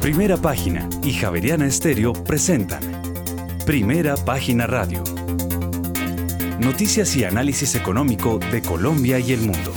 Primera Página y Javeriana Estéreo presentan Primera Página Radio. Noticias y análisis económico de Colombia y el mundo.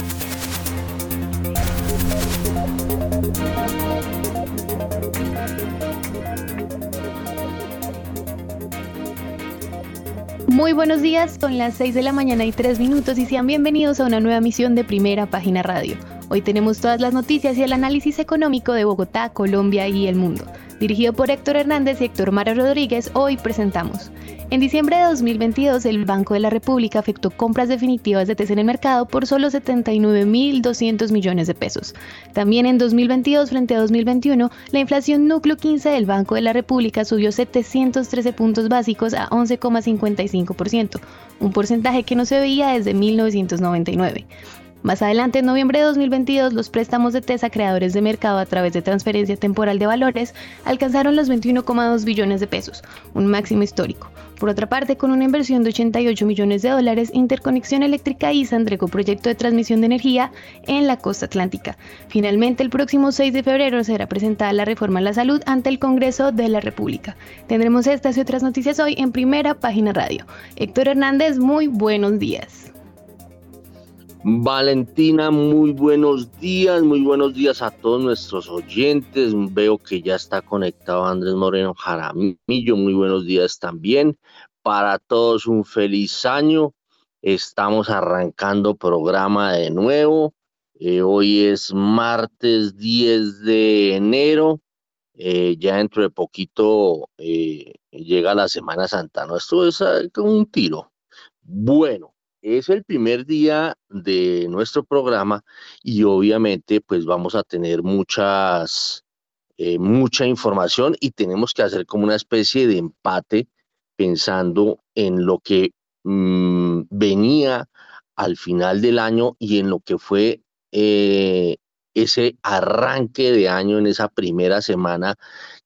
Muy buenos días, son las 6 de la mañana y 3 minutos y sean bienvenidos a una nueva emisión de Primera Página Radio. Hoy tenemos todas las noticias y el análisis económico de Bogotá, Colombia y el mundo. Dirigido por Héctor Hernández y Héctor Mara Rodríguez, hoy presentamos. En diciembre de 2022, el Banco de la República efectuó compras definitivas de TES en el mercado por solo 79.200 millones de pesos. También en 2022 frente a 2021, la inflación núcleo 15 del Banco de la República subió 713 puntos básicos a 11,55%, un porcentaje que no se veía desde 1999. Más adelante, en noviembre de 2022, los préstamos de TESA creadores de mercado a través de transferencia temporal de valores alcanzaron los 21,2 billones de pesos, un máximo histórico. Por otra parte, con una inversión de 88 millones de dólares, Interconexión Eléctrica ISA entregó proyecto de transmisión de energía en la costa atlántica. Finalmente, el próximo 6 de febrero será presentada la reforma a la salud ante el Congreso de la República. Tendremos estas y otras noticias hoy en primera página radio. Héctor Hernández, muy buenos días. Valentina, muy buenos días, muy buenos días a todos nuestros oyentes. Veo que ya está conectado Andrés Moreno Jaramillo, muy buenos días también. Para todos un feliz año. Estamos arrancando programa de nuevo. Eh, hoy es martes 10 de enero. Eh, ya dentro de poquito eh, llega la Semana Santa. ¿no? Esto es un tiro. Bueno, es el primer día de nuestro programa y obviamente pues vamos a tener muchas, eh, mucha información y tenemos que hacer como una especie de empate pensando en lo que mm, venía al final del año y en lo que fue eh, ese arranque de año en esa primera semana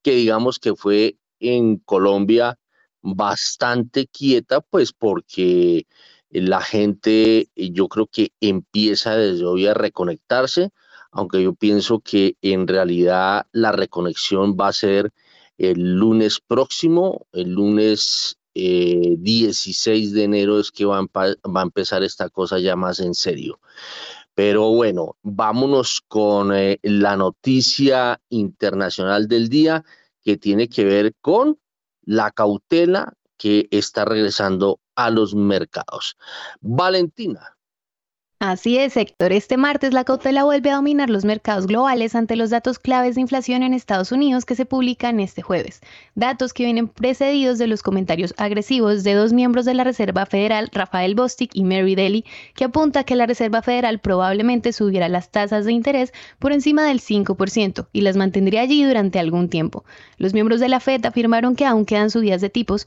que digamos que fue en Colombia bastante quieta pues porque la gente eh, yo creo que empieza desde hoy a reconectarse, aunque yo pienso que en realidad la reconexión va a ser el lunes próximo, el lunes 16 eh, de enero es que va a, empezar esta cosa ya más en serio. Pero bueno, vámonos con eh, la noticia internacional del día que tiene que ver con la cautela que está regresando a los mercados. Valentina. Así es, Héctor. Este martes la cautela vuelve a dominar los mercados globales ante los datos claves de inflación en Estados Unidos que se publican este jueves. Datos que vienen precedidos de los comentarios agresivos de dos miembros de la Reserva Federal, Rafael Bostic y Mary Daly, que apunta que la Reserva Federal probablemente subiera las tasas de interés por encima del 5% y las mantendría allí durante algún tiempo. Los miembros de la Fed afirmaron que aún quedan subidas de tipos,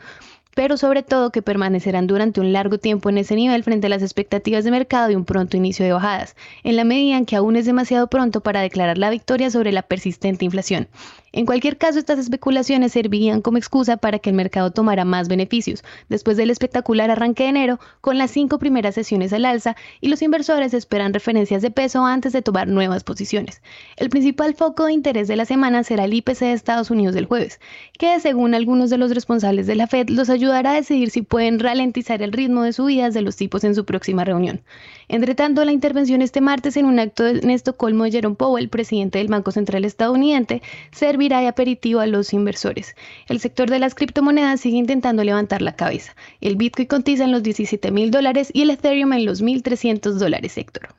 pero sobre todo que permanecerán durante un largo tiempo en ese nivel frente a las expectativas de mercado y un pronto inicio de bajadas, en la medida en que aún es demasiado pronto para declarar la victoria sobre la persistente inflación. En cualquier caso, estas especulaciones servirían como excusa para que el mercado tomara más beneficios, después del espectacular arranque de enero, con las cinco primeras sesiones al alza, y los inversores esperan referencias de peso antes de tomar nuevas posiciones. El principal foco de interés de la semana será el IPC de Estados Unidos del jueves, que según algunos de los responsables de la Fed los a decidir si pueden ralentizar el ritmo de subidas de los tipos en su próxima reunión. Entre tanto, la intervención este martes en un acto en Estocolmo de Jerome Powell, presidente del Banco Central estadounidense, servirá de aperitivo a los inversores. El sector de las criptomonedas sigue intentando levantar la cabeza. El Bitcoin cotiza en los 17 mil dólares y el Ethereum en los 1.300 dólares, Héctor.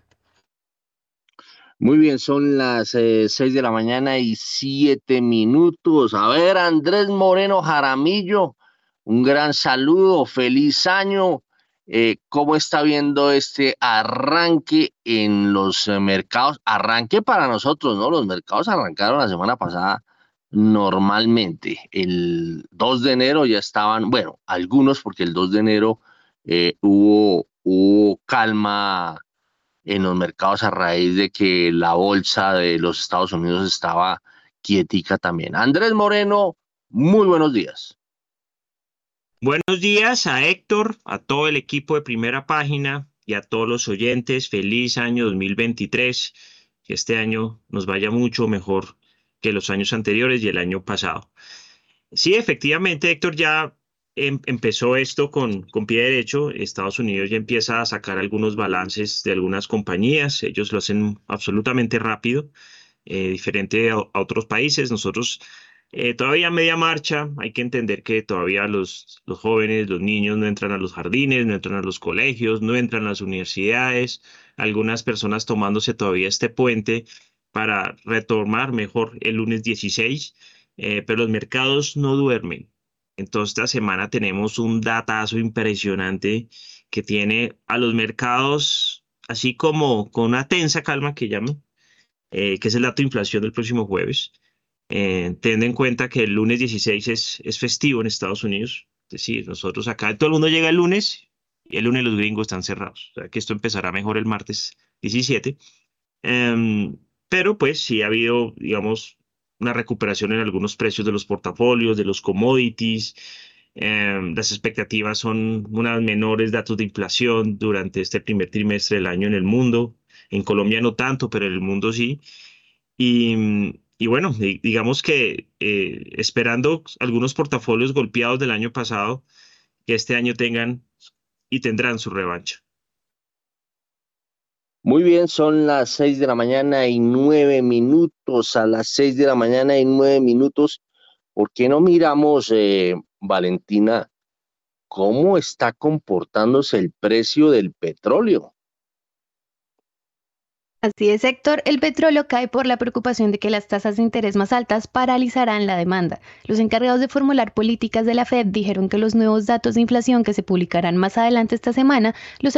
Muy bien, son las eh, seis de la mañana y siete minutos. A ver, Andrés Moreno Jaramillo, un gran saludo, feliz año. Eh, ¿Cómo está viendo este arranque en los eh, mercados? Arranque para nosotros, ¿no? Los mercados arrancaron la semana pasada normalmente. El 2 de enero ya estaban, bueno, algunos porque el 2 de enero hubo, hubo calma en los mercados a raíz de que la bolsa de los Estados Unidos estaba quietica también. Andrés Moreno, muy buenos días. Buenos días a Héctor, a todo el equipo de primera página y a todos los oyentes. Feliz año 2023. Que este año nos vaya mucho mejor que los años anteriores y el año pasado. Sí, efectivamente, Héctor, ya em, empezó esto con, con pie derecho. Estados Unidos ya empieza a sacar algunos balances de algunas compañías. Ellos lo hacen absolutamente rápido, eh, diferente a, otros países. Nosotros eh, todavía media marcha, hay que entender que todavía los, los jóvenes, los niños no entran a los jardines, no entran a los colegios, no entran a las universidades, algunas personas tomándose todavía este puente para retomar mejor el lunes 16, eh, pero los mercados no duermen. Entonces esta semana tenemos un datazo impresionante que tiene a los mercados así como con una tensa calma que llaman, eh, que es el dato de inflación del próximo jueves eh, teniendo en cuenta que el lunes 16 es, es festivo en Estados Unidos. Es decir, nosotros acá, todo el mundo llega el lunes y el lunes los gringos están cerrados. O sea que esto empezará mejor el martes 17. Em, pero pues sí ha habido, digamos, una recuperación en algunos precios de los portafolios, de los commodities. Em, las expectativas son unas menores datos de inflación durante este primer trimestre del año en el mundo. En Colombia no tanto, pero en el mundo sí. Y, y bueno, digamos que eh, esperando algunos portafolios golpeados del año pasado, que este año tengan y tendrán su revancha. Muy bien, son las seis de la mañana y nueve minutos. A las seis de la mañana y nueve minutos, ¿por qué no miramos, eh, Valentina, cómo está comportándose el precio del petróleo? Así es, Héctor. El petróleo cae por la preocupación de que las tasas de interés más altas paralizarán la demanda. Los encargados de formular políticas de la Fed dijeron que los nuevos datos de inflación que se publicarán más adelante esta semana los,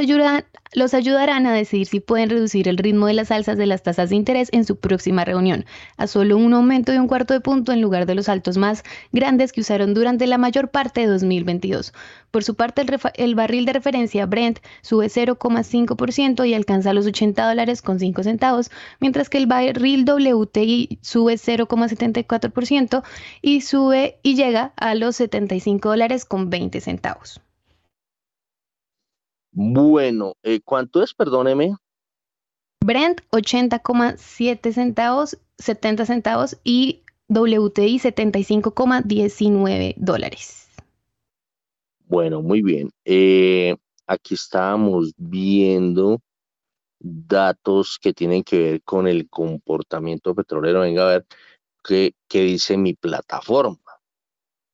los ayudarán a decidir si pueden reducir el ritmo de las alzas de las tasas de interés en su próxima reunión, a solo un aumento de un cuarto de punto en lugar de los altos más grandes que usaron durante la mayor parte de 2022. Por su parte, el, barril de referencia Brent sube 0,5% y alcanza los 80 dólares con 5 centavos, mientras que el barril WTI sube 0,74% y sube y llega a los 75 dólares con 20 centavos. Bueno, eh, ¿cuánto es? Perdóneme. Brent 80,7 centavos, 70 centavos y WTI 75,19 dólares. Bueno, muy bien. Eh, aquí estábamos viendo datos que tienen que ver con el comportamiento petrolero. Venga a ver qué, qué dice mi plataforma.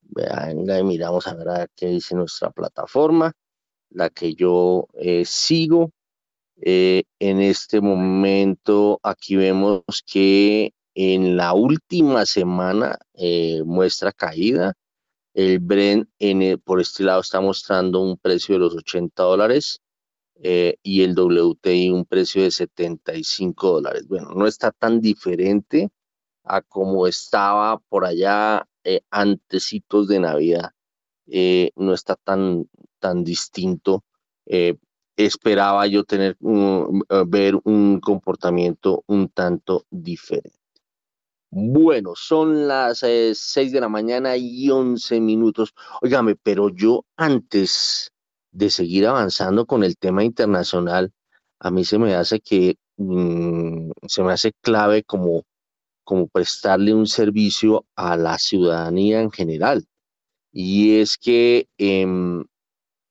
Venga y miramos a ver, qué dice nuestra plataforma, la que yo eh, sigo. Eh, en este momento aquí vemos que en la última semana muestra caída el Brent por este lado está mostrando un precio de los 80 dólares eh, y el WTI un precio de 75 dólares. Bueno, no está tan diferente a como estaba por allá eh, antecitos de Navidad. Eh, no está tan, tan distinto. esperaba yo tener ver un comportamiento un tanto diferente. Bueno, son las eh, seis de la mañana y once minutos. Óigame, pero yo antes de seguir avanzando con el tema internacional, a mí se me hace que mm, se me hace clave como, como prestarle un servicio a la ciudadanía en general. Y es que em,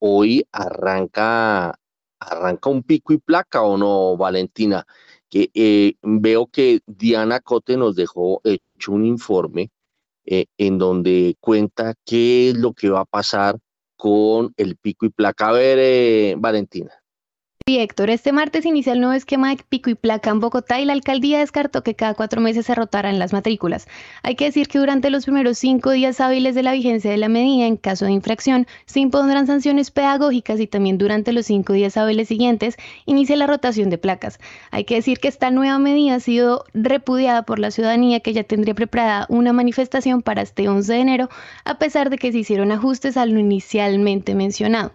hoy arranca, arranca un pico y placa, ¿o no, Valentina? que eh, veo que Diana Cote nos dejó hecho un informe eh, en donde cuenta qué es lo que va a pasar con el pico y placa. A ver, eh, Valentina. Sí, Héctor, este martes inicia el nuevo esquema de pico y placa en Bogotá y la alcaldía descartó que cada cuatro meses se rotaran las matrículas. Hay que decir que durante los primeros cinco días hábiles de la vigencia de la medida, en caso de infracción, se impondrán sanciones pedagógicas y también durante los cinco días hábiles siguientes inicia la rotación de placas. Hay que decir que esta nueva medida ha sido repudiada por la ciudadanía que ya tendría preparada una manifestación para este 11 de enero, a pesar de que se hicieron ajustes a lo inicialmente mencionado.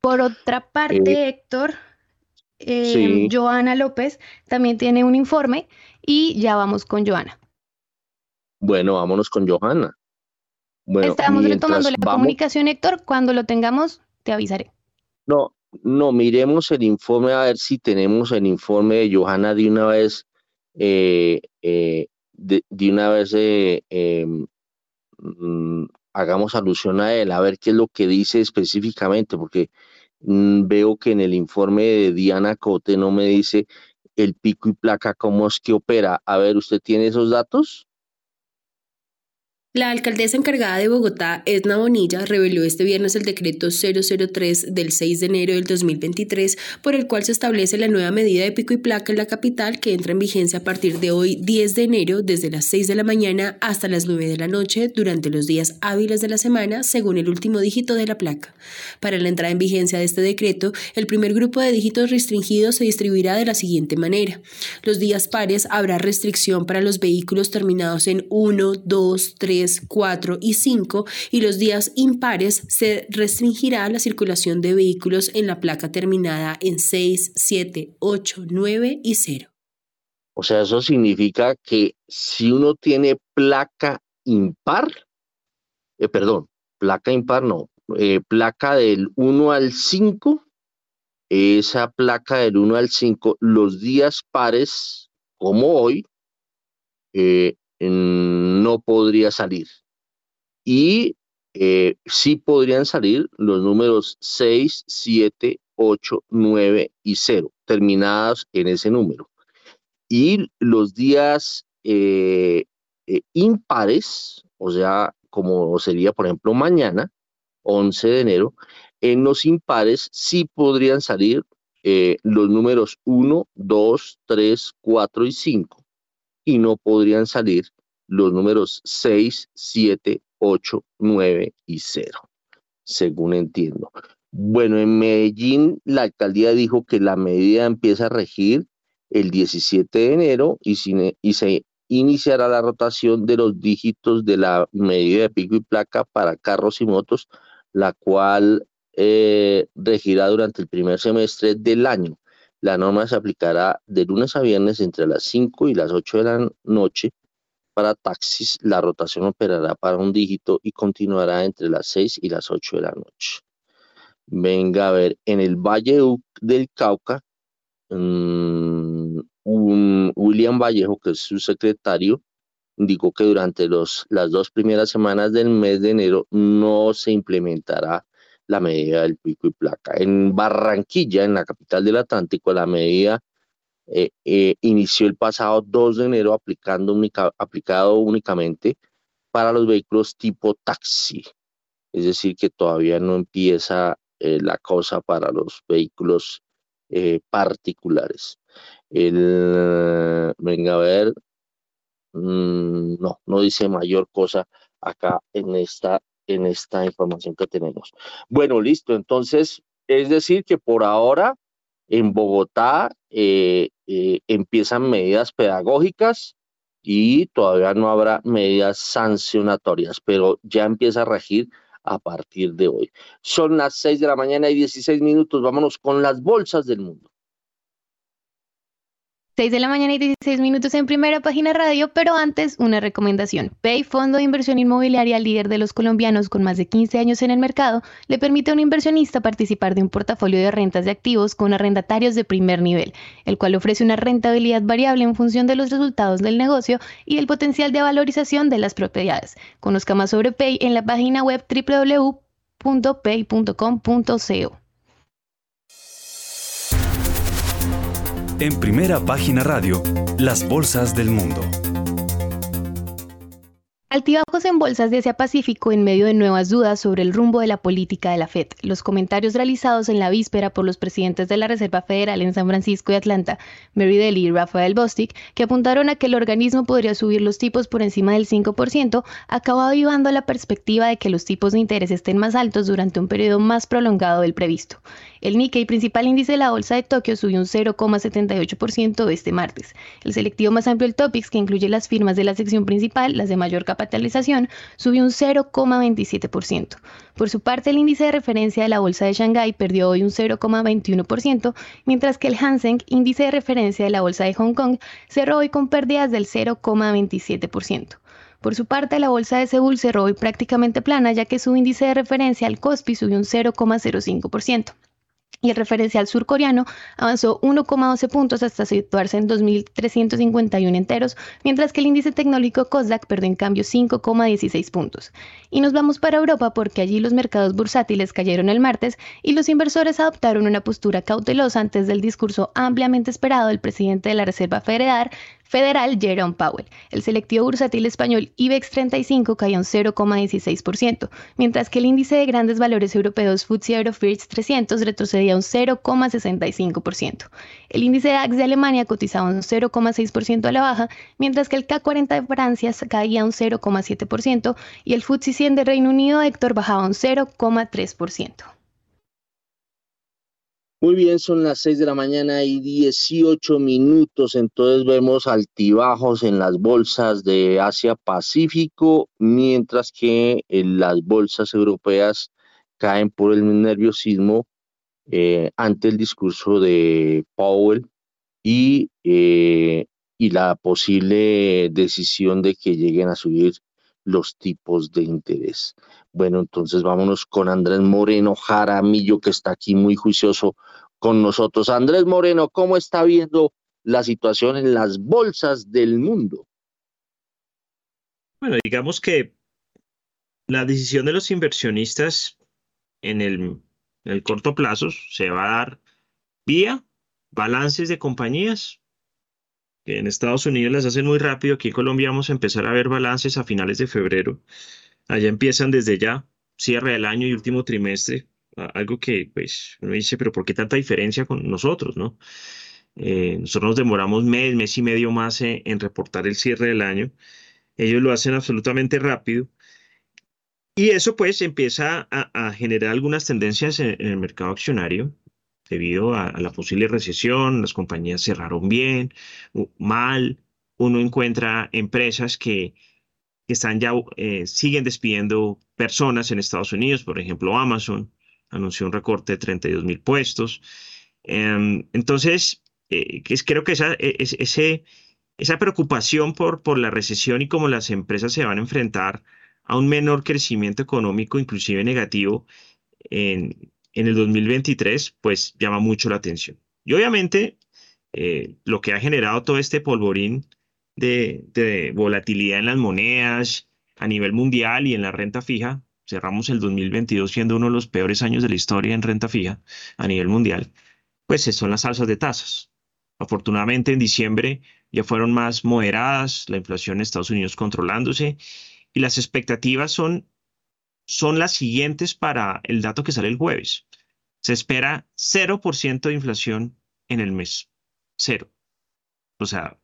Por otra parte, eh, Héctor, eh, Joana López también tiene un informe y ya vamos con Joana. Bueno, vámonos con Joana. Bueno, Estamos retomando la comunicación, Héctor. Cuando lo tengamos, te avisaré. No, no, miremos el informe a ver si tenemos el informe de Johanna de una vez eh, eh, de, una vez em, mm, hagamos alusión a él, a ver qué es lo que dice específicamente, porque veo que en el informe de Diana Cote no me dice el pico y placa, cómo es que opera. A ver, ¿usted tiene esos datos? La alcaldesa encargada de Bogotá, Edna Bonilla, reveló este viernes el decreto 003 del 6 de enero del 2023, por el cual se establece la nueva medida de pico y placa en la capital que entra en vigencia a partir de hoy 10 de enero desde las 6 de la mañana hasta las 9 de la noche durante los días hábiles de la semana según el último dígito de la placa. Para la entrada en vigencia de este decreto, el primer grupo de dígitos restringidos se distribuirá de la siguiente manera. Los días pares habrá restricción para los vehículos terminados en 1, 2, 3, 4 y 5 y los días impares se restringirá la circulación de vehículos en la placa terminada en 6, 7, 8, 9 y 0. O sea, eso significa que si uno tiene placa impar, eh, perdón, placa impar no, eh, placa del 1 al 5, esa placa del 1 al 5, los días pares, como hoy, eh, no podría salir. Y eh, sí podrían salir los números 6, 7, 8, 9 y 0, terminadas en ese número. Y los días eh, eh, impares, o sea, como sería, por ejemplo, mañana, 11 de enero, en los impares sí podrían salir los números 1, 2, 3, 4 y 5 y no podrían salir los números 6, 7, 8, 9 y 0, según entiendo. Bueno, en Medellín la alcaldía dijo que la medida empieza a regir el 17 de enero y, se iniciará la rotación de los dígitos de la medida de pico y placa para carros y motos, la cual eh, regirá durante el primer semestre del año. La norma se aplicará de lunes a viernes entre las 5 y las 8 de la noche. Para taxis, la rotación operará para un dígito y continuará entre las 6 y las 8 de la noche. Venga a ver, en el Valle del Cauca, mm, William Vallejo, que es su secretario, indicó que durante los, las dos primeras semanas del mes de enero no se implementará la medida del pico y placa. En Barranquilla, en la capital del Atlántico, la medida eh, eh, inició el pasado 2 de enero aplicando aplicado únicamente para los vehículos tipo taxi. Es decir, que todavía no empieza eh, la cosa para los vehículos particulares. El, venga a ver, mm, no, no dice mayor cosa acá en esta en esta información que tenemos. Bueno, listo. Entonces, es decir, que por ahora en Bogotá eh, eh, empiezan medidas pedagógicas y todavía no habrá medidas sancionatorias, pero ya empieza a regir a partir de hoy. Son las 6 de la mañana y 16 minutos. Vámonos con las bolsas del mundo. 6 de la mañana y 16 minutos en primera página radio, pero antes una recomendación. Pay, fondo de inversión inmobiliaria líder de los colombianos con más de 15 años en el mercado, le permite a un inversionista participar de un portafolio de rentas de activos con arrendatarios de primer nivel, el cual ofrece una rentabilidad variable en función de los resultados del negocio y el potencial de valorización de las propiedades. Conozca más sobre Pay en la página web www.pay.com.co. En primera página radio, las bolsas del mundo. Altibajos en bolsas de Asia Pacífico en medio de nuevas dudas sobre el rumbo de la política de la Fed. Los comentarios realizados en la víspera por los presidentes de la Reserva Federal en San Francisco y Atlanta, Mary Daly y Rafael Bostic, que apuntaron a que el organismo podría subir los tipos por encima del 5%, acabó avivando la perspectiva de que los tipos de interés estén más altos durante un periodo más prolongado del previsto. El Nikkei, principal índice de la bolsa de Tokio, subió un 0,78% este martes. El selectivo más amplio del Topix, que incluye las firmas de la sección principal, las de mayor capitalización, subió un 0,27%. Por su parte, el índice de referencia de la bolsa de Shanghái perdió hoy un 0,21%, mientras que el Hang índice de referencia de la bolsa de Hong Kong, cerró hoy con pérdidas del 0,27%. Por su parte, la bolsa de Seúl cerró hoy prácticamente plana, ya que su índice de referencia al COSPI subió un 0,05%. Y el referencial surcoreano avanzó 1,12 puntos hasta situarse en 2.351 enteros, mientras que el índice tecnológico COSDAQ perdió en cambio 5,16 puntos. Y nos vamos para Europa porque allí los mercados bursátiles cayeron el martes y los inversores adoptaron una postura cautelosa antes del discurso ampliamente esperado del presidente de la Reserva Federal, Federal Jerome Powell. El selectivo bursátil español IBEX 35 cayó un 0,16%, mientras que el índice de grandes valores europeos FTSE Eurofirst 300 retrocedía un 0,65%. El índice DAX de Alemania cotizaba un 0,6% a la baja, mientras que el K40 de Francia caía un 0,7% y el FTSE 100 de Reino Unido Héctor bajaba un 0,3%. Muy bien, son las 6 de la mañana y 18 minutos, entonces vemos altibajos en las bolsas de Asia Pacífico, mientras que en las bolsas europeas caen por el nerviosismo eh, ante el discurso de Powell y, eh, y la posible decisión de que lleguen a subir los tipos de interés. Bueno, entonces vámonos con Andrés Moreno Jaramillo, que está aquí muy juicioso con nosotros. Andrés Moreno, ¿cómo está viendo la situación en las bolsas del mundo? Bueno, digamos que la decisión de los inversionistas en el, en el corto plazo se va a dar vía balances de compañías que en Estados Unidos las hacen muy rápido. Aquí en Colombia vamos a empezar a ver balances a finales de febrero. Allá empiezan desde ya, cierre del año y último trimestre. Algo que, pues, uno dice, pero ¿por qué tanta diferencia con nosotros, no? Eh, nosotros nos demoramos mes, mes y medio más en, reportar el cierre del año. Ellos lo hacen absolutamente rápido. Y eso, pues, empieza a, generar algunas tendencias en, el mercado accionario debido a, la posible recesión, las compañías cerraron bien, mal, uno encuentra empresas que, están ya, eh, siguen despidiendo personas en Estados Unidos, por ejemplo Amazon anunció un recorte de 32 mil puestos. Em, entonces, eh, creo que esa, e, esa preocupación por, por la recesión y cómo las empresas se van a enfrentar a un menor crecimiento económico, inclusive negativo, en, en el 2023, pues llama mucho la atención. Y obviamente, eh, lo que ha generado todo este polvorín de, volatilidad en las monedas a nivel mundial y en la renta fija, cerramos el 2022 siendo uno de los peores años de la historia en renta fija a nivel mundial, pues son las alzas de tasas. Afortunadamente en diciembre ya fueron más moderadas, la inflación en Estados Unidos controlándose y las expectativas son son las siguientes para el dato que sale el jueves. Se espera 0% de inflación en el mes. Cero. O sea,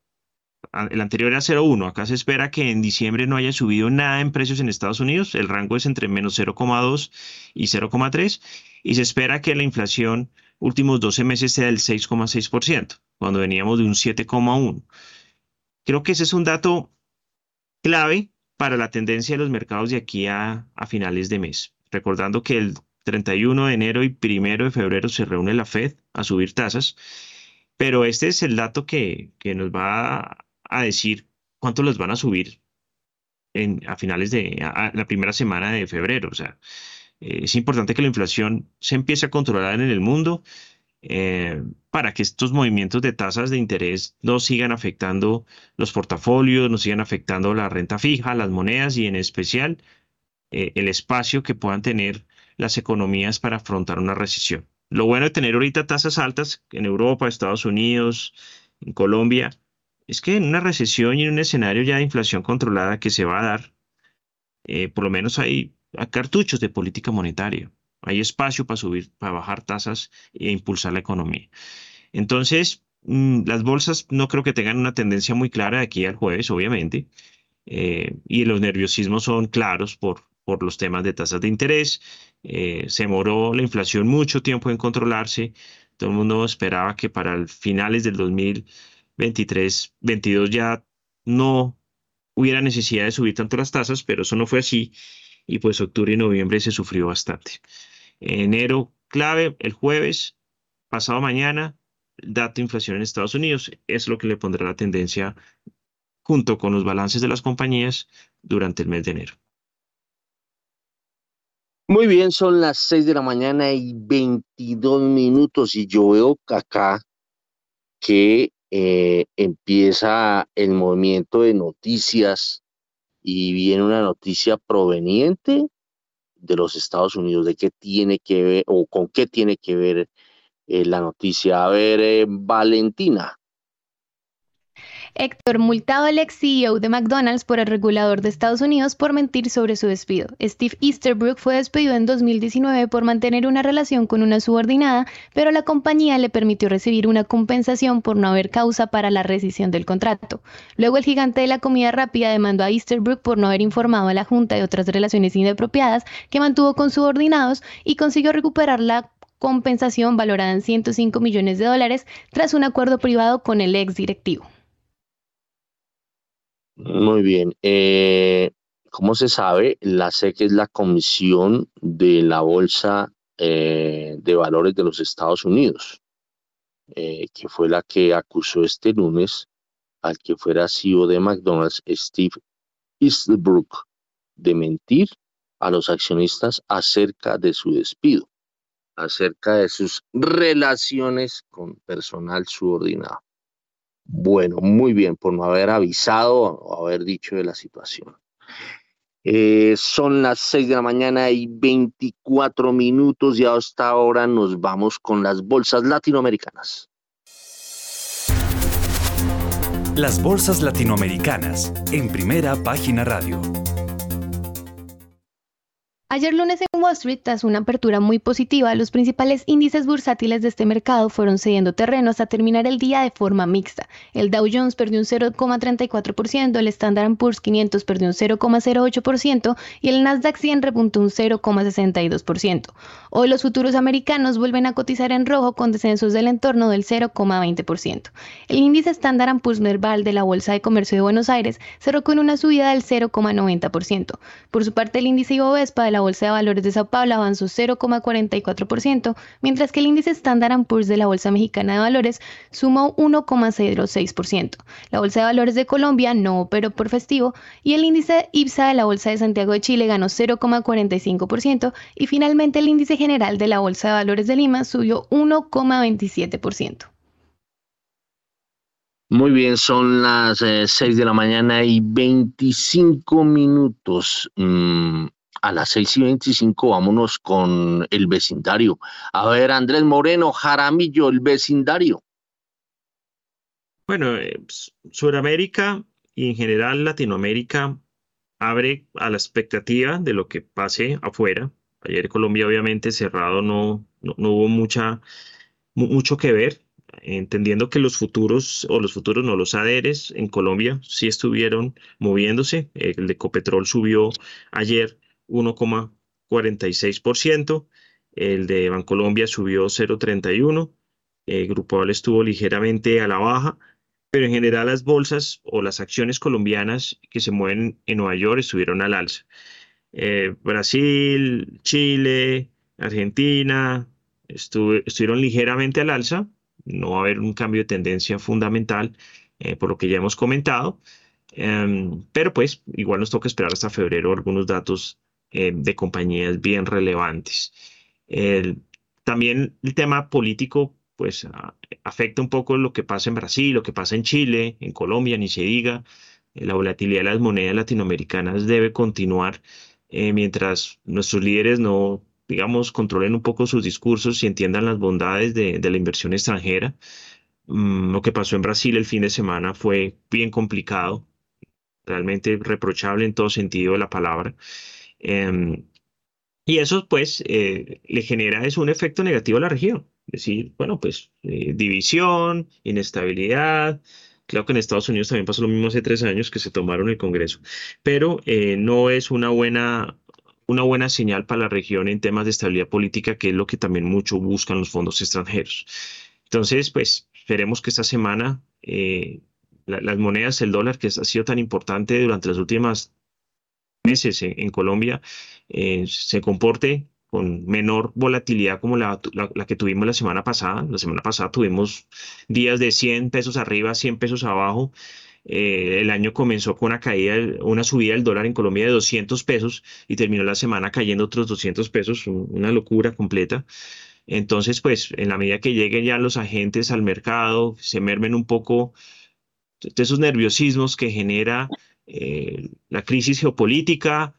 el anterior era 0,1. Acá se espera que en diciembre no haya subido nada en precios en Estados Unidos. El rango es entre menos 0,2 y 0,3. Y se espera que la inflación últimos 12 meses sea del 6,6%, cuando veníamos de un 7,1. Creo que ese es un dato clave para la tendencia de los mercados de aquí a, finales de mes. Recordando que el 31 de enero y 1 de febrero se reúne la Fed a subir tasas, pero este es el dato que, nos va a decir cuánto los van a subir en, a finales de la primera semana de febrero. O sea, eh, es importante que la inflación se empiece a controlar en el mundo eh, para que estos movimientos de tasas de interés no sigan afectando los portafolios, no sigan afectando la renta fija, las monedas y en especial eh, el espacio que puedan tener las economías para afrontar una recesión. Lo bueno de tener ahorita tasas altas en Europa, Estados Unidos, en Colombia, es que en una recesión y en un escenario ya de inflación controlada que se va a dar, eh, por lo menos hay cartuchos de política monetaria. Hay espacio para subir, para bajar tasas e impulsar la economía. Entonces, mm, las bolsas no creo que tengan una tendencia muy clara de aquí al jueves, obviamente. Eh, y los nerviosismos son claros por, por los temas de tasas de interés. Eh, se moró la inflación mucho tiempo en controlarse. Todo el mundo esperaba que para finales del 2023, 22 ya no hubiera necesidad de subir tanto las tasas, pero eso no fue así. Y pues octubre y noviembre se sufrió bastante. Enero clave, el jueves, pasado mañana, dato de inflación en Estados Unidos. Es lo que le pondrá la tendencia junto con los balances de las compañías durante el mes de enero. Muy bien, son las 6 de la mañana y 22 minutos y yo veo acá que eh, empieza el movimiento de noticias y viene una noticia proveniente de los Estados Unidos, de qué tiene que ver o con qué tiene que ver eh, la noticia. A ver, eh, Valentina. Héctor multado el ex CEO de McDonald's por el regulador de Estados Unidos por mentir sobre su despido. Steve Easterbrook fue despedido en 2019 por mantener una relación con una subordinada, pero la compañía le permitió recibir una compensación por no haber causa para la rescisión del contrato. Luego el gigante de la comida rápida demandó a Easterbrook por no haber informado a la Junta de otras relaciones inapropiadas que mantuvo con subordinados y consiguió recuperar la compensación valorada en 105 millones de dólares tras un acuerdo privado con el ex directivo. Muy bien. Eh, como se sabe, la SEC es la comisión de la Bolsa eh, de Valores de los Estados Unidos, eh, que fue la que acusó este lunes al que fuera CEO de McDonald's, Steve Easterbrook, de mentir a los accionistas acerca de su despido, acerca de sus relaciones con personal subordinado. Bueno, muy bien, por no haber avisado o haber dicho de la situación. Eh, son las 6 de la mañana y 24 minutos y hasta ahora nos vamos con las bolsas latinoamericanas. Las bolsas latinoamericanas en primera página radio. Ayer lunes en Wall Street, tras una apertura muy positiva, los principales índices bursátiles de este mercado fueron cediendo terreno hasta terminar el día de forma mixta. El Dow Jones perdió un 0,34%, el Standard Poor's 500 perdió un 0,08% y el Nasdaq 100 repuntó un 0,62%. Hoy los futuros americanos vuelven a cotizar en rojo con descensos del entorno del 0,20%. El índice Standard Poor's Merval de la Bolsa de Comercio de Buenos Aires cerró con una subida del 0,90%. Por su parte, el índice Ibovespa de la Bolsa de Valores de Sao Paulo avanzó 0,44%, mientras que el índice Standard Poor's de la Bolsa Mexicana de Valores sumó 1,06%. La Bolsa de Valores de Colombia no operó por festivo y el índice IPSA de la Bolsa de Santiago de Chile ganó 0,45% y finalmente el índice general de la Bolsa de Valores de Lima subió 1,27%. Muy bien, son las 6 eh, de la mañana y 25 minutos. Mm, a las 6 y 25 vámonos con el vecindario. A ver, Andrés Moreno, Jaramillo, el vecindario. Bueno, eh, Sudamérica y en general Latinoamérica abre a la expectativa de lo que pase afuera. Ayer Colombia obviamente cerrado no, no, hubo mucha, mucho que ver, entendiendo que los futuros o los futuros no los ADRs en Colombia sí estuvieron moviéndose. El de Ecopetrol subió ayer 1,46%, el de Bancolombia subió 0,31%, el Grupo estuvo ligeramente a la baja, pero en general las bolsas o las acciones colombianas que se mueven en Nueva York estuvieron al alza. Eh, Brasil, Chile, Argentina estuvieron ligeramente al alza, no va a haber un cambio de tendencia fundamental eh, por lo que ya hemos comentado, em, pero pues igual nos toca esperar hasta febrero algunos datos eh, de compañías bien relevantes. también el tema político pues afecta un poco lo que pasa en Brasil, lo que pasa en Chile, en Colombia, ni se diga. la volatilidad de las monedas latinoamericanas debe continuar eh, mientras nuestros líderes no, digamos, controlen un poco sus discursos y entiendan las bondades de, la inversión extranjera. Mm, lo que pasó en Brasil el fin de semana fue bien complicado, realmente reprochable en todo sentido de la palabra. Em, y eso pues eh, le genera es un efecto negativo a la región. Es decir, bueno, pues eh, división, inestabilidad. Claro que en Estados Unidos también pasó lo mismo hace tres años que se tomaron el Congreso, pero eh, no es una buena, una buena señal para la región en temas de estabilidad política, que es lo que también mucho buscan los fondos extranjeros. Entonces, pues esperemos que esta semana las monedas, el dólar, que ha sido tan importante durante las últimas meses en, Colombia eh, se comporte con menor volatilidad como la, que tuvimos la semana pasada. La semana pasada tuvimos días de 100 pesos arriba, 100 pesos abajo. eh, el año comenzó con una caída, una subida del dólar en Colombia de 200 pesos y terminó la semana cayendo otros 200 pesos, una locura completa. Entonces, pues en la medida que lleguen ya los agentes al mercado, se mermen un poco de esos nerviosismos que genera eh, la crisis geopolítica,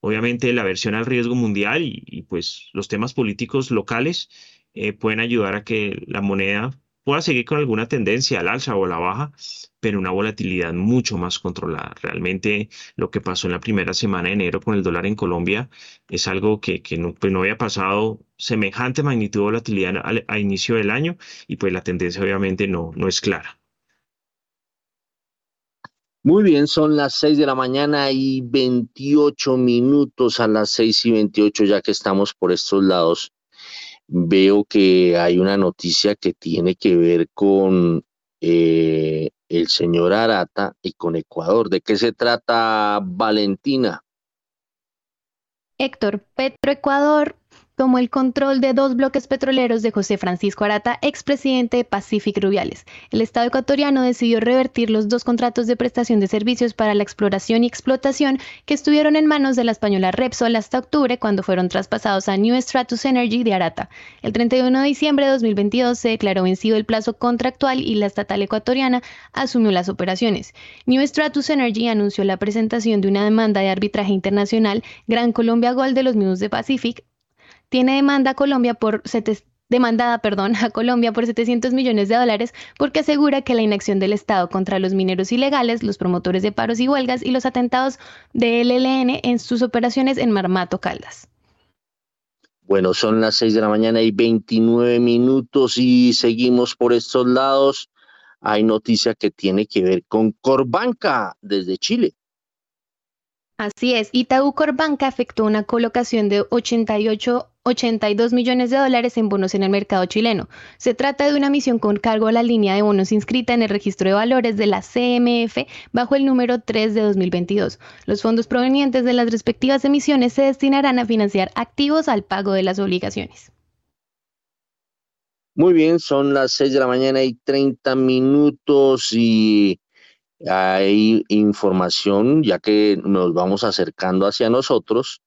obviamente la aversión al riesgo mundial y, pues los temas políticos locales eh, pueden ayudar a que la moneda pueda seguir con alguna tendencia al alza o a la baja, pero una volatilidad mucho más controlada. Realmente lo que pasó en la primera semana de enero con el dólar en Colombia es algo que, no, pues no había pasado semejante magnitud de volatilidad a, inicio del año y pues la tendencia obviamente no es clara. Muy bien, son las 6 de la mañana y 28 minutos a las 6 y 28 ya que estamos por estos lados veo que hay una noticia que tiene que ver con eh, el señor Arata y con Ecuador. ¿De qué se trata, Valentina? Héctor, Petroecuador tomó el control de dos bloques petroleros de José Francisco Arata, expresidente de Pacific Rubiales. El Estado ecuatoriano decidió revertir los dos contratos de prestación de servicios para la exploración y explotación que estuvieron en manos de la española Repsol hasta octubre cuando fueron traspasados a New Stratus Energy de Arata. El 31 de diciembre de 2022 se declaró vencido el plazo contractual y la estatal ecuatoriana asumió las operaciones. New Stratus Energy anunció la presentación de una demanda de arbitraje internacional Gran Colombia Gold de los Minutos de Pacific tiene demanda a Colombia por demandada perdón, a Colombia por 700 millones de dólares porque asegura que la inacción del Estado contra los mineros ilegales, los promotores de paros y huelgas y los atentados del ELN en sus operaciones en Marmato Caldas. Bueno, son las 6 de la mañana y 29 minutos y seguimos por estos lados. Hay noticia que tiene que ver con Corbanca desde Chile. Así es, Itaú Corbanca efectuó una colocación de 88 82 millones de dólares en bonos en el mercado chileno. Se trata de una misión con cargo a la línea de bonos inscrita en el registro de valores de la CMF bajo el número 3 de 2022. Los fondos provenientes de las respectivas emisiones se destinarán a financiar activos al pago de las obligaciones. Muy bien, son las 6 de la mañana y 30 minutos y hay información, ya que nos vamos acercando hacia nosotros,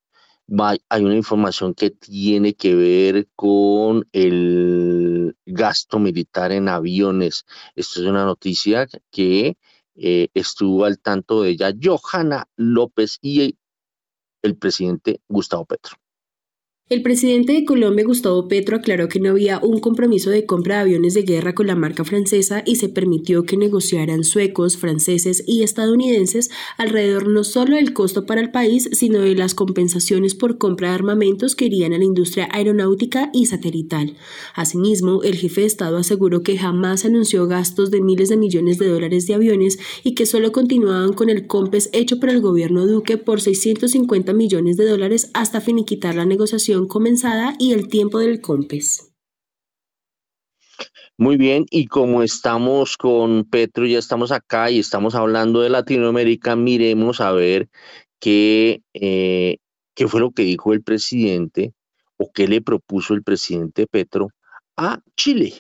hay una información que tiene que ver con el gasto militar en aviones. Esto es una noticia que eh, estuvo al tanto de ella Johanna López y el presidente Gustavo Petro. El presidente de Colombia, Gustavo Petro, aclaró que no había un compromiso de compra de aviones de guerra con la marca francesa y se permitió que negociaran suecos, franceses y estadounidenses alrededor no solo del costo para el país, sino de las compensaciones por compra de armamentos que irían a la industria aeronáutica y satelital. Asimismo, el jefe de Estado aseguró que jamás anunció gastos de miles de millones de dólares de aviones y que solo continuaban con el COMPES hecho por el gobierno Duque por 650 millones de dólares hasta finiquitar la negociación comenzada y el tiempo del COMPES. Muy bien, y como estamos con Petro, ya estamos acá y estamos hablando de Latinoamérica, miremos a ver qué, eh, qué fue lo que dijo el presidente o qué le propuso el presidente Petro a Chile.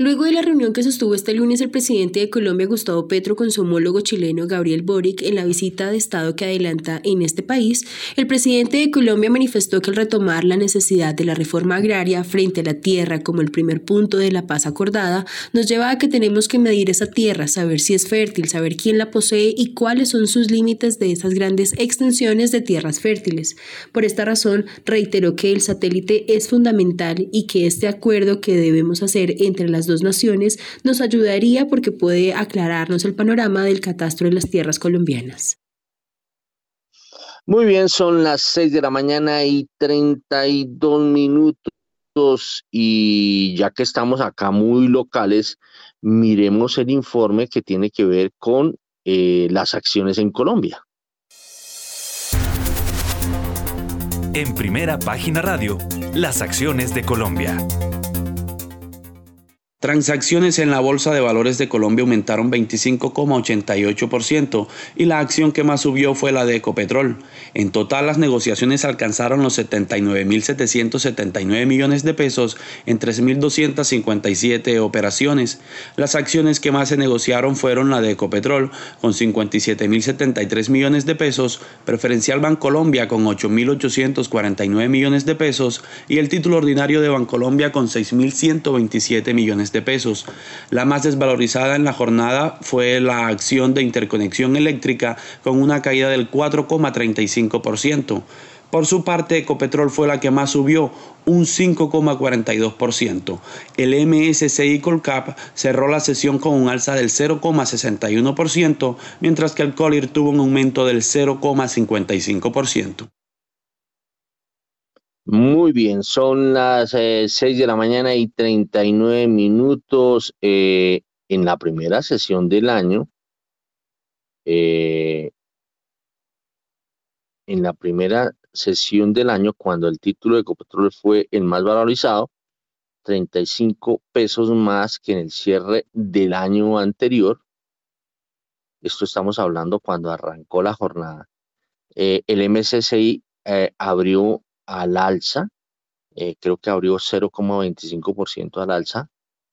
Luego de la reunión que sostuvo este lunes el presidente de Colombia, Gustavo Petro, con su homólogo chileno, Gabriel Boric, en la visita de Estado que adelanta en este país, el presidente de Colombia manifestó que al retomar la necesidad de la reforma agraria frente a la tierra como el primer punto de la paz acordada, nos lleva a que tenemos que medir esa tierra, saber si es fértil, saber quién la posee y cuáles son sus límites de esas grandes extensiones de tierras fértiles. Por esta razón, reiteró que el satélite es fundamental y que este acuerdo que debemos hacer entre las dos naciones nos ayudaría porque puede aclararnos el panorama del catastro de las tierras colombianas. Muy bien, son las 6 de la mañana y 32 minutos y ya que estamos acá muy locales, miremos el informe que tiene que ver con eh, las acciones en Colombia. En primera página radio, las acciones de Colombia. Transacciones en la Bolsa de Valores de Colombia aumentaron 25,88% y la acción que más subió fue la de Ecopetrol. En total las negociaciones alcanzaron los 79.779 millones de pesos en 3.257 operaciones. Las acciones que más se negociaron fueron la de Ecopetrol con 57.073 millones de pesos, Preferencial Bancolombia con 8.849 millones de pesos y el título ordinario de Bancolombia con 6.127 millones de pesos. La más desvalorizada en la jornada fue la acción de interconexión eléctrica con una caída del 4,35%. Por su parte, Ecopetrol fue la que más subió, un 5,42%. El MSCI Colcap cerró la sesión con un alza del 0,61%, mientras que el Colir tuvo un aumento del 0,55%. Muy bien, son las eh, seis 6 de la mañana y 39 minutos eh, en la primera sesión del año. Eh, en la primera sesión del año, cuando el título de Ecopetrol fue el más valorizado, 35 pesos más que en el cierre del año anterior. Esto estamos hablando cuando arrancó la jornada. el MSCI abrió al alza, eh, creo que abrió 0,25% al alza,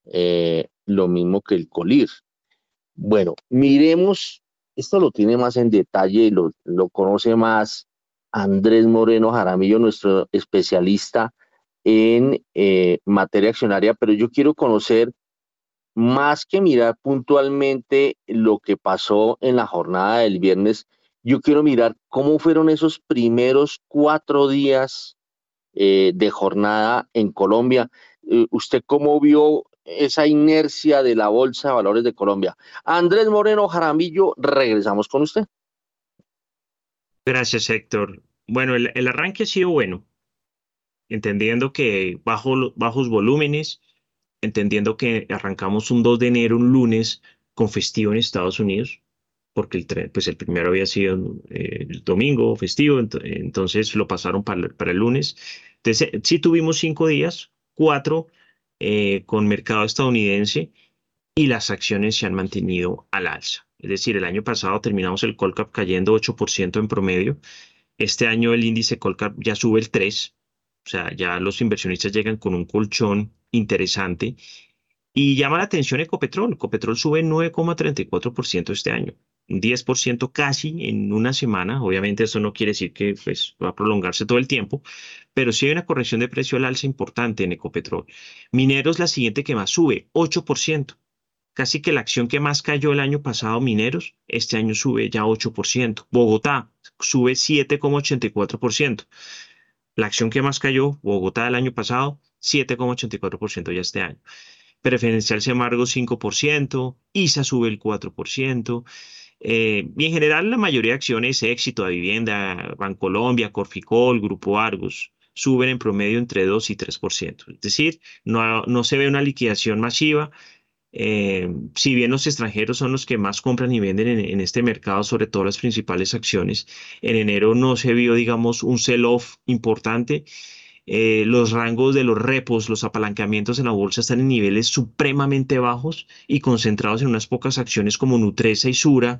eh, lo mismo que el Colir. Bueno, miremos, esto lo tiene más en detalle y lo, conoce más Andrés Moreno Jaramillo, nuestro especialista en eh, materia accionaria, pero yo quiero conocer más que mirar puntualmente lo que pasó en la jornada del viernes, yo quiero mirar cómo fueron esos primeros cuatro días eh, de jornada en Colombia. Eh, ¿Usted cómo vio esa inercia de la Bolsa de Valores de Colombia? Andrés Moreno Jaramillo, regresamos con usted. Gracias, Héctor. Bueno, el, arranque ha sido bueno, entendiendo que bajo, bajos volúmenes, entendiendo que arrancamos un 2 de enero, un lunes, con festivo en Estados Unidos, porque el, pues el primero había sido eh, el domingo festivo, entonces lo pasaron para, para, el lunes. Entonces, sí tuvimos cinco días, cuatro eh, con mercado estadounidense y las acciones se han mantenido al alza. Es decir, el año pasado terminamos el Colcap cayendo 8% en promedio. Este año el índice Colcap ya sube el 3%, o sea, ya los inversionistas llegan con un colchón interesante. Y llama la atención Ecopetrol. Ecopetrol sube 9,34% este año. 10% casi en una semana. Obviamente eso no quiere decir que pues, va a prolongarse todo el tiempo, pero sí hay una corrección de precio al alza importante en Ecopetrol. Mineros la siguiente que más sube, 8%. Casi que la acción que más cayó el año pasado, Mineros, este año sube ya 8%. Bogotá sube 7,84%. La acción que más cayó, Bogotá el año pasado, 7,84% ya este año. Preferencial Semargo 5%, ISA sube el 4%. Eh, y en general la mayoría de acciones, éxito de vivienda, Bancolombia, Corficol, Grupo Argos, suben en promedio entre 2 y 3%. Es decir, no, no se ve una liquidación masiva. Eh, si bien los extranjeros son los que más compran y venden en, este mercado, sobre todo las principales acciones, en enero no se vio, digamos, un sell-off importante. Eh, los rangos de los repos, los apalancamientos en la bolsa están en niveles supremamente bajos y concentrados en unas pocas acciones como Nutresa y Sura,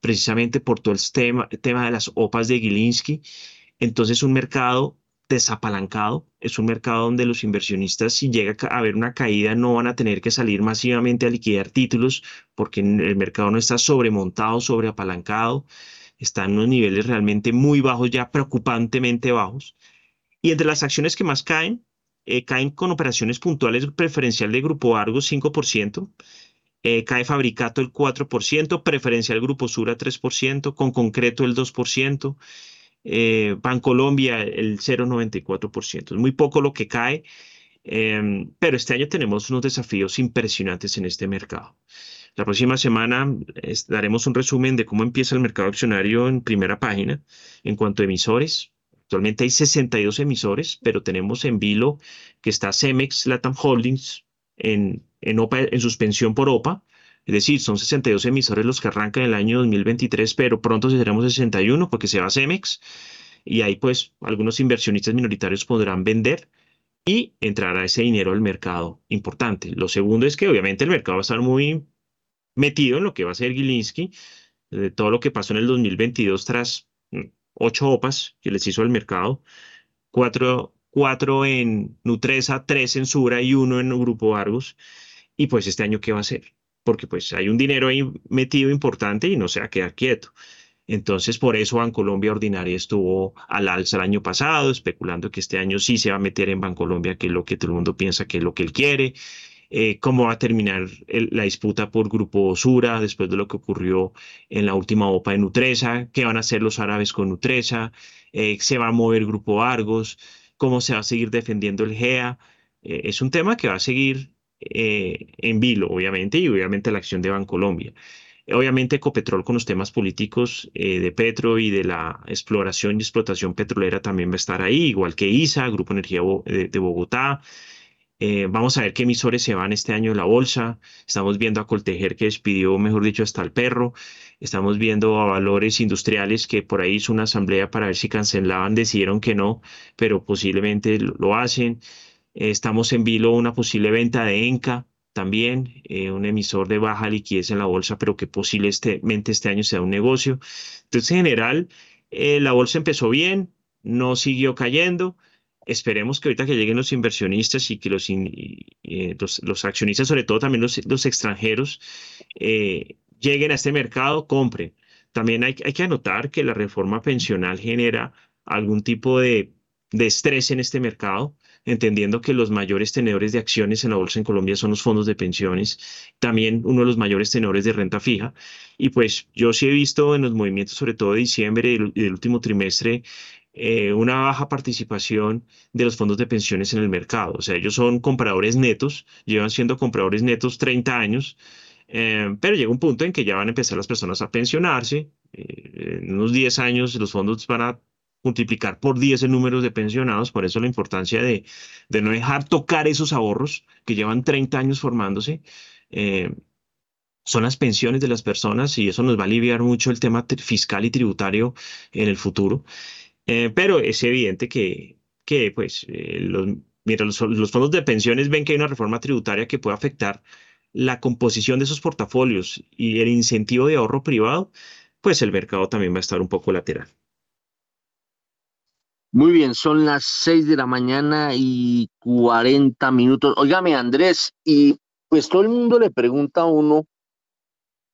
precisamente por todo el tema, tema de las OPAs de Gilinski. Entonces, un mercado desapalancado, es un mercado donde los inversionistas, si llega a haber una caída, no van a tener que salir masivamente a liquidar títulos porque el mercado no está sobremontado, sobreapalancado, está en unos niveles realmente muy bajos, ya preocupantemente bajos. Y entre las acciones que más caen, eh, caen con operaciones puntuales preferencial de Grupo Argos 5%, eh, cae Fabricato el 4%, preferencial Grupo Sura 3%, con concreto el 2%, eh, Bancolombia el 0,94%. Es muy poco lo que cae, em, pero este año tenemos unos desafíos impresionantes en este mercado. La próxima semana daremos un resumen de cómo empieza el mercado accionario en primera página en cuanto a emisores, Actualmente hay 62 emisores, pero tenemos en vilo que está Cemex Latam Holdings en, en, en suspensión por OPA. Es decir, son 62 emisores los que arrancan el año 2023, pero pronto seremos 61 porque se va Cemex y ahí pues algunos inversionistas minoritarios podrán vender. y entrará ese dinero al mercado importante. Lo segundo es que obviamente el mercado va a estar muy metido en lo que va a ser Gilinski, de todo lo que pasó en el 2022 tras ocho OPAs que les hizo al mercado, cuatro, cuatro en Nutresa, tres en Sura y uno en Grupo Argos. Y pues este año, ¿qué va a hacer? Porque pues hay un dinero ahí metido importante y no se va a quedar quieto. Entonces, por eso Bancolombia Ordinaria estuvo al alza el año pasado, especulando que este año sí se va a meter en Bancolombia, que es lo que todo el mundo piensa que es lo que él quiere. Eh, cómo va a terminar la disputa por Grupo Sura después de lo que ocurrió en la última OPA de Nutresa, qué van a hacer los árabes con Nutresa, eh, se va a mover Grupo Argos, cómo se va a seguir defendiendo el GEA. Eh, es un tema que va a seguir en vilo, obviamente, y obviamente la acción de Bancolombia. Obviamente Ecopetrol con los temas políticos de Petro y de la exploración y explotación petrolera también va a estar ahí, igual que ISA, Grupo Energía de Bogotá, eh, vamos a ver qué emisores se van este año de la bolsa. Estamos viendo a Coltejer que despidió, mejor dicho, hasta el perro. Estamos viendo a Valores Industriales que por ahí hizo una asamblea para ver si cancelaban, decidieron que no, pero posiblemente lo hacen. Eh, estamos en vilo una posible venta de Enca también, eh, un emisor de baja liquidez en la bolsa, pero que posiblemente este año sea un negocio. Entonces, en general, la bolsa empezó bien, no siguió cayendo esperemos que ahorita que lleguen los inversionistas y que los, eh, los, accionistas, sobre todo también los, los extranjeros, eh, lleguen a este mercado, compren. También hay, hay, que anotar que la reforma pensional genera algún tipo de, de estrés en este mercado, entendiendo que los mayores tenedores de acciones en la bolsa en Colombia son los fondos de pensiones, también uno de los mayores tenedores de renta fija. Y pues yo sí he visto en los movimientos, sobre todo de diciembre y del último trimestre, eh, una baja participación de los fondos de pensiones en el mercado. O sea, ellos son compradores netos, llevan siendo compradores netos 30 años, eh, pero llega un punto en que ya van a empezar las personas a pensionarse. Eh, en unos 10 años los fondos van a multiplicar por 10 el número de pensionados, por eso la importancia de, de no dejar tocar esos ahorros que llevan 30 años formándose. son las pensiones de las personas y eso nos va a aliviar mucho el tema fiscal y tributario en el futuro. Eh, pero es evidente que, que pues, eh, los, los, fondos de pensiones ven que hay una reforma tributaria que puede afectar la composición de esos portafolios y el incentivo de ahorro privado, pues el mercado también va a estar un poco lateral. Muy bien, son las 6 de la mañana y 40 minutos. Óigame, Andrés, y pues todo el mundo le pregunta a uno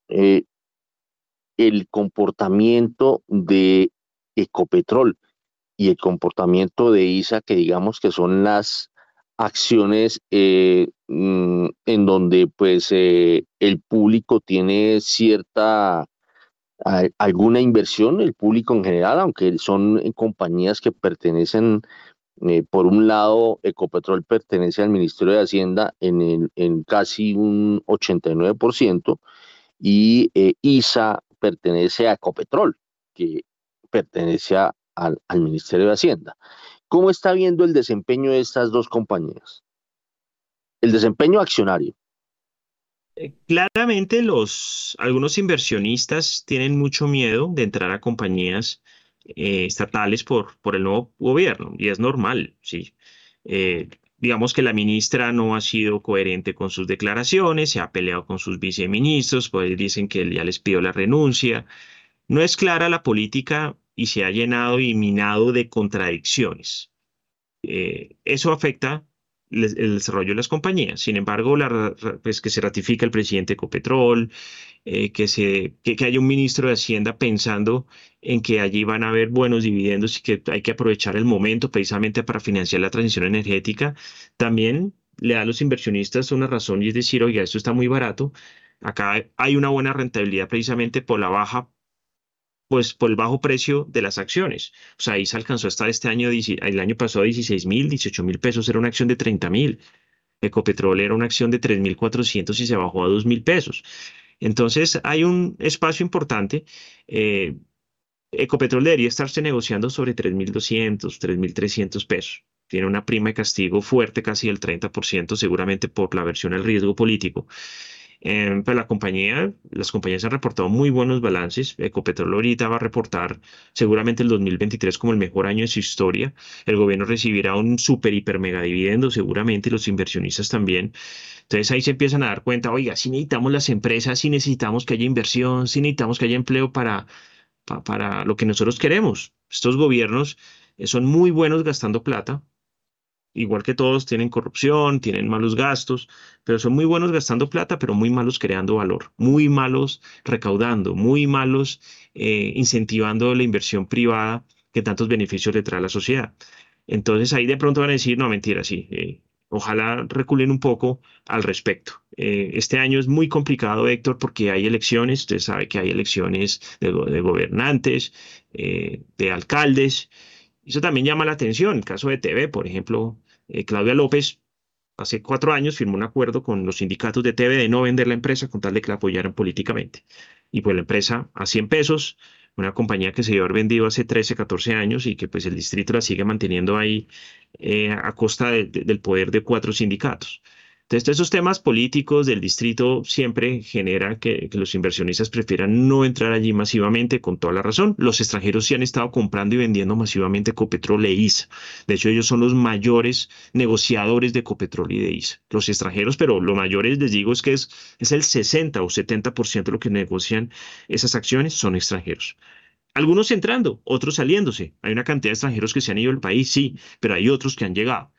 eh, el comportamiento de Ecopetrol y el comportamiento de ISA, que digamos que son las acciones eh, mm, en donde pues eh, el público tiene cierta alguna inversión, el público en general, aunque son compañías que pertenecen, eh, por un lado, Ecopetrol pertenece al Ministerio de Hacienda en, en casi un 89% y ISA pertenece a Ecopetrol, que pertenece al, Ministerio de Hacienda. ¿Cómo está viendo el desempeño de estas dos compañías? El desempeño accionario. Eh, claramente los algunos inversionistas tienen mucho miedo de entrar a compañías eh, estatales por, por el nuevo gobierno y es normal, sí. Eh, digamos que la ministra no ha sido coherente con sus declaraciones, se ha peleado con sus viceministros, pues dicen que ya les pidió la renuncia. No es clara la política y se ha llenado y minado de contradicciones. Eh, eso afecta el, desarrollo de las compañías. Sin embargo, la, pues que se ratifica el presidente Ecopetrol, eh, que, se, que, haya un ministro de Hacienda pensando en que allí van a haber buenos dividendos y que hay que aprovechar el momento precisamente para financiar la transición energética, también le da a los inversionistas una razón y es decir, oiga, esto está muy barato. Acá hay una buena rentabilidad precisamente por la baja pues por el bajo precio de las acciones. O sea, ahí se alcanzó a estar este año, el año pasado 16 mil, 18 mil pesos, era una acción de 30 mil. Ecopetrol era una acción de 3.400 y se bajó a 2 mil pesos. Entonces hay un espacio importante. Eh, Ecopetrol debería estarse negociando sobre 3.200, 3.300 pesos. Tiene una prima de castigo fuerte, casi del 30%, seguramente por la versión al riesgo político. Eh, la compañía, las compañías han reportado muy buenos balances. Ecopetrol ahorita va a reportar seguramente el 2023 como el mejor año de su historia. El gobierno recibirá un super, hiper, mega dividendo seguramente, los inversionistas también. Entonces ahí se empiezan a dar cuenta, oiga, si necesitamos las empresas, si necesitamos que haya inversión, si necesitamos que haya empleo para, para, lo que nosotros queremos. Estos gobiernos eh, son muy buenos gastando plata, igual que todos, tienen corrupción, tienen malos gastos, pero son muy buenos gastando plata, pero muy malos creando valor, muy malos recaudando, muy malos eh, incentivando la inversión privada que tantos beneficios le trae a la sociedad. Entonces ahí de pronto van a decir, no, mentira, sí, eh, ojalá reculen un poco al respecto. Eh, este año es muy complicado, Héctor, porque hay elecciones, usted sabe que hay elecciones de, gobernantes, de alcaldes, eso también llama la atención. El caso de TV, por ejemplo, eh, Claudia López hace cuatro años firmó un acuerdo con los sindicatos de TV de no vender la empresa con tal de que la apoyaran políticamente. Y pues la empresa a 100 pesos, una compañía que se dio haber vendido hace 13, 14 años y que pues el distrito la sigue manteniendo ahí eh, a costa del poder de cuatro sindicatos. Entonces, esos temas políticos del distrito siempre generan que, los inversionistas prefieran no entrar allí masivamente, con toda la razón. Los extranjeros sí han estado comprando y vendiendo masivamente Copetrol e ISA. De hecho, ellos son los mayores negociadores de Copetrol y de ISA. Los extranjeros, pero lo mayores, les digo, es que es, es el 60 o 70% de lo que negocian esas acciones son extranjeros. Algunos entrando, otros saliéndose. Hay una cantidad de extranjeros que se han ido del país, sí, pero hay otros que han llegado.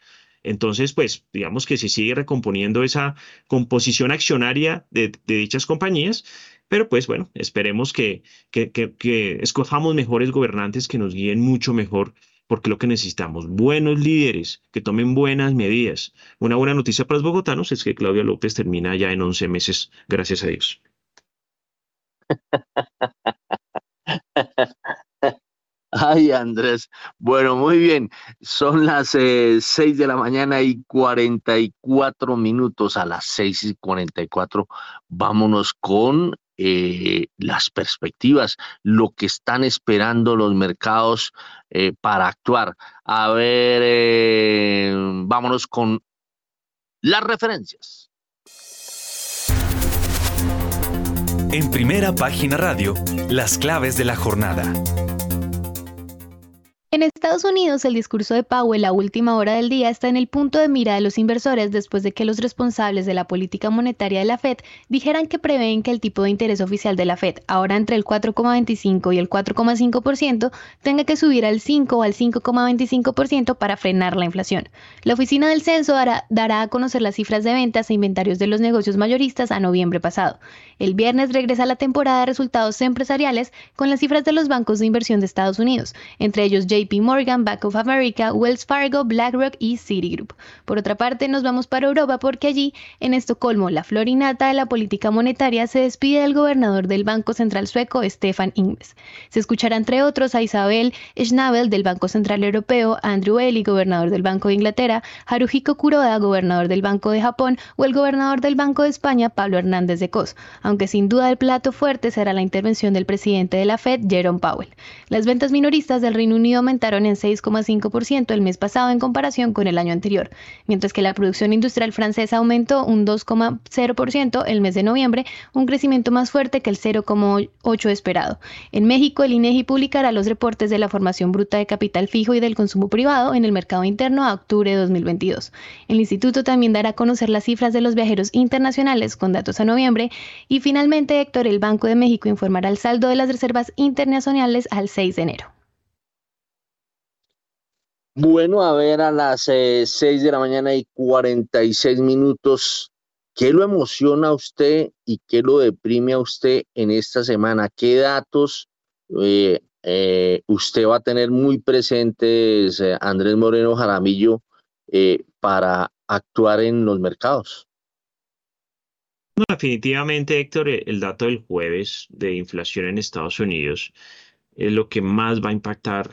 Entonces, pues, digamos que se sigue recomponiendo esa composición accionaria de, dichas compañías, pero pues bueno, esperemos que, que, que, escojamos mejores gobernantes que nos guíen mucho mejor porque lo que necesitamos, buenos líderes que tomen buenas medidas. Una buena noticia para los bogotanos es que Claudia López termina ya en 11 meses, gracias a Dios. Ay, Andrés. Bueno, muy bien. Son las eh, seis de la mañana y 44 minutos. A las seis y 44, vámonos con eh, las perspectivas, lo que están esperando los mercados eh, para actuar. A ver, vámonos con las referencias. En primera página radio, las claves de la jornada. En Estados Unidos, el discurso de Powell a última hora del día está en el punto de mira de los inversores después de que los responsables de la política monetaria de la Fed dijeran que prevén que el tipo de interés oficial de la Fed, ahora entre el 4,25 y el 4,5%, tenga que subir al 5 o al 5,25% para frenar la inflación. La oficina del censo dará, a conocer las cifras de ventas e inventarios de los negocios mayoristas a noviembre pasado. El viernes regresa la temporada de resultados empresariales con las cifras de los bancos de inversión de Estados Unidos, entre ellos J JP Morgan, Bank of America, Wells Fargo, BlackRock y Citigroup. Por otra parte, nos vamos para Europa porque allí, en Estocolmo, la florinata de la política monetaria se despide del gobernador del Banco Central sueco, Stefan Ingves. Se escuchará entre otros a Isabel Schnabel del Banco Central Europeo, Andrew Eli, gobernador del Banco de Inglaterra, Haruhiko Kuroda, gobernador del Banco de Japón, o el gobernador del Banco de España, Pablo Hernández de Cos, aunque sin duda el plato fuerte será la intervención del presidente de la Fed, Jerome Powell. Las ventas minoristas del Reino Unido aumentaron en 6,5% el mes pasado en comparación con el año anterior, mientras que la producción industrial francesa aumentó un 2,0% el mes de noviembre, un crecimiento más fuerte que el 0,8% esperado. En México, el INEGI publicará los reportes de la formación bruta de capital fijo y del consumo privado en el mercado interno a octubre de 2022. El instituto también dará a conocer las cifras de los viajeros internacionales con datos a noviembre y finalmente, Héctor, el Banco de México informará el saldo de las reservas internacionales al 6 de enero. Bueno, a ver, a las eh, seis de la mañana y 46 minutos, ¿qué lo emociona a usted y qué lo deprime a usted en esta semana? ¿Qué datos eh, eh, usted va a tener muy presentes, Andrés Moreno Jaramillo, para actuar en los mercados? No, definitivamente, Héctor, el dato del jueves de inflación en Estados Unidos es lo que más va a impactar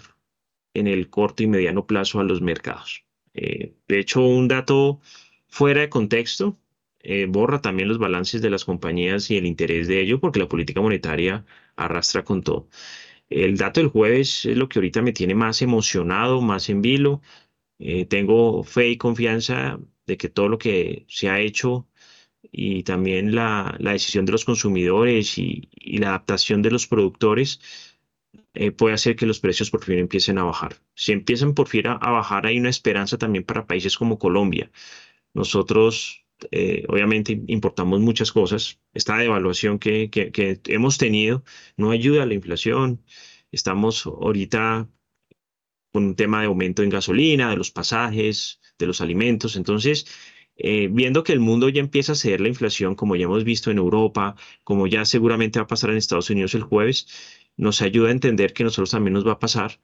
en el corto y mediano plazo a los mercados. Eh, de hecho, un dato fuera de contexto eh, borra también los balances de las compañías y el interés de ello porque la política monetaria arrastra con todo. El dato del jueves es lo que ahorita me tiene más emocionado, más en vilo. Eh, tengo fe y confianza de que todo lo que se ha hecho y también la, decisión de los consumidores y, la adaptación de los productores eh, puede hacer que los precios por fin empiecen a bajar. Si empiezan por fin a, bajar, hay una esperanza también para países como Colombia. Nosotros, eh, obviamente, importamos muchas cosas. Esta devaluación que, que hemos tenido no ayuda a la inflación. Estamos ahorita con un tema de aumento en gasolina, de los pasajes, de los alimentos. Entonces, eh, viendo que el mundo ya empieza a ceder la inflación, como ya hemos visto en Europa, como ya seguramente va a pasar en Estados Unidos el jueves, nos ayuda a entender que nosotros también nos va a pasar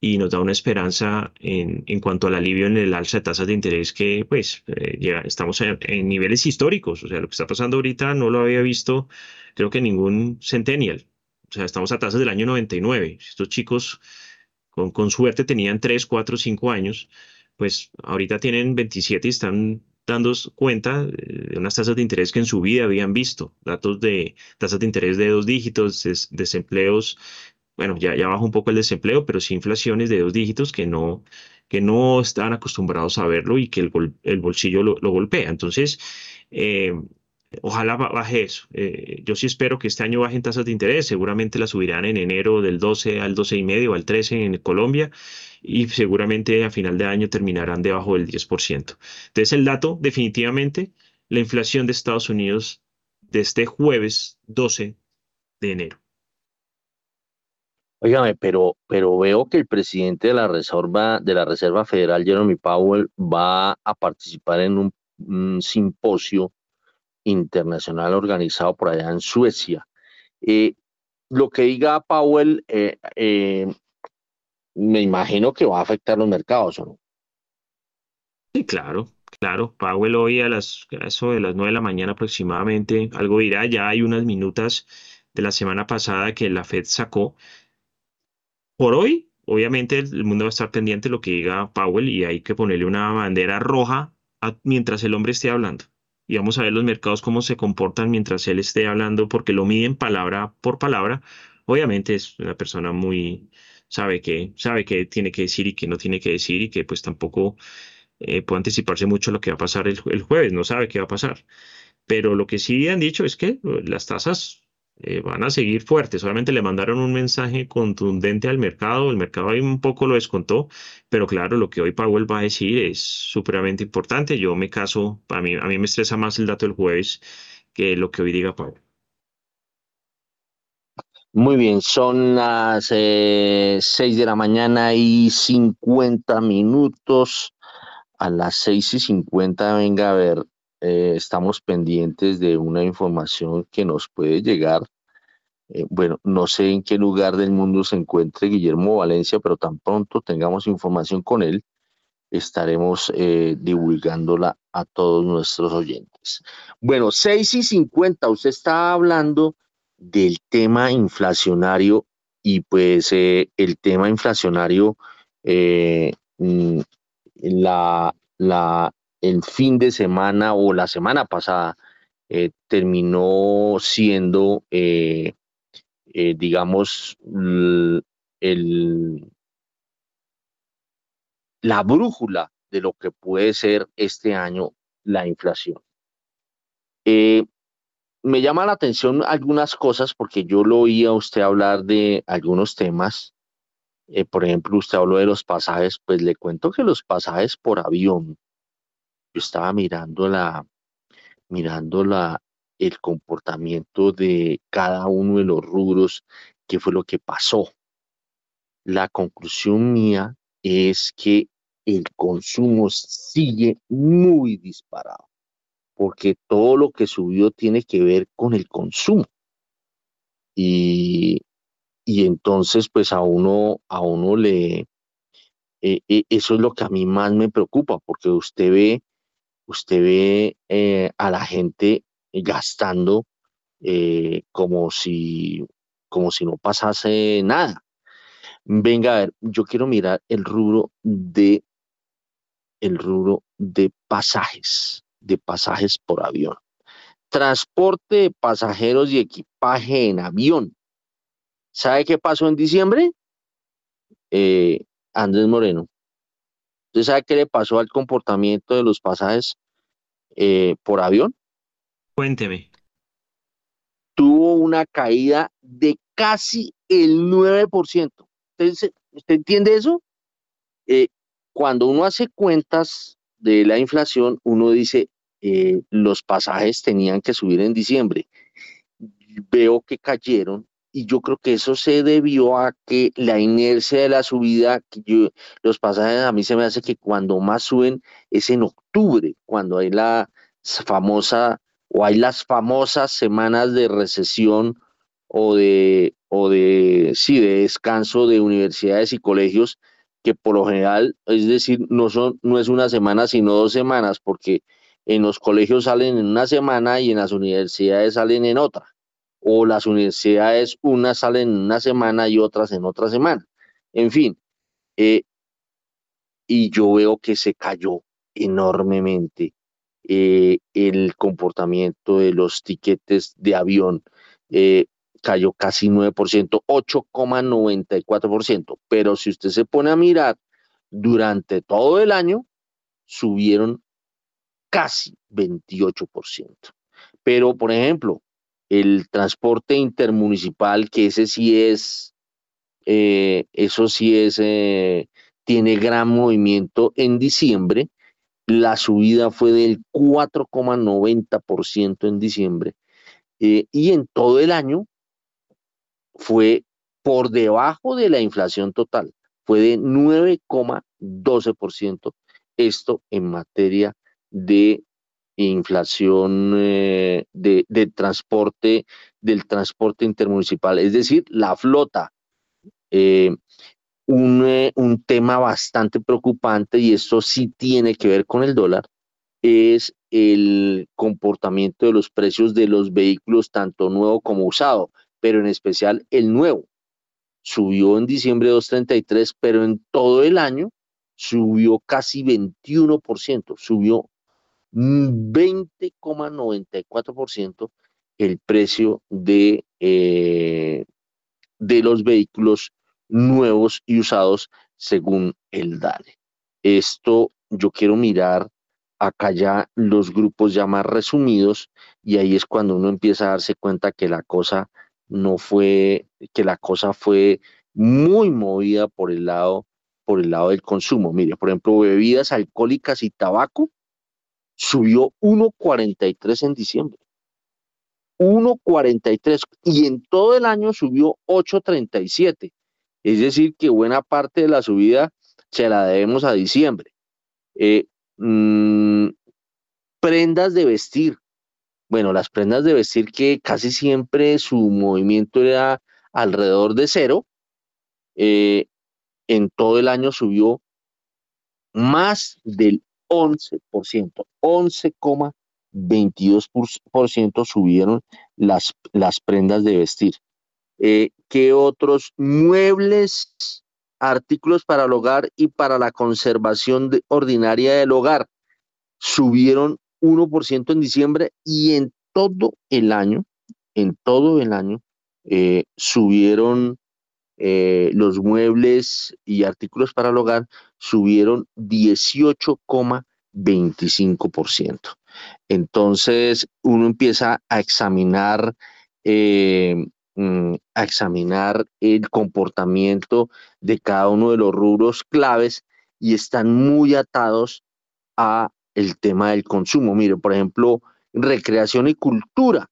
y nos da una esperanza en, en cuanto al alivio en el alza de tasas de interés que pues eh, ya estamos en, niveles históricos. O sea, lo que está pasando ahorita no lo había visto creo que ningún centennial. O sea, estamos a tasas del año 99. Estos chicos con, con suerte tenían 3, 4, 5 años, pues ahorita tienen 27 y están dando cuenta de unas tasas de interés que en su vida habían visto, datos de tasas de interés de dos dígitos, desempleos, bueno, ya, ya bajó un poco el desempleo, pero sí inflaciones de dos dígitos que no, que no están acostumbrados a verlo y que el, el bolsillo lo, lo, golpea. Entonces, eh, Ojalá baje eso. Eh, yo sí espero que este año bajen tasas de interés. Seguramente las subirán en enero del 12 al 12 y medio, al 13 en Colombia y seguramente a final de año terminarán debajo del 10%. Entonces el dato definitivamente, la inflación de Estados Unidos de este jueves 12 de enero. Óigame, pero, pero veo que el presidente de la Reserva, de la Reserva Federal, Jeremy Powell, va a participar en un simposio internacional organizado por allá en Suecia. Eh, lo que diga Powell, eh, eh, me imagino que va a afectar los mercados, ¿o no? Sí, claro, claro. Powell hoy a las eso de las nueve de la mañana aproximadamente, algo dirá, ya hay unas minutas de la semana pasada que la Fed sacó. Por hoy, obviamente, el mundo va a estar pendiente de lo que diga Powell y hay que ponerle una bandera roja mientras el hombre esté hablando y vamos a ver los mercados cómo se comportan mientras él esté hablando, porque lo miden palabra por palabra. Obviamente es una persona muy, sabe que, sabe que tiene que decir y que no tiene que decir y que pues tampoco eh, puede anticiparse mucho lo que va a pasar el, el jueves, no sabe qué va a pasar. Pero lo que sí han dicho es que las tasas eh, van a seguir fuertes. Solamente le mandaron un mensaje contundente al mercado. El mercado ahí un poco lo descontó, pero claro, lo que hoy Powell va a decir es supremamente importante. Yo me caso, a mí, a mí me estresa más el dato del jueves que lo que hoy diga Powell. Muy bien, son las eh, 6 de la mañana y 50 minutos. A las 6 y 50, venga a ver, eh, estamos pendientes de una información que nos puede llegar. Eh, bueno, no sé en qué lugar del mundo se encuentre Guillermo Valencia, pero tan pronto tengamos información con él, estaremos eh, divulgándola a todos nuestros oyentes. Bueno, 6 y 50, usted está hablando del tema inflacionario y pues el tema inflacionario, mm, la, la, el fin de semana o la semana pasada eh, terminó siendo, eh, eh, digamos, el, la brújula de lo que puede ser este año la inflación. me llama la atención algunas cosas porque yo lo oía a usted hablar de algunos temas. por ejemplo, usted habló de los pasajes, pues le cuento que los pasajes por avión yo estaba mirando la, mirando la, el comportamiento de cada uno de los rubros, qué fue lo que pasó. La conclusión mía es que el consumo sigue muy disparado, porque todo lo que subió tiene que ver con el consumo. Y, y entonces, pues a uno, a uno le, eh, eh, eso es lo que a mí más me preocupa, porque usted ve usted ve eh, a la gente gastando eh, como, si, como si no pasase nada. Venga, a ver, yo quiero mirar el rubro de el rubro de pasajes, de pasajes por avión. Transporte de pasajeros y equipaje en avión. ¿Sabe qué pasó en diciembre? Eh, Andrés Moreno. ¿Usted sabe qué le pasó al comportamiento de los pasajes eh, por avión? Cuénteme. Tuvo una caída de casi el 9%. ¿Usted, usted entiende eso? Eh, cuando uno hace cuentas de la inflación, uno dice, eh, los pasajes tenían que subir en diciembre. Veo que cayeron y yo creo que eso se debió a que la inercia de la subida, los pasajes a mí se me hace que cuando más suben es en octubre, cuando hay la famosa o hay las famosas semanas de recesión o de, o de, sí, de descanso de universidades y colegios, que por lo general, es decir, no, son, no es una semana, sino dos semanas, porque en los colegios salen en una semana y en las universidades salen en otra o las universidades unas salen en una semana y otras en otra semana. En fin, eh, y yo veo que se cayó enormemente eh, el comportamiento de los tiquetes de avión. Eh, cayó casi 9%, 8,94%. Pero si usted se pone a mirar, durante todo el año subieron casi 28%. Pero, por ejemplo, el transporte intermunicipal, que ese sí es, eh, eso sí es, eh, tiene gran movimiento en diciembre. La subida fue del 4,90% en diciembre. Eh, y en todo el año fue por debajo de la inflación total, fue de 9,12%. Esto en materia de inflación eh, de, transporte, del transporte intermunicipal, es decir, la flota. Eh, un, eh, un, tema bastante preocupante, y esto sí tiene que ver con el dólar, es el comportamiento de los precios de los vehículos, tanto nuevo como usado, pero en especial el nuevo. Subió en diciembre 2.33, pero en todo el año subió casi 21%, subió 20,94% el precio de, eh, de los vehículos nuevos y usados según el DANE. Esto yo quiero mirar acá ya los grupos ya más resumidos y ahí es cuando uno empieza a darse cuenta que la cosa no fue, que la cosa fue muy movida por el lado, por el lado del consumo. Mire, por ejemplo, bebidas alcohólicas y tabaco subió 1,43 en diciembre. 1,43 y en todo el año subió 8,37. Es decir, que buena parte de la subida se la debemos a diciembre. Eh, mm, prendas de vestir. Bueno, las prendas de vestir que casi siempre su movimiento era alrededor de cero, eh, en todo el año subió más del 11%, 11,22% subieron las, las prendas de vestir. Eh, ¿Qué otros muebles, artículos para el hogar y para la conservación ordinaria del hogar subieron 1% en diciembre y en todo el año, en todo el año, eh, subieron eh, los muebles y artículos para el hogar subieron 18,25%. Entonces uno empieza a examinar, eh, mm, a examinar el comportamiento de cada uno de los rubros claves y están muy atados a el tema del consumo. Mire, por ejemplo, recreación y cultura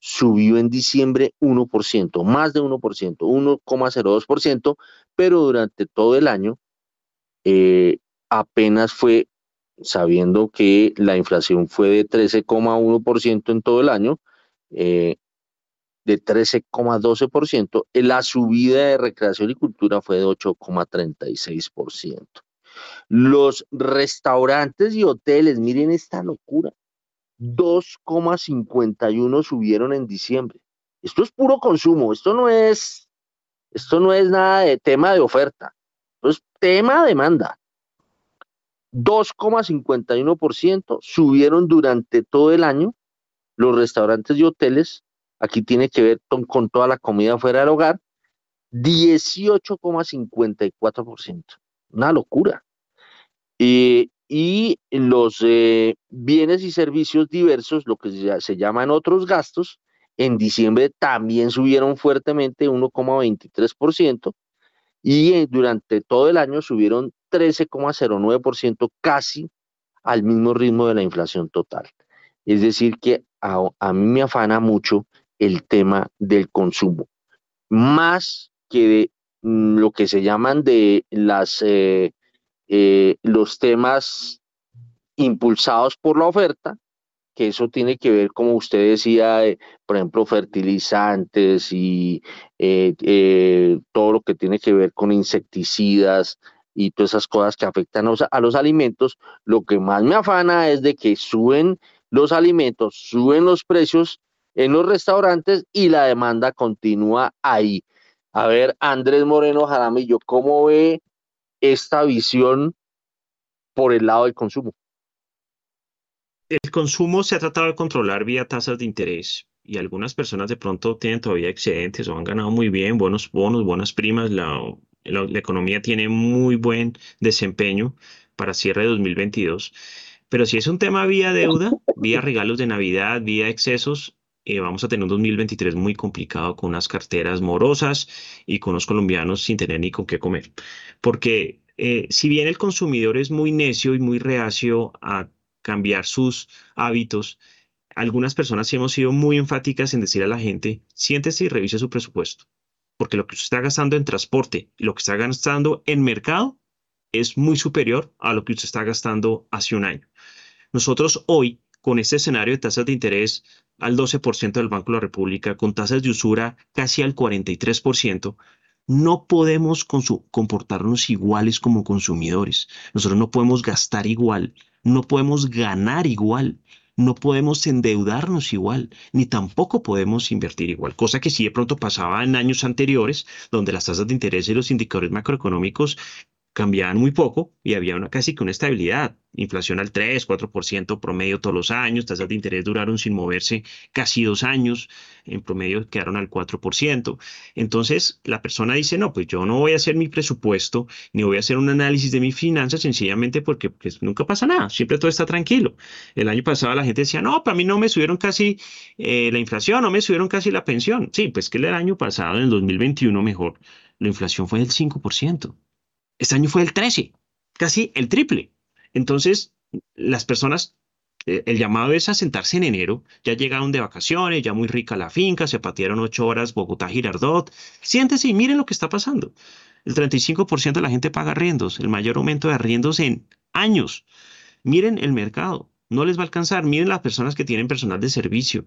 subió en diciembre 1%, más de 1%, 1,02%, pero durante todo el año eh, apenas fue, sabiendo que la inflación fue de 13,1% en todo el año, eh, de 13,12%, la subida de recreación y cultura fue de 8,36%. Los restaurantes y hoteles, miren esta locura, 2,51 subieron en diciembre. Esto es puro consumo, esto no es, esto no es nada de tema de oferta, esto es tema demanda. 2,51% subieron durante todo el año los restaurantes y hoteles. Aquí tiene que ver con, toda la comida fuera del hogar. 18,54%. Una locura. y y los eh, bienes y servicios diversos, lo que se, llaman otros gastos, en diciembre también subieron fuertemente 1,23% y durante todo el año subieron 13,09%, casi al mismo ritmo de la inflación total. Es decir, que a, mí me afana mucho el tema del consumo, más que de mm, lo que se llaman de las, eh, eh, los temas impulsados por la oferta, que eso tiene que ver, como usted decía, por ejemplo, fertilizantes y eh, todo lo que tiene que ver con insecticidas y todas esas cosas que afectan a los alimentos, lo que más me afana es de que suben los alimentos, suben los precios en los restaurantes y la demanda continúa ahí. A ver, Andrés Moreno Jaramillo, ¿cómo ve esta visión por el lado del consumo? El consumo se ha tratado de controlar vía tasas de interés y algunas personas de pronto tienen todavía excedentes o han ganado muy bien, buenos bonos, buenas primas. La, la economía tiene muy buen desempeño para cierre de 2022 pero si es un tema vía deuda, vía regalos de Navidad, vía excesos, eh, vamos a tener un 2023 muy complicado con unas carteras morosas y con los colombianos sin tener ni con qué comer. Porque eh, si bien el consumidor es muy necio y muy reacio a cambiar sus hábitos, algunas personas sí hemos sido muy enfáticas en decir a la gente, siéntese y revise su presupuesto. Porque lo que usted está gastando en transporte y lo que está gastando en mercado es muy superior a lo que usted está gastando hace un año. Nosotros hoy, con este escenario de tasas de interés al 12% del Banco de la República, con tasas de usura casi al 43%, no podemos comportarnos iguales como consumidores. Nosotros no podemos gastar igual, no podemos ganar igual, no podemos endeudarnos igual, ni tampoco podemos invertir igual, cosa que sí de pronto pasaba en años anteriores, donde las tasas de interés y los indicadores macroeconómicos cambiaban muy poco y había una, casi que una estabilidad. Inflación al 3, 4% promedio todos los años, tasas de interés duraron sin moverse casi dos años, en promedio quedaron al 4%. Entonces la persona dice, no, pues yo no voy a hacer mi presupuesto, ni voy a hacer un análisis de mis finanzas, sencillamente porque pues, nunca pasa nada, siempre todo está tranquilo. El año pasado la gente decía, no, para mí no me subieron casi eh, la inflación, no me subieron casi la pensión. Sí, pues que el año pasado, en el 2021 mejor, la inflación fue del 5%. Este año fue el 13, casi el triple. Entonces, las personas, eh, el llamado es a sentarse en enero, ya llegaron de vacaciones, ya muy rica la finca, se patearon ocho horas Bogotá-Girardot. Siéntese y miren lo que está pasando. El 35% de la gente paga arriendos, el mayor aumento de arriendos en años. Miren el mercado, no les va a alcanzar. Miren las personas que tienen personal de servicio,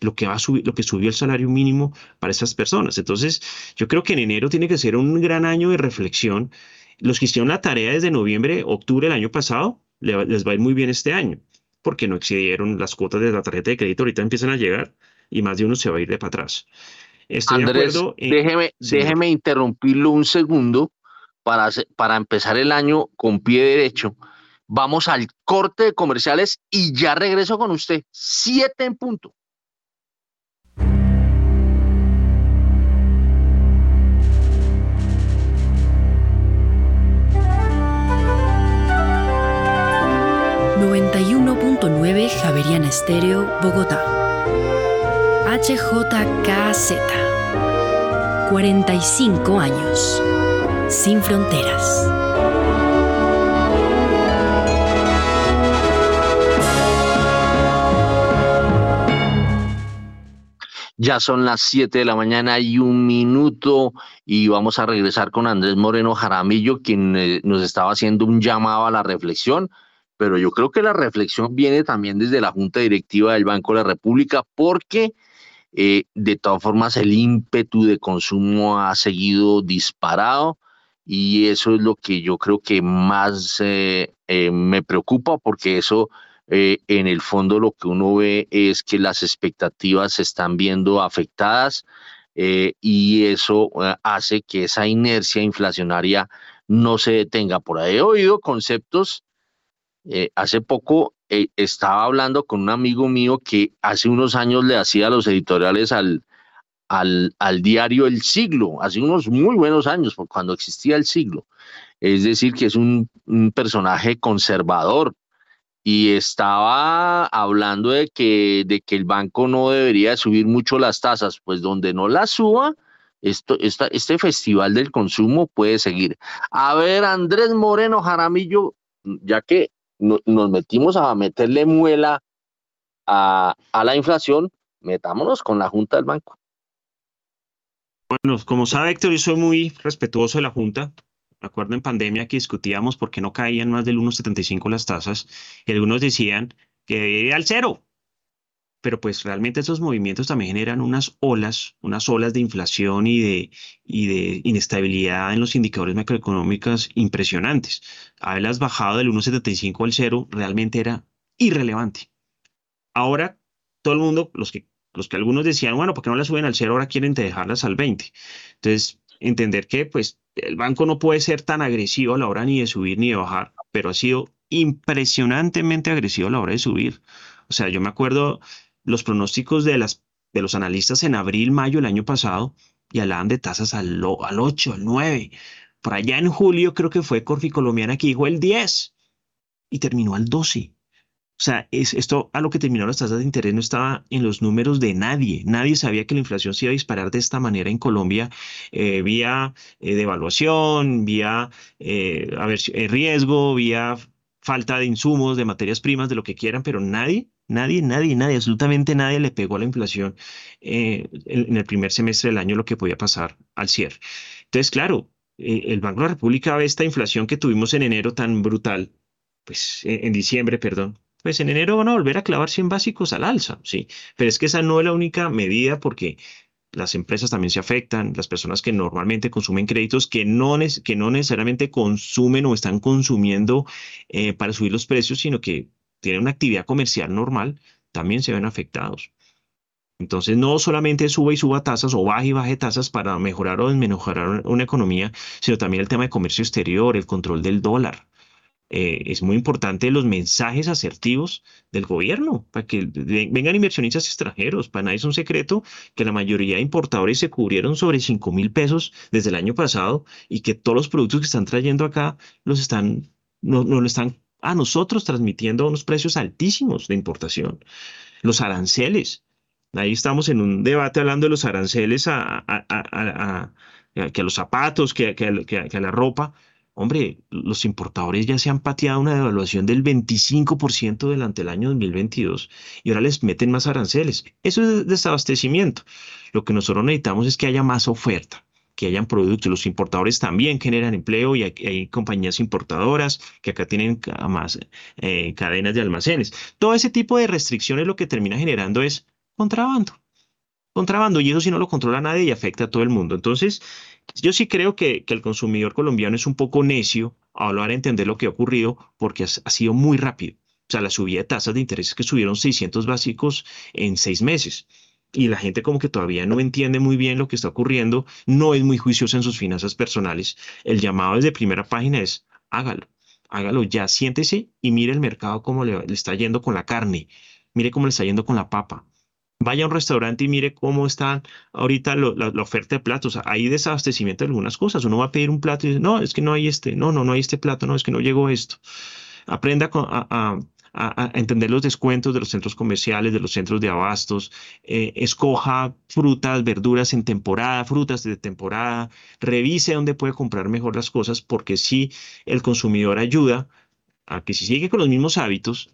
lo que va a subir, lo que subió el salario mínimo para esas personas. Entonces, yo creo que en enero tiene que ser un gran año de reflexión los que hicieron la tarea desde noviembre, octubre del año pasado, les va a ir muy bien este año, porque no excedieron las cuotas de la tarjeta de crédito, ahorita empiezan a llegar y más de uno se va a ir de para atrás. Andrés, déjeme, déjeme interrumpirlo un segundo para, para empezar el año con pie derecho. Vamos al corte de comerciales y ya regreso con usted. Siete en punto. 91.9 Javeriana Estéreo, Bogotá. HJKZ. 45 años. Sin fronteras. Ya son las 7 de la mañana y un minuto y vamos a regresar con Andrés Moreno Jaramillo, quien eh, nos estaba haciendo un llamado a la reflexión pero yo creo que la reflexión viene también desde la Junta Directiva del Banco de la República, porque eh, de todas formas el ímpetu de consumo ha seguido disparado y eso es lo que yo creo que más eh, eh, me preocupa, porque eso en el fondo lo que uno ve es que las expectativas se están viendo afectadas y eso hace que esa inercia inflacionaria no se detenga. Por ahí he oído conceptos eh, hace poco eh, estaba hablando con un amigo mío que hace unos años le hacía los editoriales al, al, al diario El Siglo, hace unos muy buenos años, cuando existía El Siglo. Es decir, que es un, personaje conservador, y estaba hablando de que, de que el banco no debería subir mucho las tasas, pues donde no las suba, esto, este festival del consumo puede seguir. A ver, Andrés Moreno Jaramillo, ya que nos metimos a meterle muela a, la inflación, metámonos con la Junta del Banco. Bueno, como sabe Héctor, yo soy muy respetuoso de la Junta. Me acuerdo en pandemia que discutíamos por qué no caían más del 1,75 las tasas y algunos decían que al cero. Pero pues realmente esos movimientos también generan unas olas, unas olas de inflación y de, y de inestabilidad en los indicadores macroeconómicos impresionantes. Haberlas bajado del 1,75 al cero realmente era irrelevante. Ahora, todo el mundo, los que, los que algunos decían, bueno, ¿por qué no las suben al cero? Ahora quieren dejarlas al 20. Entonces, entender que pues el banco no puede ser tan agresivo a la hora ni de subir ni de bajar, pero ha sido impresionantemente agresivo a la hora de subir. O sea, yo me acuerdo los pronósticos de, las, de los analistas en abril, mayo del año pasado y hablaban de tasas al, al 8, al 9. Por allá en julio creo que fue Corfi Colombiana que dijo el 10 y terminó al 12. O sea, es, esto a lo que terminó las tasas de interés no estaba en los números de nadie. Nadie sabía que la inflación se iba a disparar de esta manera en Colombia eh, vía eh, devaluación, vía eh, riesgo, vía falta de insumos, de materias primas, de lo que quieran, pero nadie, nadie, nadie, nadie, absolutamente nadie le pegó a la inflación en el primer semestre del año lo que podía pasar al cierre. Entonces, claro, el Banco de la República ve esta inflación que tuvimos en enero tan brutal, pues en diciembre, perdón, pues en enero van a volver a clavar 100 básicos al alza, sí, pero es que esa no es la única medida porque las empresas también se afectan, las personas que normalmente consumen créditos que no, que no necesariamente consumen o están consumiendo eh, para subir los precios, sino que tienen una actividad comercial normal, también se ven afectados. Entonces, no solamente suba y suba tasas o baje y baje tasas para mejorar o desmejorar una economía, sino también el tema de comercio exterior, el control del dólar. Eh, es muy importante los mensajes asertivos del gobierno para que vengan inversionistas extranjeros. Para nadie es un secreto que la mayoría de importadores se cubrieron sobre 5 mil pesos desde el año pasado y que todos los productos que están trayendo acá los están, no, no lo están a nosotros transmitiendo unos precios altísimos de importación. Los aranceles. Ahí estamos en un debate hablando de los aranceles a, que a los zapatos, que, que a la ropa Hombre, los importadores ya se han pateado una devaluación del 25% durante el año 2022 y ahora les meten más aranceles. Eso es desabastecimiento. Lo que nosotros necesitamos es que haya más oferta, que hayan productos. Los importadores también generan empleo y hay, compañías importadoras que acá tienen más eh, cadenas de almacenes. Todo ese tipo de restricciones lo que termina generando es contrabando contrabando y eso si no lo controla nadie y afecta a todo el mundo. Entonces, yo sí creo que, el consumidor colombiano es un poco necio a hablar a entender lo que ha ocurrido porque ha, sido muy rápido. O sea, la subida de tasas de interés que subieron 600 básicos en seis meses. Y la gente como que todavía no entiende muy bien lo que está ocurriendo, no es muy juiciosa en sus finanzas personales. El llamado desde primera página es hágalo, hágalo ya, siéntese y mire el mercado cómo le, está yendo con la carne, mire cómo le está yendo con la papa, Vaya a un restaurante y mire cómo está ahorita la, oferta de platos. Hay desabastecimiento de algunas cosas. Uno va a pedir un plato y dice, no, es que no hay este, no, no, no hay este plato, no, es que no llegó esto. Aprenda a, entender los descuentos de los centros comerciales, de los centros de abastos, eh, escoja frutas, verduras en temporada, frutas de temporada, revise dónde puede comprar mejor las cosas, porque si el consumidor ayuda a que si sigue con los mismos hábitos,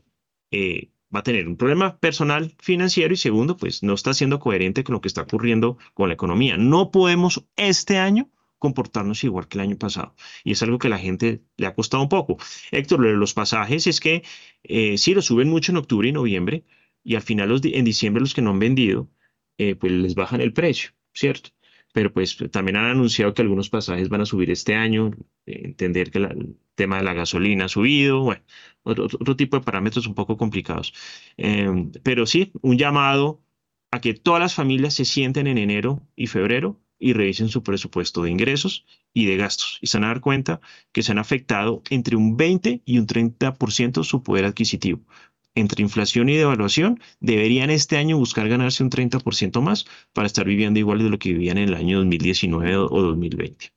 eh, va a tener un problema personal financiero y segundo, pues no está siendo coherente con lo que está ocurriendo con la economía. No podemos este año comportarnos igual que el año pasado. Y es algo que la gente le ha costado un poco. Héctor, los pasajes es que eh, sí, los suben mucho en octubre y noviembre y al final en diciembre los que no han vendido, eh, pues les bajan el precio, ¿cierto? Pero pues también han anunciado que algunos pasajes van a subir este año, eh, entender que el tema de la gasolina ha subido, bueno, otro, tipo de parámetros un poco complicados. Em, pero sí, un llamado a que todas las familias se sienten en enero y febrero y revisen su presupuesto de ingresos y de gastos y se van a dar cuenta que se han afectado entre un 20 y un 30% su poder adquisitivo. entre inflación y devaluación, deberían este año buscar ganarse un 30% más para estar viviendo igual de lo que vivían en el año 2019 o 2020.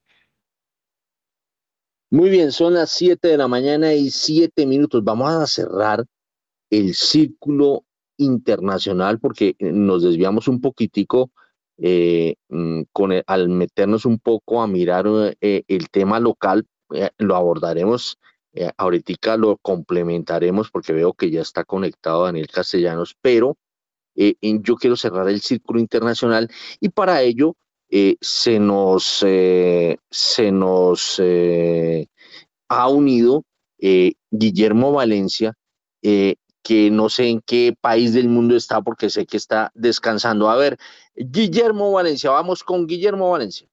Muy bien, son las 7 de la mañana y 7 minutos. Vamos a cerrar el círculo internacional porque nos desviamos un poquitico eh, mm, con al meternos un poco a mirar eh, el tema local, eh, lo abordaremos ahorita lo complementaremos porque veo que ya está conectado Daniel Castellanos, pero yo quiero cerrar el círculo internacional y para ello se nos, se nos ha unido Guillermo Valencia, que no sé en qué país del mundo está porque sé que está descansando. A ver, Guillermo Valencia, vamos con Guillermo Valencia.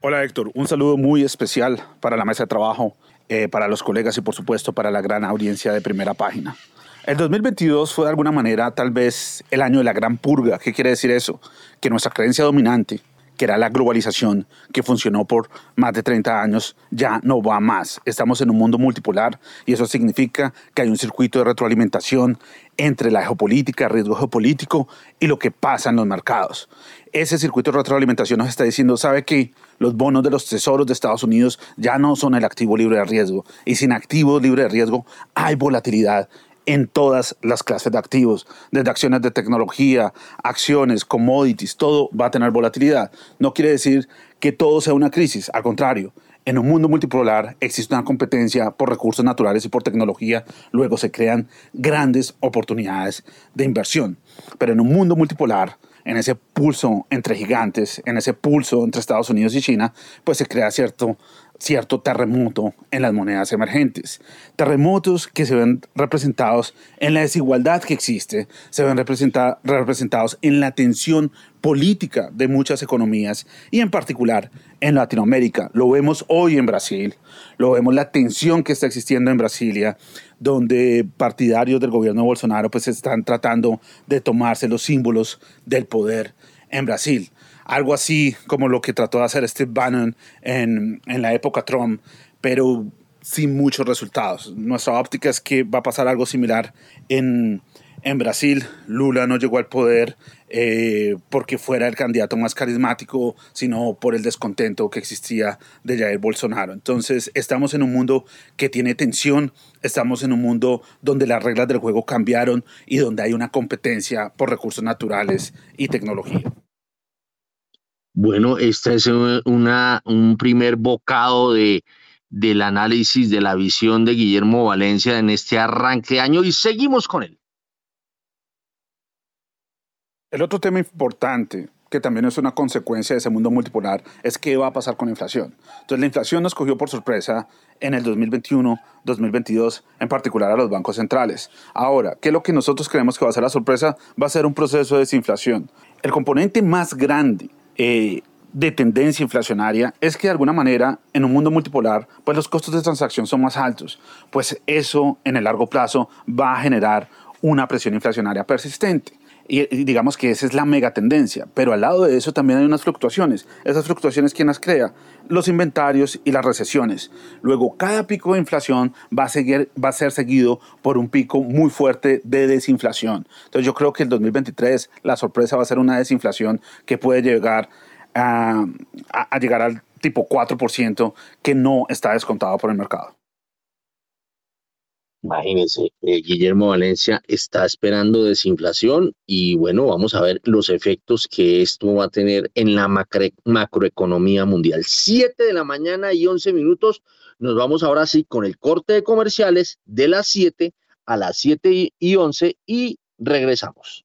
Hola Héctor, un saludo muy especial para la mesa de trabajo, eh, para los colegas y por supuesto para la gran audiencia de primera página. El 2022 fue de alguna manera tal vez el año de la gran purga. ¿Qué quiere decir eso? Que nuestra creencia dominante, que era la globalización, que funcionó por más de 30 años, ya no va más. Estamos en un mundo multipolar y eso significa que hay un circuito de retroalimentación entre la geopolítica, riesgo geopolítico y lo que pasa en los mercados. Ese circuito de retroalimentación nos está diciendo, ¿sabe qué? los bonos de los tesoros de Estados Unidos ya no son el activo libre de riesgo. Y sin activo libre de riesgo hay volatilidad en todas las clases de activos, desde acciones de tecnología, acciones, commodities, todo va a tener volatilidad. No quiere decir que todo sea una crisis, al contrario, en un mundo multipolar existe una competencia por recursos naturales y por tecnología, luego se crean grandes oportunidades de inversión. Pero en un mundo multipolar, en ese pulso entre gigantes, en ese pulso entre Estados Unidos y China, pues se crea cierto, cierto terremoto en las monedas emergentes. Terremotos que se ven representados en la desigualdad que existe, se ven representados en la tensión política de muchas economías y en particular en Latinoamérica. Lo vemos hoy en Brasil, lo vemos la tensión que está existiendo en Brasilia, donde partidarios del gobierno de Bolsonaro pues están tratando de tomarse los símbolos del poder en Brasil. Algo así como lo que trató de hacer Steve Bannon en, en la época Trump, pero sin muchos resultados. Nuestra óptica es que va a pasar algo similar en, en Brasil. Lula no llegó al poder eh, porque fuera el candidato más carismático, sino por el descontento que existía de Jair Bolsonaro. Entonces, estamos en un mundo que tiene tensión, estamos en un mundo donde las reglas del juego cambiaron y donde hay una competencia por recursos naturales y tecnología. Bueno, este es una, un primer bocado de, del análisis de la visión de Guillermo Valencia en este arranque de año y seguimos con él. El otro tema importante, que también es una consecuencia de ese mundo multipolar, es qué va a pasar con la inflación. Entonces, la inflación nos cogió por sorpresa en el 2021, 2022, en particular a los bancos centrales. Ahora, ¿qué es lo que nosotros creemos que va a ser la sorpresa? Va a ser un proceso de desinflación. El componente más grande eh, de tendencia inflacionaria es que de alguna manera en un mundo multipolar pues los costos de transacción son más altos. Pues eso en el largo plazo va a generar una presión inflacionaria persistente y digamos que esa es la mega tendencia, pero al lado de eso también hay unas fluctuaciones. Esas fluctuaciones, ¿quién las crea? Los inventarios y las recesiones. Luego, cada pico de inflación va a, seguir, va a ser seguido por un pico muy fuerte de desinflación. Entonces yo creo que el 2023 la sorpresa va a ser una desinflación que puede llegar a, llegar al tipo 4% que no está descontado por el mercado. Imagínense, eh, Guillermo Valencia está esperando desinflación y bueno, vamos a ver los efectos que esto va a tener en la macroeconomía mundial. Siete de la mañana y once minutos. Nos vamos ahora sí con el corte de comerciales de las siete a las siete y once y regresamos.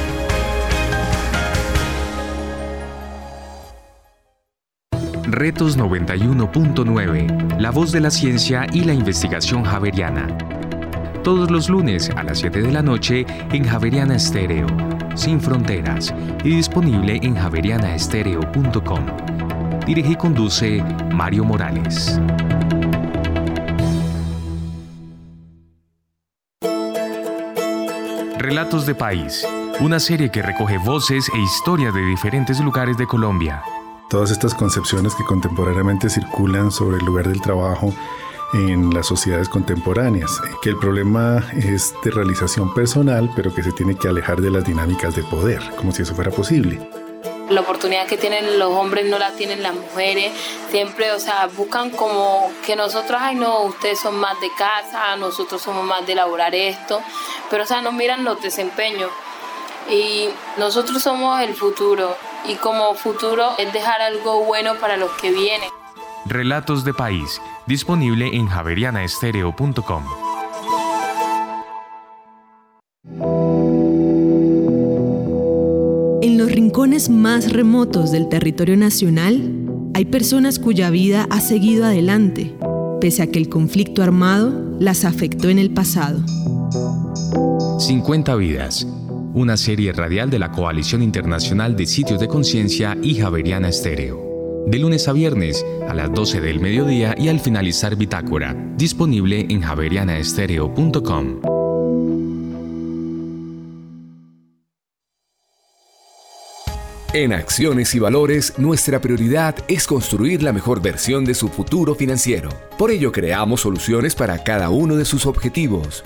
Retos 91.9, la voz de la ciencia y la investigación javeriana. Todos los lunes a las 7 de la noche en Javeriana Estéreo, sin fronteras, y disponible en javerianaestereo.com. Dirige y conduce Mario Morales. Relatos de País, una serie que recoge voces e historias de diferentes lugares de Colombia. Todas estas concepciones que contemporáneamente circulan sobre el lugar del trabajo en las sociedades contemporáneas, que el problema es de realización personal, pero que se tiene que alejar de las dinámicas de poder, como si eso fuera posible. La oportunidad que tienen los hombres no la tienen las mujeres, siempre, o sea, buscan como que nosotros, ay no, ustedes son más de casa, nosotros somos más de elaborar esto, pero o sea, no miran los desempeños. Y nosotros somos el futuro y como futuro es dejar algo bueno para los que vienen. Relatos de País, disponible en javerianaestereo.com. En los rincones más remotos del territorio nacional, hay personas cuya vida ha seguido adelante, pese a que el conflicto armado las afectó en el pasado. 50 vidas, una serie radial de la Coalición Internacional de Sitios de Conciencia y Javeriana Estéreo de lunes a viernes a las 12 del mediodía y al finalizar Bitácora, disponible en javerianaestereo.com. En Acciones y Valores, nuestra prioridad es construir la mejor versión de su futuro financiero. Por ello, creamos soluciones para cada uno de sus objetivos.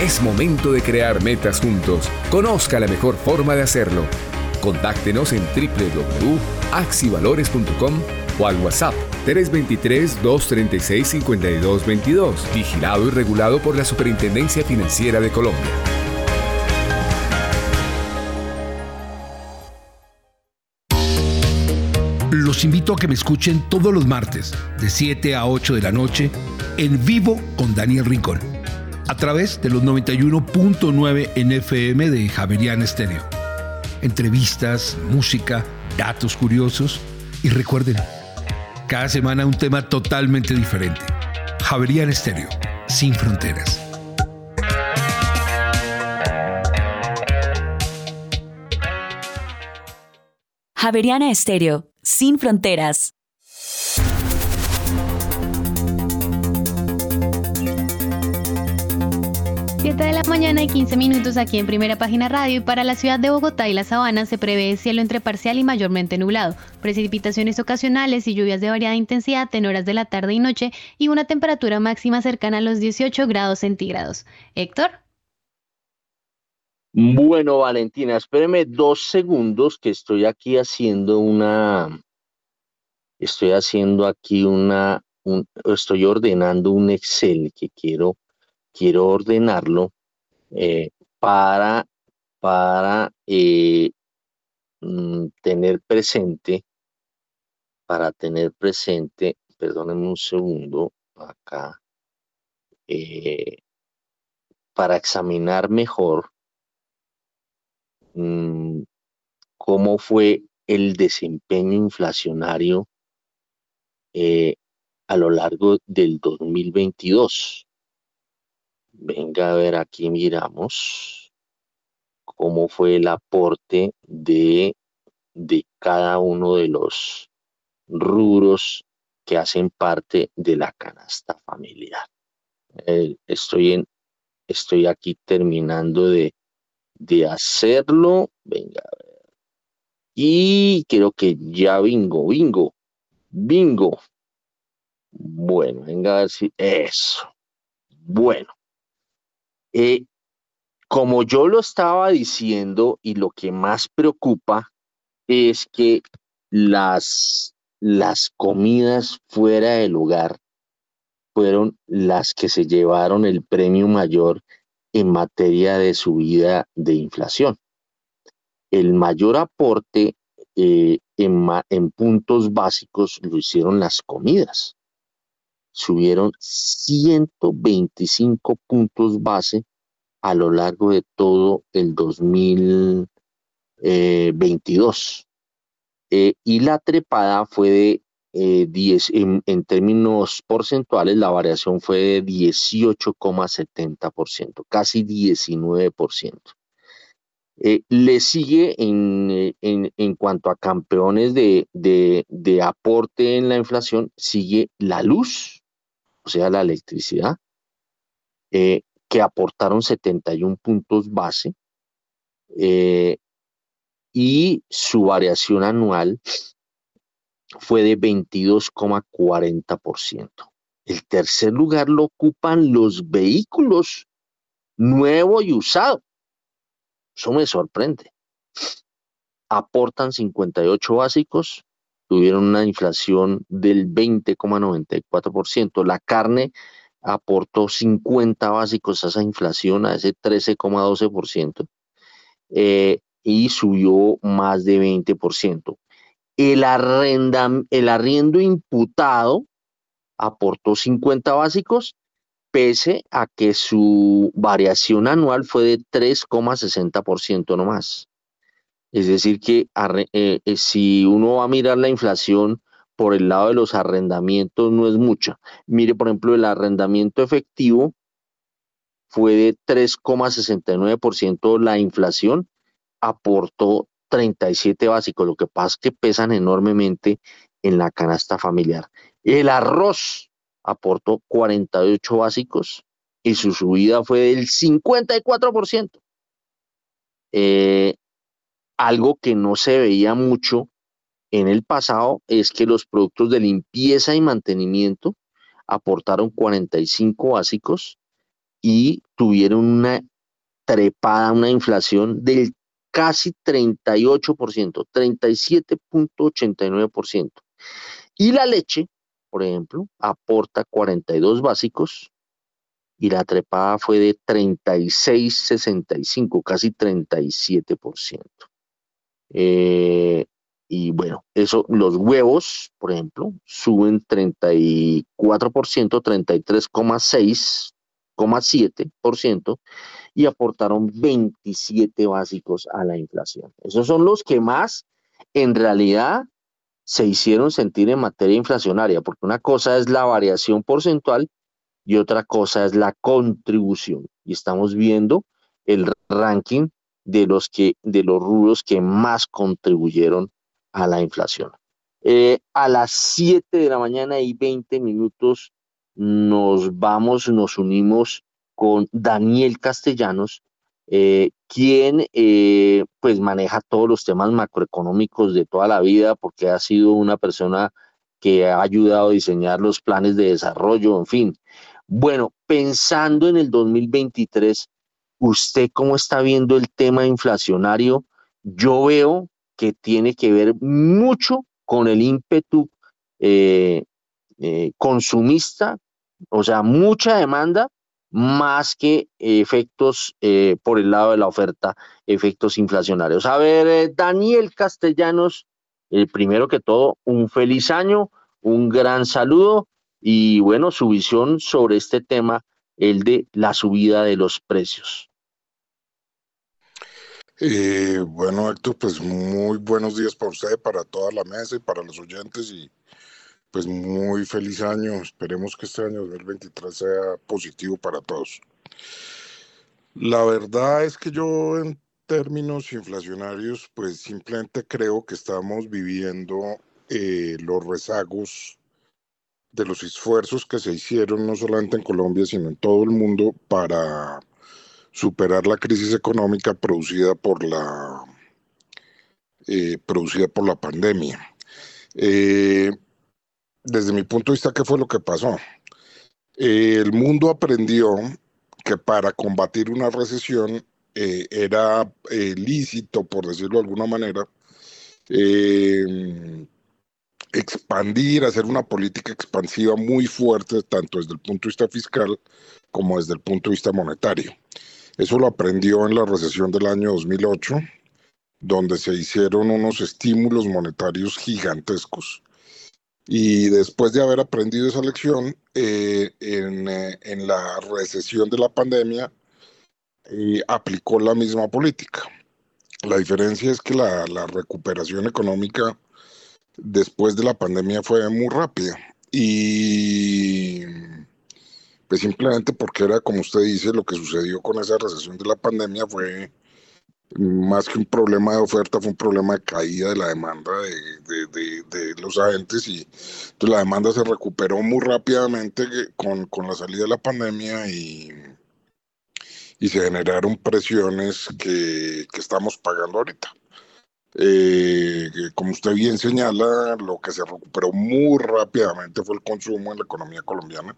Es momento de crear metas juntos. Conozca la mejor forma de hacerlo. Contáctenos en www.axivalores.com o al WhatsApp 323-236-5222, vigilado y regulado por la Superintendencia Financiera de Colombia. Los invito a que me escuchen todos los martes, de 7 a 8 de la noche, en vivo con Daniel Rincón, a través de los 91.9 NFM de Javerian Estéreo. Entrevistas, música, datos curiosos y recuerden, cada semana un tema totalmente diferente. Javerian Estéreo, sin fronteras. Javeriana Estéreo, sin fronteras. 7 de la mañana y 15 minutos aquí en Primera Página Radio y para la ciudad de Bogotá y la Sabana se prevé cielo entre parcial y mayormente nublado, precipitaciones ocasionales y lluvias de variada intensidad en horas de la tarde y noche y una temperatura máxima cercana a los 18 grados centígrados. Héctor. Bueno, Valentina, espéreme dos segundos que estoy aquí haciendo una, estoy haciendo aquí una, estoy ordenando un Excel que quiero quiero ordenarlo eh, para, para eh, mm, tener presente, para tener presente, perdónenme un segundo acá, eh, para examinar mejor mm, cómo fue el desempeño inflacionario a lo largo del 2022. Venga a ver, aquí miramos cómo fue el aporte de, de cada uno de los rubros que hacen parte de la canasta familiar. Eh, estoy, en, estoy aquí terminando de, de hacerlo. Venga, a ver. Y creo que ya bingo, bingo, bingo. Bueno, venga a ver si eso. Bueno, eh, como yo lo estaba diciendo y lo que más preocupa es que las, las comidas fuera del hogar fueron las que se llevaron el premio mayor en materia de subida de inflación. El mayor aporte eh, en, en puntos básicos lo hicieron las comidas. Subieron 125 puntos base a lo largo de todo el 2022. Eh, y la trepada fue de 10, eh, en, términos porcentuales, la variación fue de 18,70%, casi 19%. Eh, le sigue en, en, cuanto a campeones de, de, de, aporte en la inflación, sigue la luz, o sea, la electricidad, que aportaron 71 puntos base y su variación anual fue de 22,40%. El tercer lugar lo ocupan los vehículos nuevo y usado. Eso me sorprende. Aportan 58 básicos, tuvieron una inflación del 20,94%. La carne aportó 50 básicos a esa inflación, a ese 13,12%, eh, y subió más de 20% el, el arriendo imputado aportó 50 básicos, pese a que su variación anual fue de 3,60% nomás. Es decir, que eh, eh, si uno va a mirar la inflación por el lado de los arrendamientos, no es mucha. Mire, por ejemplo, el arrendamiento efectivo fue de 3,69% la inflación, aportó 37 básicos, lo que pasa es que pesan enormemente en la canasta familiar. El arroz aportó 48 básicos y su subida fue del 54%. Eh, algo que no se veía mucho en el pasado es que los productos de limpieza y mantenimiento aportaron 45 básicos y tuvieron una trepada, una inflación del casi 38%, 37.89%. Y la leche, por ejemplo, aporta 42 básicos y la trepada fue de 36.65, casi 37%. Eh, y bueno, eso, los huevos, por ejemplo, suben 34%, 33,6,7% y aportaron 27 básicos a la inflación. Esos son los que más en realidad se hicieron sentir en materia inflacionaria, porque una cosa es la variación porcentual y otra cosa es la contribución. Y estamos viendo el ranking de los que de los rubros que más contribuyeron a la inflación. Eh, a las 7 de la mañana y 20 minutos nos vamos, nos unimos con Daniel Castellanos, eh, quien eh, pues maneja todos los temas macroeconómicos de toda la vida porque ha sido una persona que ha ayudado a diseñar los planes de desarrollo, en fin. Bueno, pensando en el 2023, ¿usted cómo está viendo el tema inflacionario? Yo veo que tiene que ver mucho con el ímpetu eh, consumista, o sea, mucha demanda más que efectos eh, por el lado de la oferta, efectos inflacionarios. A ver, eh, Daniel Castellanos, eh, primero que todo, un feliz año, un gran saludo y bueno, su visión sobre este tema, el de la subida de los precios. Bueno, Héctor, pues muy buenos días para usted, para toda la mesa y para los oyentes y pues muy feliz año. Esperemos que este año 2023 sea positivo para todos. La verdad es que yo en términos inflacionarios, pues simplemente creo que estamos viviendo eh, los rezagos de los esfuerzos que se hicieron no solamente en Colombia, sino en todo el mundo para superar la crisis económica producida por la, eh, producida por la pandemia. Eh, desde mi punto de vista, ¿qué fue lo que pasó? el mundo aprendió que para combatir una recesión era lícito, por decirlo de alguna manera, expandir, hacer una política expansiva muy fuerte, tanto desde el punto de vista fiscal como desde el punto de vista monetario. Eso lo aprendió en la recesión del año 2008, donde se hicieron unos estímulos monetarios gigantescos. Y después de haber aprendido esa lección, eh, eh, en, la recesión de la pandemia, eh, aplicó la misma política. La diferencia es que la, la recuperación económica después de la pandemia fue muy rápida. Y pues simplemente porque era, como usted dice, lo que sucedió con esa recesión de la pandemia fue más que un problema de oferta, fue un problema de caída de la demanda de, de, los agentes y entonces la demanda se recuperó muy rápidamente con, con la salida de la pandemia y, y se generaron presiones que, que estamos pagando ahorita. Eh, como usted bien señala, lo que se recuperó muy rápidamente fue el consumo en la economía colombiana.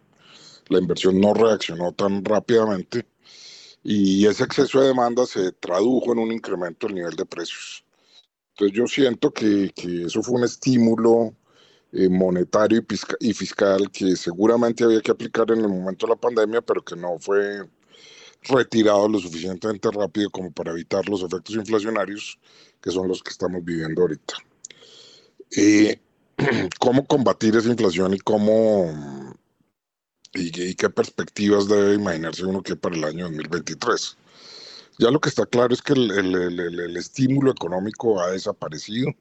La inversión no reaccionó tan rápidamente y ese exceso de demanda se tradujo en un incremento del nivel de precios. Entonces yo siento que, que eso fue un estímulo eh, monetario y, y fiscal que seguramente había que aplicar en el momento de la pandemia, pero que no fue retirado lo suficientemente rápido como para evitar los efectos inflacionarios que son los que estamos viviendo ahorita. Eh, ¿Cómo combatir esa inflación y cómo y, qué perspectivas debe imaginarse uno que para el año 2023? Ya lo que está claro es que el, el estímulo económico ha desaparecido.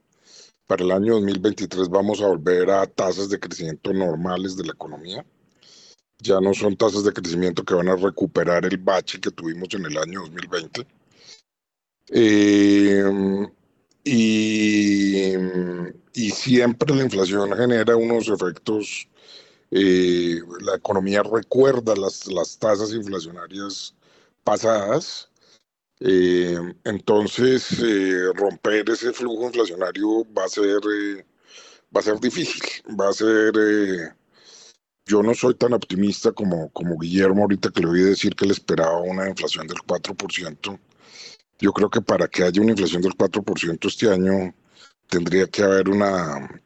Para el año 2023 vamos a volver a tasas de crecimiento normales de la economía ya no son tasas de crecimiento que van a recuperar el bache que tuvimos en el año 2020. Eh, y, y, siempre la inflación genera unos efectos, eh, la economía recuerda las, las tasas inflacionarias pasadas, eh, entonces romper ese flujo inflacionario va a ser, va a ser difícil, va a ser yo no soy tan optimista como, como Guillermo ahorita que le oí decir que le esperaba una inflación del 4%. Yo creo que para que haya una inflación del 4% este año tendría que haber una,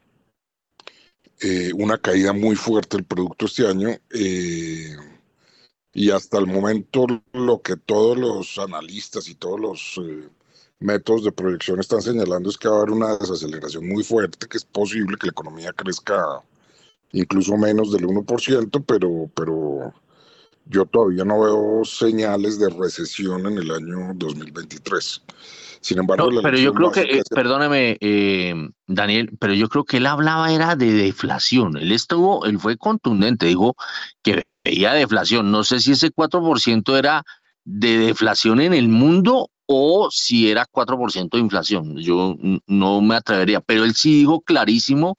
eh, una caída muy fuerte del producto este año. Eh, y hasta el momento lo que todos los analistas y todos los eh, métodos de proyección están señalando es que va a haber una desaceleración muy fuerte, que es posible que la economía crezca incluso menos del 1%, pero, pero yo todavía no veo señales de recesión en el año 2023. Sin embargo, pero yo creo que, eh, perdóneme, eh, Daniel, pero yo creo que él hablaba era de deflación. Él estuvo, él fue contundente, dijo que veía deflación. No sé si ese 4% era de deflación en el mundo o si era 4% de inflación. Yo no me atrevería, pero él sí dijo clarísimo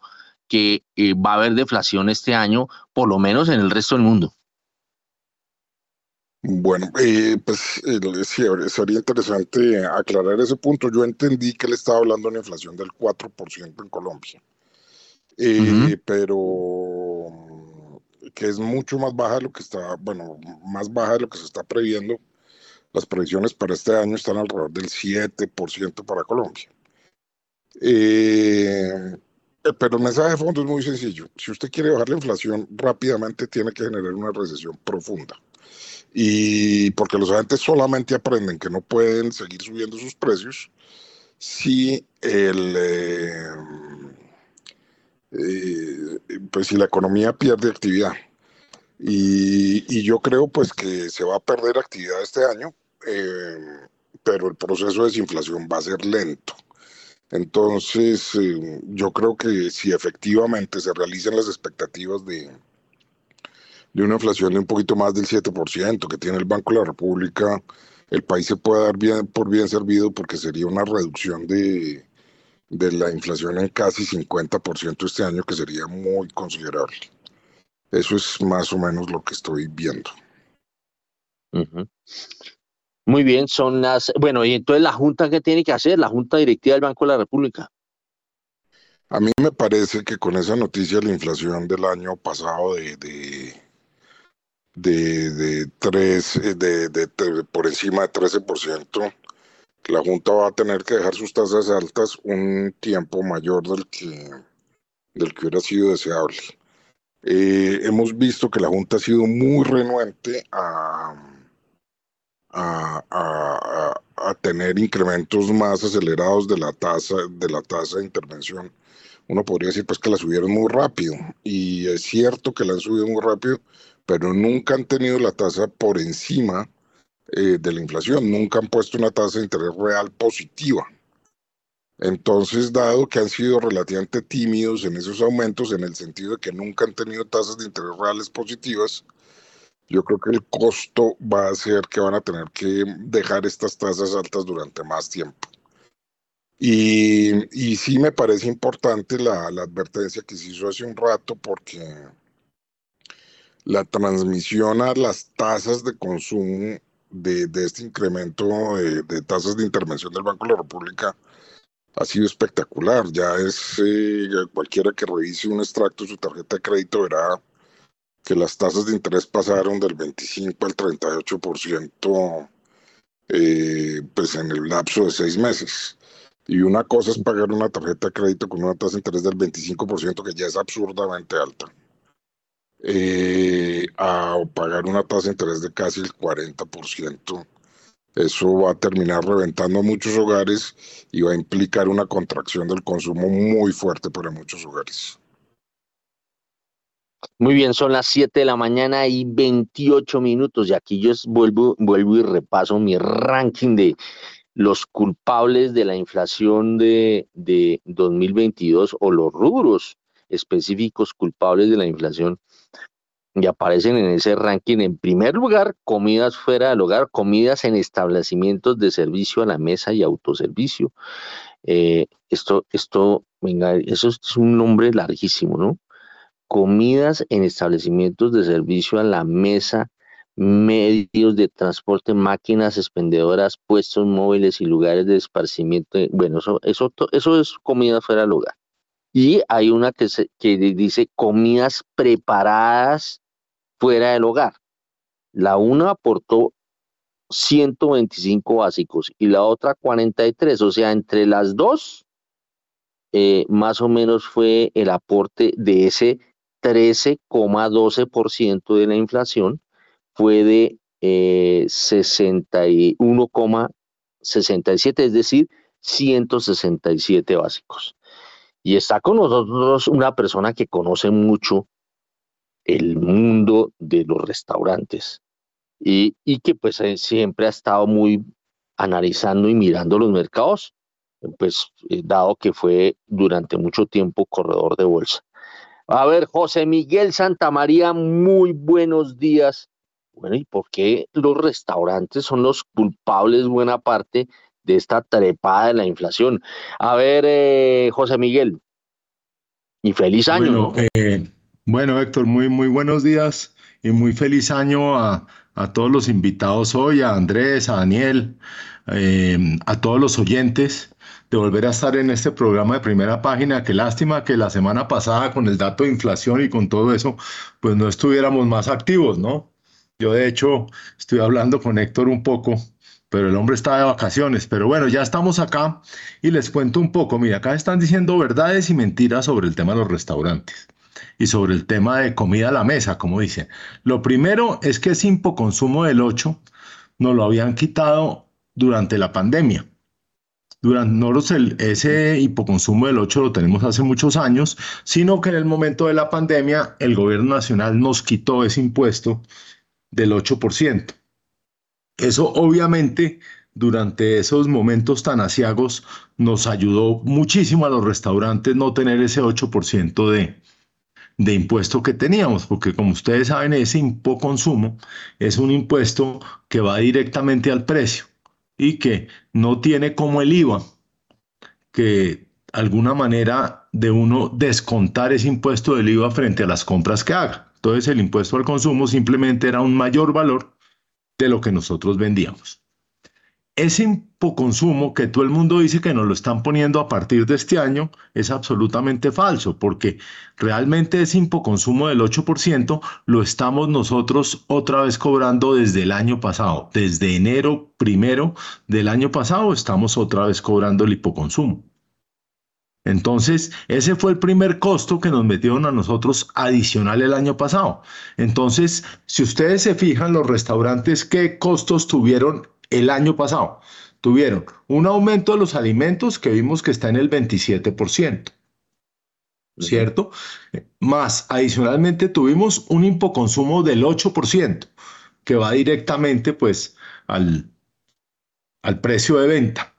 que eh, va a haber deflación este año, por lo menos en el resto del mundo. Bueno, eh, pues eh, sería interesante aclarar ese punto. Yo entendí que él estaba hablando de una inflación del 4% en Colombia, pero que es mucho más baja de lo que está, bueno, más baja de lo que se está previendo. Las previsiones para este año están alrededor del 7% para Colombia. Eh, eh, pero el mensaje de fondo es muy sencillo. Si usted quiere bajar la inflación rápidamente, tiene que generar una recesión profunda. Y porque los agentes solamente aprenden que no pueden seguir subiendo sus precios si el, eh, eh, pues si la economía pierde actividad. Y, yo creo pues que se va a perder actividad este año, pero el proceso de desinflación va a ser lento. Entonces, eh, yo creo que si efectivamente se realizan las expectativas de, de una inflación de un poquito más del 7% que tiene el Banco de la República, el país se puede dar bien por bien servido porque sería una reducción de, de la inflación en casi 50% este año, que sería muy considerable. Eso es más o menos lo que estoy viendo. Muy bien, son las, bueno, y entonces la Junta, ¿qué tiene que hacer? La Junta Directiva del Banco de la República. A mí me parece que con esa noticia la inflación del año pasado de, de, de, de, de, de por encima de 13%, la Junta va a tener que dejar sus tasas altas un tiempo mayor del que, del que hubiera sido deseable. Eh, hemos visto que la Junta ha sido muy renuente a, a, a, a, tener incrementos más acelerados de la tasa de de intervención uno podría decir pues que la subieron muy rápido y es cierto que la han subido muy rápido, pero nunca han tenido la tasa por encima eh, de la inflación, nunca han puesto una tasa de interés real positiva. Entonces, dado que han sido relativamente tímidos en esos aumentos, en el sentido de que nunca han tenido tasas de interés reales positivas, yo creo que el costo va a ser que van a tener que dejar estas tasas altas durante más tiempo. Y, sí me parece importante la, advertencia que se hizo hace un rato porque la transmisión a las tasas de consumo de, este incremento de, tasas de intervención del Banco de la República ha sido espectacular. Ya es eh, cualquiera que revise un extracto de su tarjeta de crédito verá que las tasas de interés pasaron del 25 al 38% eh, pues en el lapso de seis meses. Y una cosa es pagar una tarjeta de crédito con una tasa de interés del 25%, que ya es absurdamente alta, eh, a pagar una tasa de interés de casi el 40%. Eso va a terminar reventando muchos hogares y va a implicar una contracción del consumo muy fuerte para muchos hogares. Muy bien, son las 7 de la mañana y 28 minutos y aquí yo vuelvo, vuelvo y repaso mi ranking de los culpables de la inflación de, de 2022 o los rubros específicos culpables de la inflación y aparecen en ese ranking en primer lugar comidas fuera del hogar, comidas en establecimientos de servicio a la mesa y autoservicio. Eh, esto, esto, venga, eso es un nombre larguísimo, ¿no? Comidas en establecimientos de servicio a la mesa medios de transporte, máquinas expendedoras, puestos móviles y lugares de esparcimiento. Bueno, eso, eso, eso es comida fuera del hogar. Y hay una que, se, que dice comidas preparadas fuera del hogar. La una aportó 125 básicos y la otra 43. O sea, entre las dos, eh, más o menos fue el aporte de ese 13,12% de la inflación fue de eh, 61,67, es decir, 167 básicos. Y está con nosotros una persona que conoce mucho el mundo de los restaurantes y, que pues eh, siempre ha estado muy analizando y mirando los mercados, pues eh, dado que fue durante mucho tiempo corredor de bolsa. A ver, José Miguel Santamaría, muy buenos días. Bueno, ¿y por qué los restaurantes son los culpables buena parte de esta trepada de la inflación? A ver, eh, José Miguel, y feliz año. Bueno, eh, bueno, Héctor, muy, muy buenos días y muy feliz año a, todos los invitados hoy, a Andrés, a Daniel, eh, a todos los oyentes de volver a estar en este programa de primera página. Qué lástima que la semana pasada con el dato de inflación y con todo eso, pues no estuviéramos más activos, ¿no? Yo de hecho estoy hablando con Héctor un poco, pero el hombre está de vacaciones. Pero bueno, ya estamos acá y les cuento un poco. Mira, acá están diciendo verdades y mentiras sobre el tema de los restaurantes y sobre el tema de comida a la mesa, como dicen. Lo primero es que ese hipoconsumo del 8 nos lo habían quitado durante la pandemia. Durante nosotros el, ese hipoconsumo del 8 lo tenemos hace muchos años, sino que en el momento de la pandemia el gobierno nacional nos quitó ese impuesto del 8%. Eso obviamente durante esos momentos tan asiagos nos ayudó muchísimo a los restaurantes no tener ese 8% de, de impuesto que teníamos, porque como ustedes saben, ese impoconsumo es un impuesto que va directamente al precio y que no tiene como el IVA, que alguna manera de uno descontar ese impuesto del IVA frente a las compras que haga. Entonces el impuesto al consumo simplemente era un mayor valor de lo que nosotros vendíamos. ese hipoconsumo que todo el mundo dice que nos lo están poniendo a partir de este año es absolutamente falso, porque realmente ese hipoconsumo del 8% lo estamos nosotros otra vez cobrando desde el año pasado. Desde enero primero del año pasado estamos otra vez cobrando el hipoconsumo. Entonces, ese fue el primer costo que nos metieron a nosotros adicional el año pasado. Entonces, si ustedes se fijan, los restaurantes, ¿qué costos tuvieron el año pasado? Tuvieron un aumento de los alimentos que vimos que está en el 27%. ¿Cierto? Más, adicionalmente tuvimos un impoconsumo del 8%, que va directamente pues al, al precio de venta.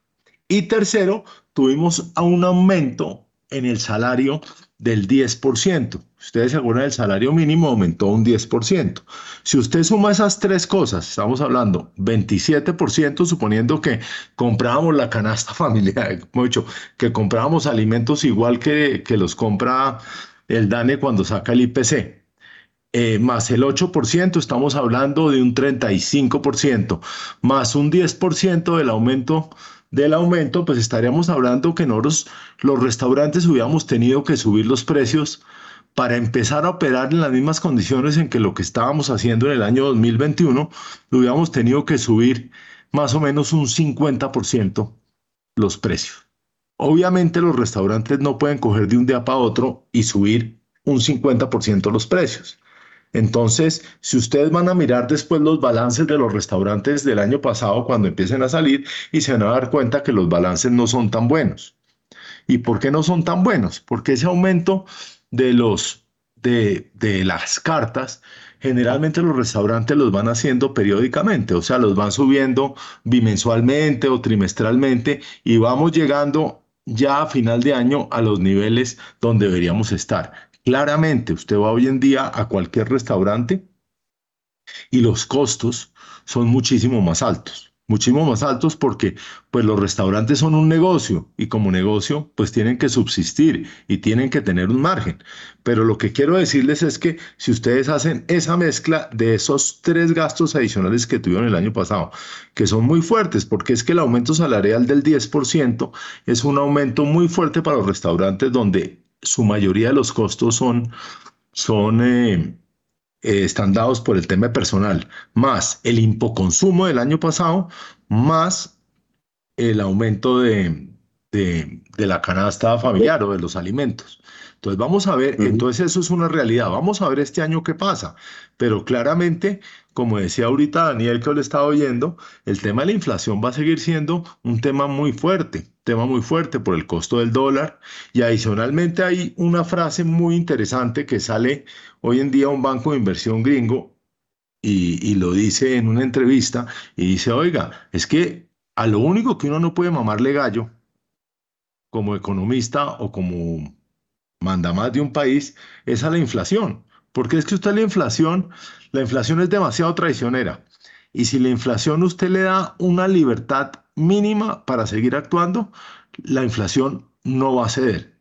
Y tercero, tuvimos un aumento en el salario del 10%. Ustedes se acuerdan, el salario mínimo aumentó un 10%. Si usted suma esas tres cosas, estamos hablando 27%, suponiendo que comprábamos la canasta familiar, mucho, que comprábamos alimentos igual que, que los compra el DANE cuando saca el IPC. Eh, más el 8%, estamos hablando de un 35%, más un 10% del aumento del aumento, pues estaríamos hablando que nosotros, los restaurantes, hubiéramos tenido que subir los precios para empezar a operar en las mismas condiciones en que lo que estábamos haciendo en el año 2021, lo hubiéramos tenido que subir más o menos un 50% los precios. Obviamente los restaurantes no pueden coger de un día para otro y subir un 50% los precios. Entonces, si ustedes van a mirar después los balances de los restaurantes del año pasado cuando empiecen a salir y se van a dar cuenta que los balances no son tan buenos. ¿Y por qué no son tan buenos? Porque ese aumento de los de, de las cartas generalmente los restaurantes los van haciendo periódicamente, o sea, los van subiendo bimensualmente o trimestralmente y vamos llegando ya a final de año a los niveles donde deberíamos estar. Claramente, usted va hoy en día a cualquier restaurante y los costos son muchísimo más altos muchísimo más altos porque pues los restaurantes son un negocio y como negocio pues tienen que subsistir y tienen que tener un margen. Pero lo que quiero decirles es que si ustedes hacen esa mezcla de esos tres gastos adicionales que tuvieron el año pasado, que son muy fuertes porque es que el aumento salarial del 10% es un aumento muy fuerte para los restaurantes donde su mayoría de los costos son, son eh, eh, están dados por el tema personal, más el impoconsumo del año pasado, más el aumento de, de, la canasta familiar o de los alimentos. Entonces vamos a ver, entonces eso es una realidad, vamos a ver este año qué pasa, pero claramente, como decía ahorita Daniel que le estaba oyendo, el tema de la inflación va a seguir siendo un tema muy fuerte, tema muy fuerte por el costo del dólar y adicionalmente hay una frase muy interesante que sale hoy en día un banco de inversión gringo y, y lo dice en una entrevista y dice, oiga, es que a lo único que uno no puede mamarle gallo como economista o como manda más de un país es a la inflación. Porque es que usted la inflación, la inflación es demasiado traicionera. Y si la inflación usted le da una libertad mínima para seguir actuando, la inflación no va a ceder.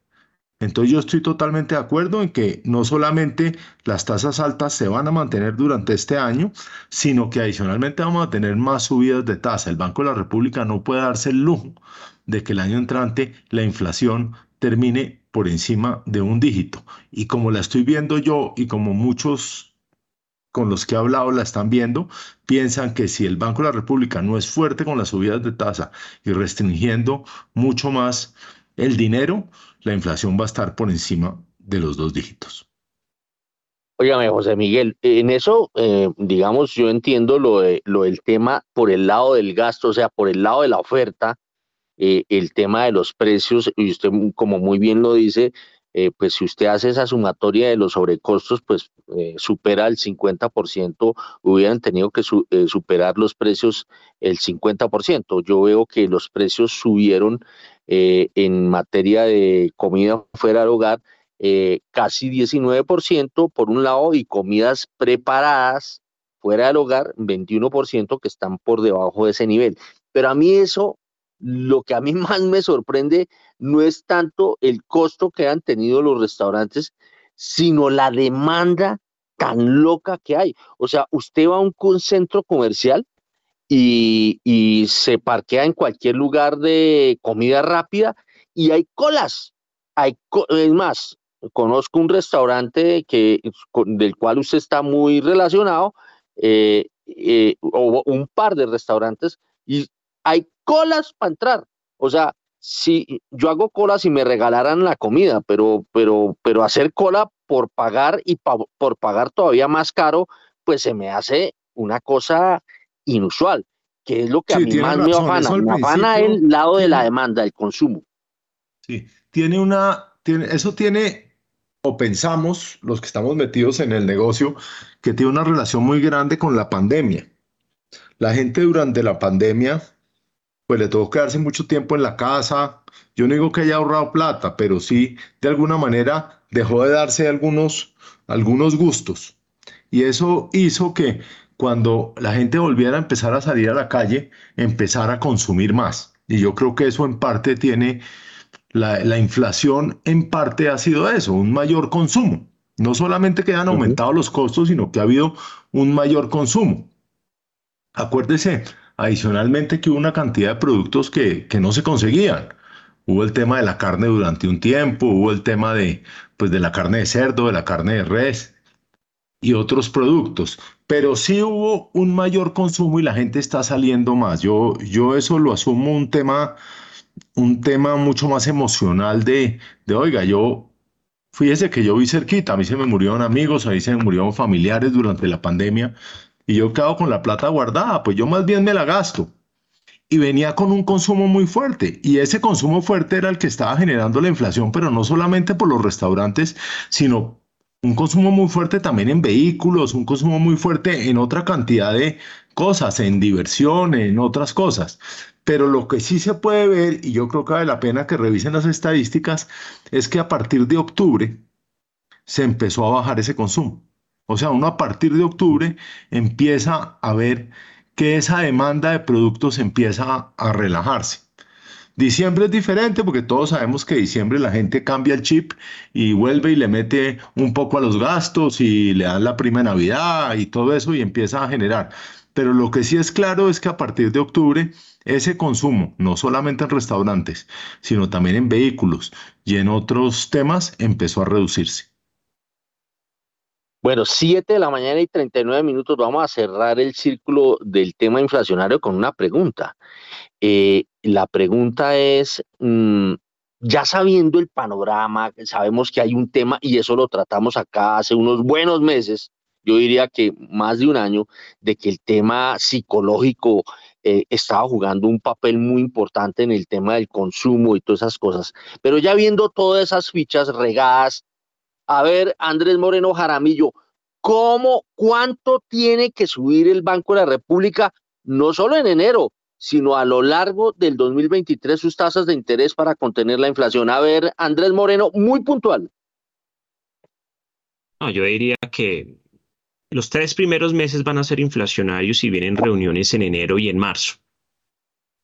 Entonces yo estoy totalmente de acuerdo en que no solamente las tasas altas se van a mantener durante este año, sino que adicionalmente vamos a tener más subidas de tasa. El Banco de la República no puede darse el lujo de que el año entrante la inflación termine por encima de un dígito. Y como la estoy viendo yo y como muchos con los que he hablado la están viendo, piensan que si el Banco de la República no es fuerte con las subidas de tasa y restringiendo mucho más el dinero, la inflación va a estar por encima de los dos dígitos. Óigame, José Miguel, en eso, eh, digamos, yo entiendo lo, de, lo del tema por el lado del gasto, o sea, por el lado de la oferta, eh, el tema de los precios, y usted como muy bien lo dice, eh, pues si usted hace esa sumatoria de los sobrecostos, pues eh, supera el 50%, hubieran tenido que superar los precios el 50%. Yo veo que los precios subieron en materia de comida fuera del hogar casi 19% por un lado y comidas preparadas fuera del hogar 21% que están por debajo de ese nivel. Pero a mí eso lo que a mí más me sorprende no es tanto el costo que han tenido los restaurantes, sino la demanda tan loca que hay. O sea, usted va a un centro comercial y, y se parquea en cualquier lugar de comida rápida y hay colas. Hay es más, conozco un restaurante que, del cual usted está muy relacionado, eh, eh, o un par de restaurantes, y hay colas para entrar. O sea, si yo hago colas y me regalaran la comida, pero, pero, pero hacer cola por pagar y por pagar todavía más caro, pues se me hace una cosa inusual, que es lo que a mí más me afana. Me afana el lado de la demanda, el consumo. Sí, tiene una, tiene, eso tiene, o pensamos los que estamos metidos en el negocio, que tiene una relación muy grande con la pandemia. La gente durante la pandemia, pues le tuvo que quedarse mucho tiempo en la casa. Yo no digo que haya ahorrado plata, pero sí, de alguna manera, dejó de darse algunos, algunos gustos. Y eso hizo que cuando la gente volviera a empezar a salir a la calle, empezara a consumir más. Y yo creo que eso en parte tiene, la, la inflación en parte ha sido eso, un mayor consumo. No solamente que han aumentado los costos, sino que ha habido un mayor consumo. Acuérdese, adicionalmente que hubo una cantidad de productos que, que no se conseguían. Hubo el tema de la carne durante un tiempo, hubo el tema de, pues, de la carne de cerdo, de la carne de res y otros productos. Pero sí hubo un mayor consumo y la gente está saliendo más. Yo, yo eso lo asumo un tema, un tema mucho más emocional de, de, oiga, yo fíjese que yo vi cerquita, a mí se me murieron amigos, a mí se me murieron familiares durante la pandemia y yo quedo con la plata guardada, pues yo más bien me la gasto. Y venía con un consumo muy fuerte y ese consumo fuerte era el que estaba generando la inflación, pero no solamente por los restaurantes, sino un consumo muy fuerte también en vehículos, un consumo muy fuerte en otra cantidad de cosas, en diversión, en otras cosas. Pero lo que sí se puede ver, y yo creo que vale la pena que revisen las estadísticas, es que a partir de octubre se empezó a bajar ese consumo. O sea, uno a partir de octubre empieza a ver que esa demanda de productos empieza a relajarse. Diciembre es diferente porque todos sabemos que diciembre la gente cambia el chip y vuelve y le mete un poco a los gastos y le dan la prima de Navidad y todo eso y empieza a generar. Pero lo que sí es claro es que a partir de octubre ese consumo, no solamente en restaurantes, sino también en vehículos y en otros temas, empezó a reducirse. Bueno, 7 de la mañana y 39 minutos. Vamos a cerrar el círculo del tema inflacionario con una pregunta. Eh, la pregunta es, mm, ya sabiendo el panorama, sabemos que hay un tema y eso lo tratamos acá hace unos buenos meses, yo diría que más de un año, de que el tema psicológico eh, estaba jugando un papel muy importante en el tema del consumo y todas esas cosas. Pero ya viendo todas esas fichas regadas a ver, Andrés Moreno Jaramillo, ¿cómo, cuánto tiene que subir el Banco de la República, no solo en enero, sino a lo largo del 2023 sus tasas de interés para contener la inflación? A ver, Andrés Moreno, muy puntual. No, yo diría que los tres primeros meses van a ser inflacionarios y vienen reuniones en enero y en marzo.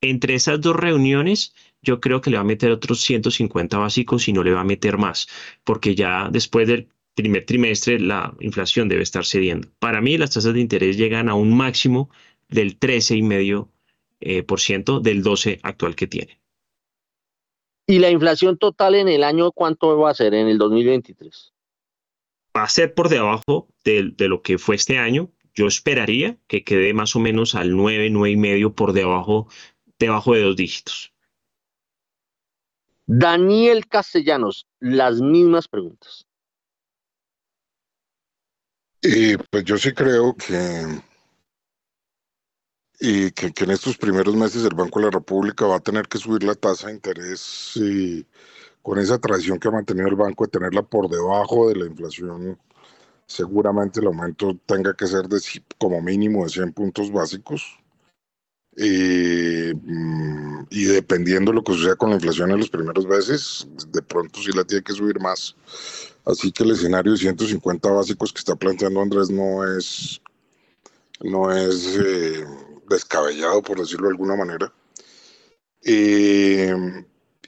Entre esas dos reuniones, yo creo que le va a meter otros 150 básicos y no le va a meter más, porque ya después del primer trimestre la inflación debe estar cediendo. Para mí las tasas de interés llegan a un máximo del 13,5% eh, por ciento del 12 actual que tiene. ¿Y la inflación total en el año cuánto va a ser en el 2023? Va a ser por debajo de, de lo que fue este año. Yo esperaría que quede más o menos al 9, 9,5 por debajo, debajo de dos dígitos. Daniel Castellanos, las mismas preguntas. Y pues yo sí creo que, y que, en estos primeros meses el Banco de la República va a tener que subir la tasa de interés y con esa tradición que ha mantenido el banco de tenerla por debajo de la inflación, seguramente el aumento tenga que ser de como mínimo de 100 puntos básicos. Eh, y dependiendo de lo que suceda con la inflación en los primeros meses, de pronto sí la tiene que subir más. Así que el escenario de 150 básicos que está planteando Andrés no es, no es eh, descabellado, por decirlo de alguna manera. Eh,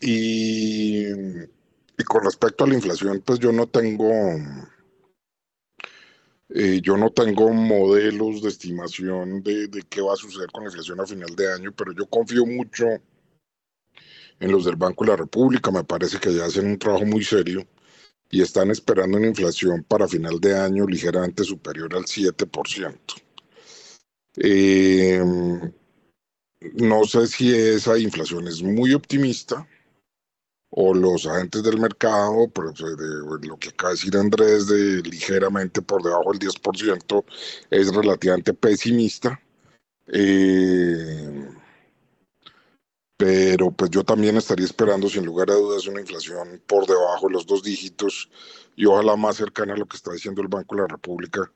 y, y con respecto a la inflación, pues yo no tengo Eh, yo no tengo modelos de estimación de, de, qué va a suceder con la inflación a final de año, pero yo confío mucho en los del Banco de la República. Me parece que ya hacen un trabajo muy serio y están esperando una inflación para final de año ligeramente superior al 7%. Eh, no sé si esa inflación es muy optimista o los agentes del mercado, pues, de, lo que acaba de decir Andrés, de ligeramente por debajo del 10%, es relativamente pesimista. Eh, pero pues yo también estaría esperando sin lugar a dudas una inflación por debajo de los dos dígitos y ojalá más cercana a lo que está diciendo el Banco de la República,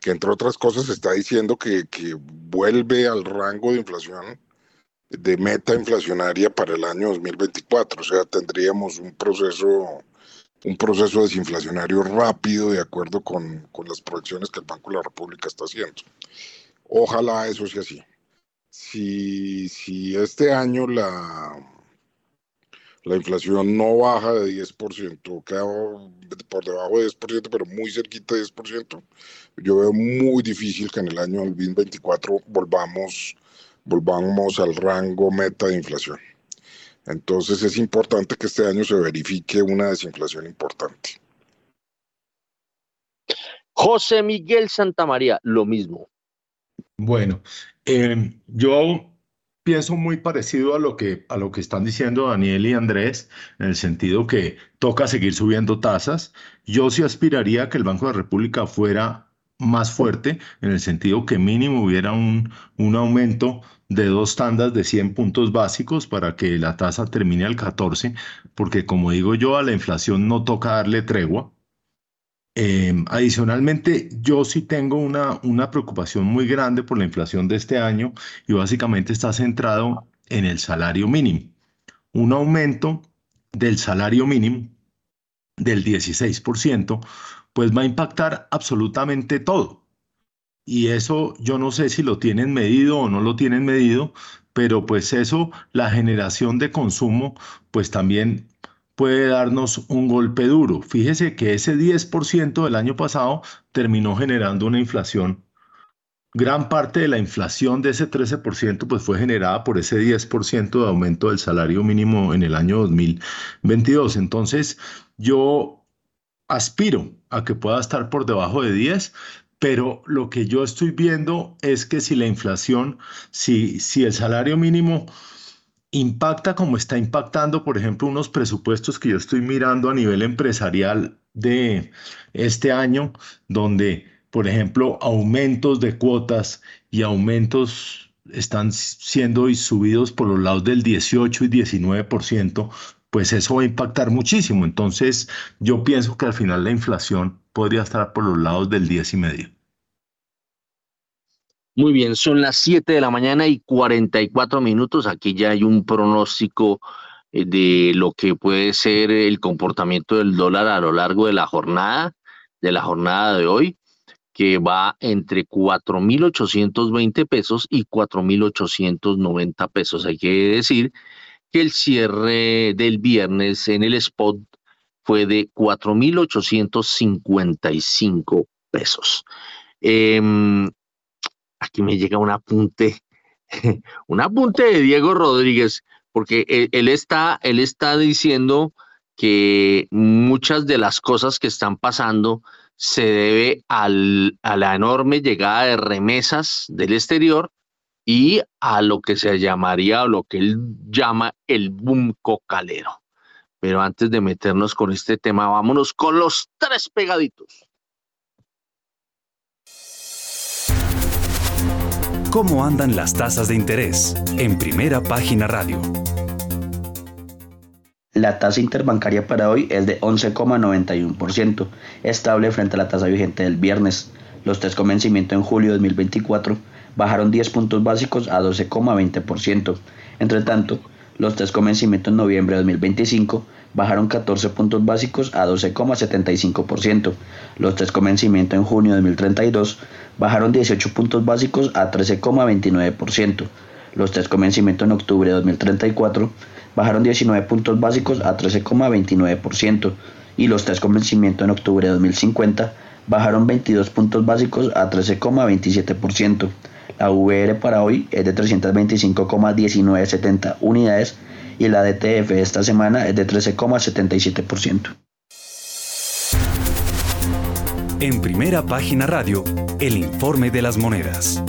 que entre otras cosas está diciendo que, que vuelve al rango de inflación de meta inflacionaria para el año 2024, o sea, tendríamos un proceso un proceso desinflacionario rápido de acuerdo con, con las proyecciones que el Banco de la República está haciendo. Ojalá eso sea así si, si este año la, la inflación no baja de 10%, queda por debajo de 10%, pero muy cerquita de 10%, yo veo muy difícil que en el año 2024 volvamos, volvamos al rango meta de inflación. Entonces es importante que este año se verifique una desinflación importante. José Miguel Santamaría, lo mismo. Bueno, eh, yo pienso muy parecido a lo que a lo que están diciendo Daniel y Andrés, en el sentido que toca seguir subiendo tasas. Yo sí aspiraría a que el Banco de la República fuera más fuerte, en el sentido que mínimo hubiera un, un aumento de dos tandas de 100 puntos básicos para que la tasa termine al 14, porque como digo yo, a la inflación no toca darle tregua. Em, adicionalmente, yo sí tengo una, una preocupación muy grande por la inflación de este año y básicamente está centrado en el salario mínimo. Un aumento del salario mínimo del 16%, pues va a impactar absolutamente todo. Y eso yo no sé si lo tienen medido o no lo tienen medido, pero pues eso, la generación de consumo, pues también puede darnos un golpe duro. Fíjese que ese 10% del año pasado terminó generando una inflación. Gran parte de la inflación de ese 13% pues fue generada por ese 10% de aumento del salario mínimo en el año 2022. Entonces, yo aspiro a que pueda estar por debajo de 10, pero lo que yo estoy viendo es que si la inflación, si, si el salario mínimo impacta como está impactando, por ejemplo, unos presupuestos que yo estoy mirando a nivel empresarial de este año, donde, por ejemplo, aumentos de cuotas y aumentos están siendo subidos por los lados del 18 y 19%, pues eso va a impactar muchísimo. Entonces, yo pienso que al final la inflación podría estar por los lados del 10 y medio. Muy bien, son las 7 de la mañana y 44 minutos. Aquí ya hay un pronóstico eh, de lo que puede ser el comportamiento del dólar a lo largo de la jornada, de la jornada de hoy, que va entre 4.820 pesos y 4.890 pesos. Hay que decir que el cierre del viernes en el spot fue de 4.855 pesos. Eh, aquí me llega un apunte, un apunte de Diego Rodríguez, porque él, está, él está diciendo que muchas de las cosas que están pasando se debe a la enorme llegada de remesas del exterior y a lo que se llamaría o lo que él llama el boom cocalero. Pero antes de meternos con este tema, vámonos con los tres pegaditos. ¿Cómo andan las tasas de interés? En primera página radio. La tasa interbancaria para hoy es de 11,91%, estable frente a la tasa vigente del viernes. Los test con vencimiento en julio de 2024 bajaron 10 puntos básicos a 12,20%. Entre tanto, los test con vencimiento en noviembre de 2025 bajaron 14 puntos básicos a 12,75%. Los test con vencimiento en junio de 2032 bajaron 18 puntos básicos a 13,29%. Los test con vencimiento en octubre de 2034 bajaron 19 puntos básicos a 13,29% y los test con vencimiento en octubre de 2050 bajaron 22 puntos básicos a 13,27%. La VR para hoy es de 325,1970 unidades y la DTF esta semana es de 13,77%. En primera página radio, el informe de las monedas.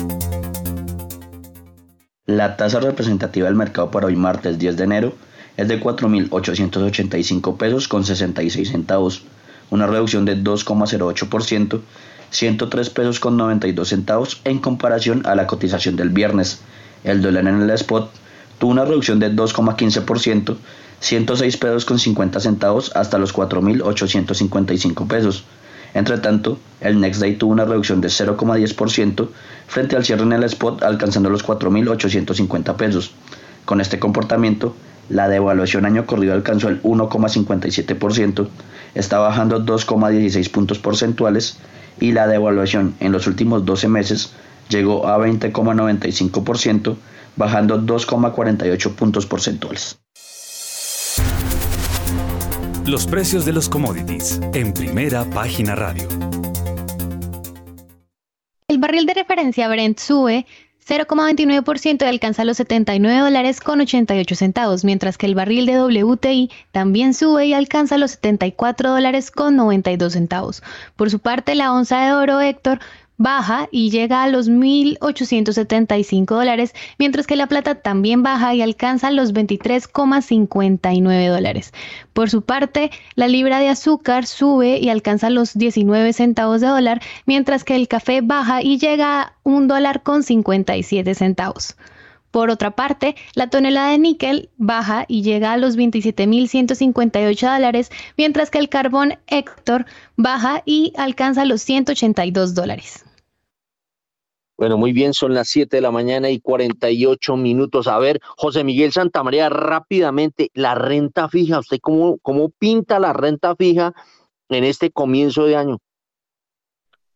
La tasa representativa del mercado para hoy martes 10 de enero es de 4.885 pesos con 66 centavos, una reducción de 2,08%, 103 pesos con 92 centavos en comparación a la cotización del viernes. El dólar en el spot tuvo una reducción de 2,15%, 106 pesos con 50 centavos hasta los 4.855 pesos. Entre tanto, el Next Day tuvo una reducción de 0,10% frente al cierre en el spot alcanzando los 4.850 pesos. Con este comportamiento, la devaluación año corrido alcanzó el 1,57%, está bajando 2,16 puntos porcentuales y la devaluación en los últimos 12 meses llegó a 20,95%, bajando 2,48 puntos porcentuales. Los precios de los commodities en primera página radio. El barril de referencia Brent sube 0,29% y alcanza los 79 dólares con 88 centavos, mientras que el barril de WTI también sube y alcanza los 74 dólares con 92 centavos. Por su parte, la onza de oro Héctor baja y llega a los 1.875 dólares, mientras que la plata también baja y alcanza los 23,59 dólares. Por su parte, la libra de azúcar sube y alcanza los 19 centavos de dólar, mientras que el café baja y llega a un dólar con 57 centavos. Por otra parte, la tonelada de níquel baja y llega a los 27.158 dólares, mientras que el carbón Héctor baja y alcanza los 182 dólares. Bueno, muy bien, son las 7 de la mañana y 48 minutos. A ver, José Miguel Santamaría, rápidamente, la renta fija, ¿usted cómo, cómo pinta la renta fija en este comienzo de año?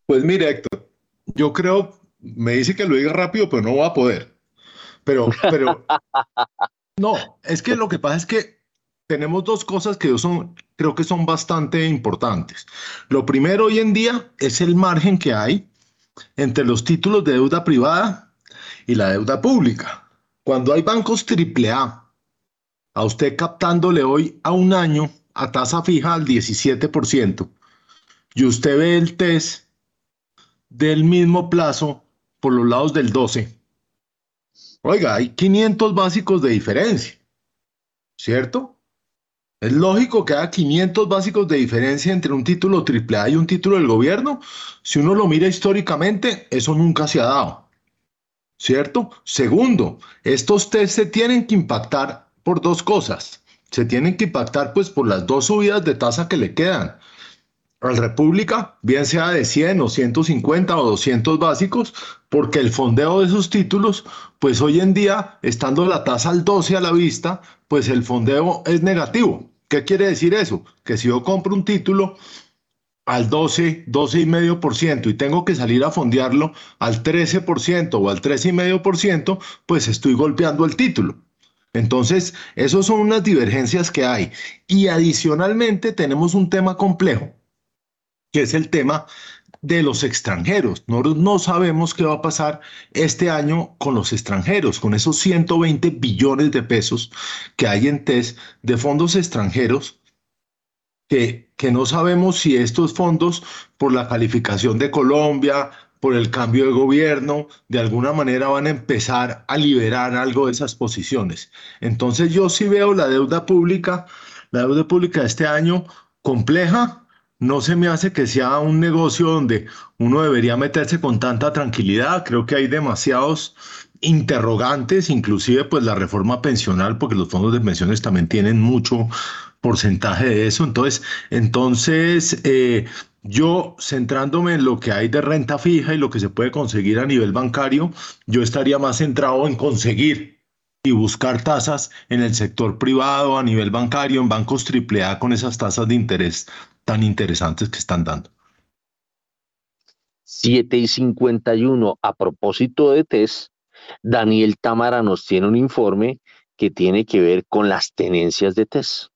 Pues mire, Héctor, yo creo, me dice que lo diga rápido, pero no va a poder. Pero, pero, no, es que lo que pasa es que tenemos dos cosas que yo son, creo que son bastante importantes. Lo primero hoy en día es el margen que hay entre los títulos de deuda privada y la deuda pública. Cuando hay bancos AAA, a usted captándole hoy a un año a tasa fija al 17%, y usted ve el test del mismo plazo por los lados del 12%, Oiga, hay 500 básicos de diferencia, ¿cierto? Es lógico que haya 500 básicos de diferencia entre un título AAA y un título del gobierno. Si uno lo mira históricamente, eso nunca se ha dado. ¿Cierto? Segundo, estos test se tienen que impactar por dos cosas. Se tienen que impactar pues por las dos subidas de tasa que le quedan al República, bien sea de 100 o 150 o 200 básicos, porque el fondeo de esos títulos, pues hoy en día, estando la tasa al 12 a la vista, pues el fondeo es negativo. ¿Qué quiere decir eso? Que si yo compro un título al 12, 12,5% y tengo que salir a fondearlo al 13% o al 13,5%, pues estoy golpeando el título. Entonces, esas son unas divergencias que hay. Y adicionalmente tenemos un tema complejo que es el tema de los extranjeros. Nosotros no sabemos qué va a pasar este año con los extranjeros, con esos 120 billones de pesos que hay en TES de fondos extranjeros, que, que no sabemos si estos fondos, por la calificación de Colombia, por el cambio de gobierno, de alguna manera van a empezar a liberar algo de esas posiciones. Entonces yo sí veo la deuda pública, la deuda pública de este año compleja, no se me hace que sea un negocio donde uno debería meterse con tanta tranquilidad. Creo que hay demasiados interrogantes, inclusive pues la reforma pensional, porque los fondos de pensiones también tienen mucho porcentaje de eso. Entonces, entonces eh, yo centrándome en lo que hay de renta fija y lo que se puede conseguir a nivel bancario, yo estaría más centrado en conseguir y buscar tasas en el sector privado, a nivel bancario, en bancos AAA con esas tasas de interés tan interesantes que están dando. 7 y 51. A propósito de TES, Daniel Tamara nos tiene un informe que tiene que ver con las tenencias de TES.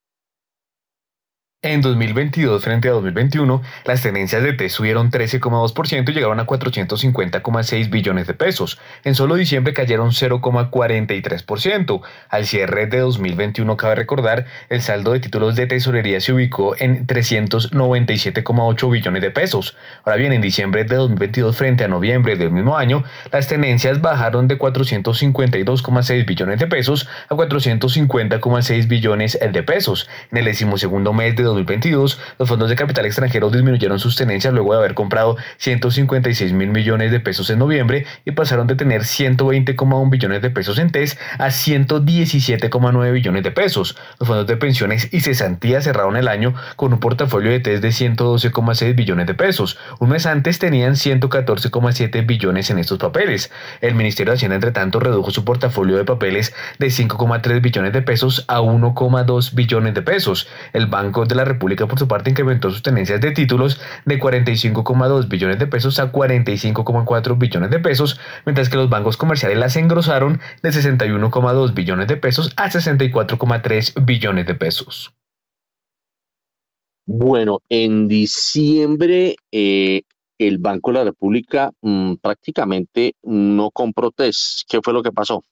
En 2022 frente a 2021, las tenencias de T subieron 13,2% y llegaron a 450,6 billones de pesos. En solo diciembre cayeron 0,43%. Al cierre de 2021, cabe recordar, el saldo de títulos de tesorería se ubicó en 397,8 billones de pesos. Ahora bien, en diciembre de 2022 frente a noviembre del mismo año, las tenencias bajaron de 452,6 billones de pesos a 450,6 billones de pesos. En el decimosegundo mes de 2022, los fondos de capital extranjero disminuyeron sus tenencias luego de haber comprado 156 mil millones de pesos en noviembre y pasaron de tener 120,1 billones de pesos en TES a 117,9 billones de pesos. Los fondos de pensiones y cesantías cerraron el año con un portafolio de TES de 112,6 billones de pesos. Un mes antes tenían 114,7 billones en estos papeles. El Ministerio de Hacienda, entre tanto, redujo su portafolio de papeles de 5,3 billones de pesos a 1,2 billones de pesos. El Banco de la República, por su parte, incrementó sus tenencias de títulos de 45,2 billones de pesos a 45,4 billones de pesos, mientras que los bancos comerciales las engrosaron de 61,2 billones de pesos a 64,3 billones de pesos. Bueno, en diciembre eh, el Banco de la República mm, prácticamente no compró TES. ¿Qué fue lo que pasó?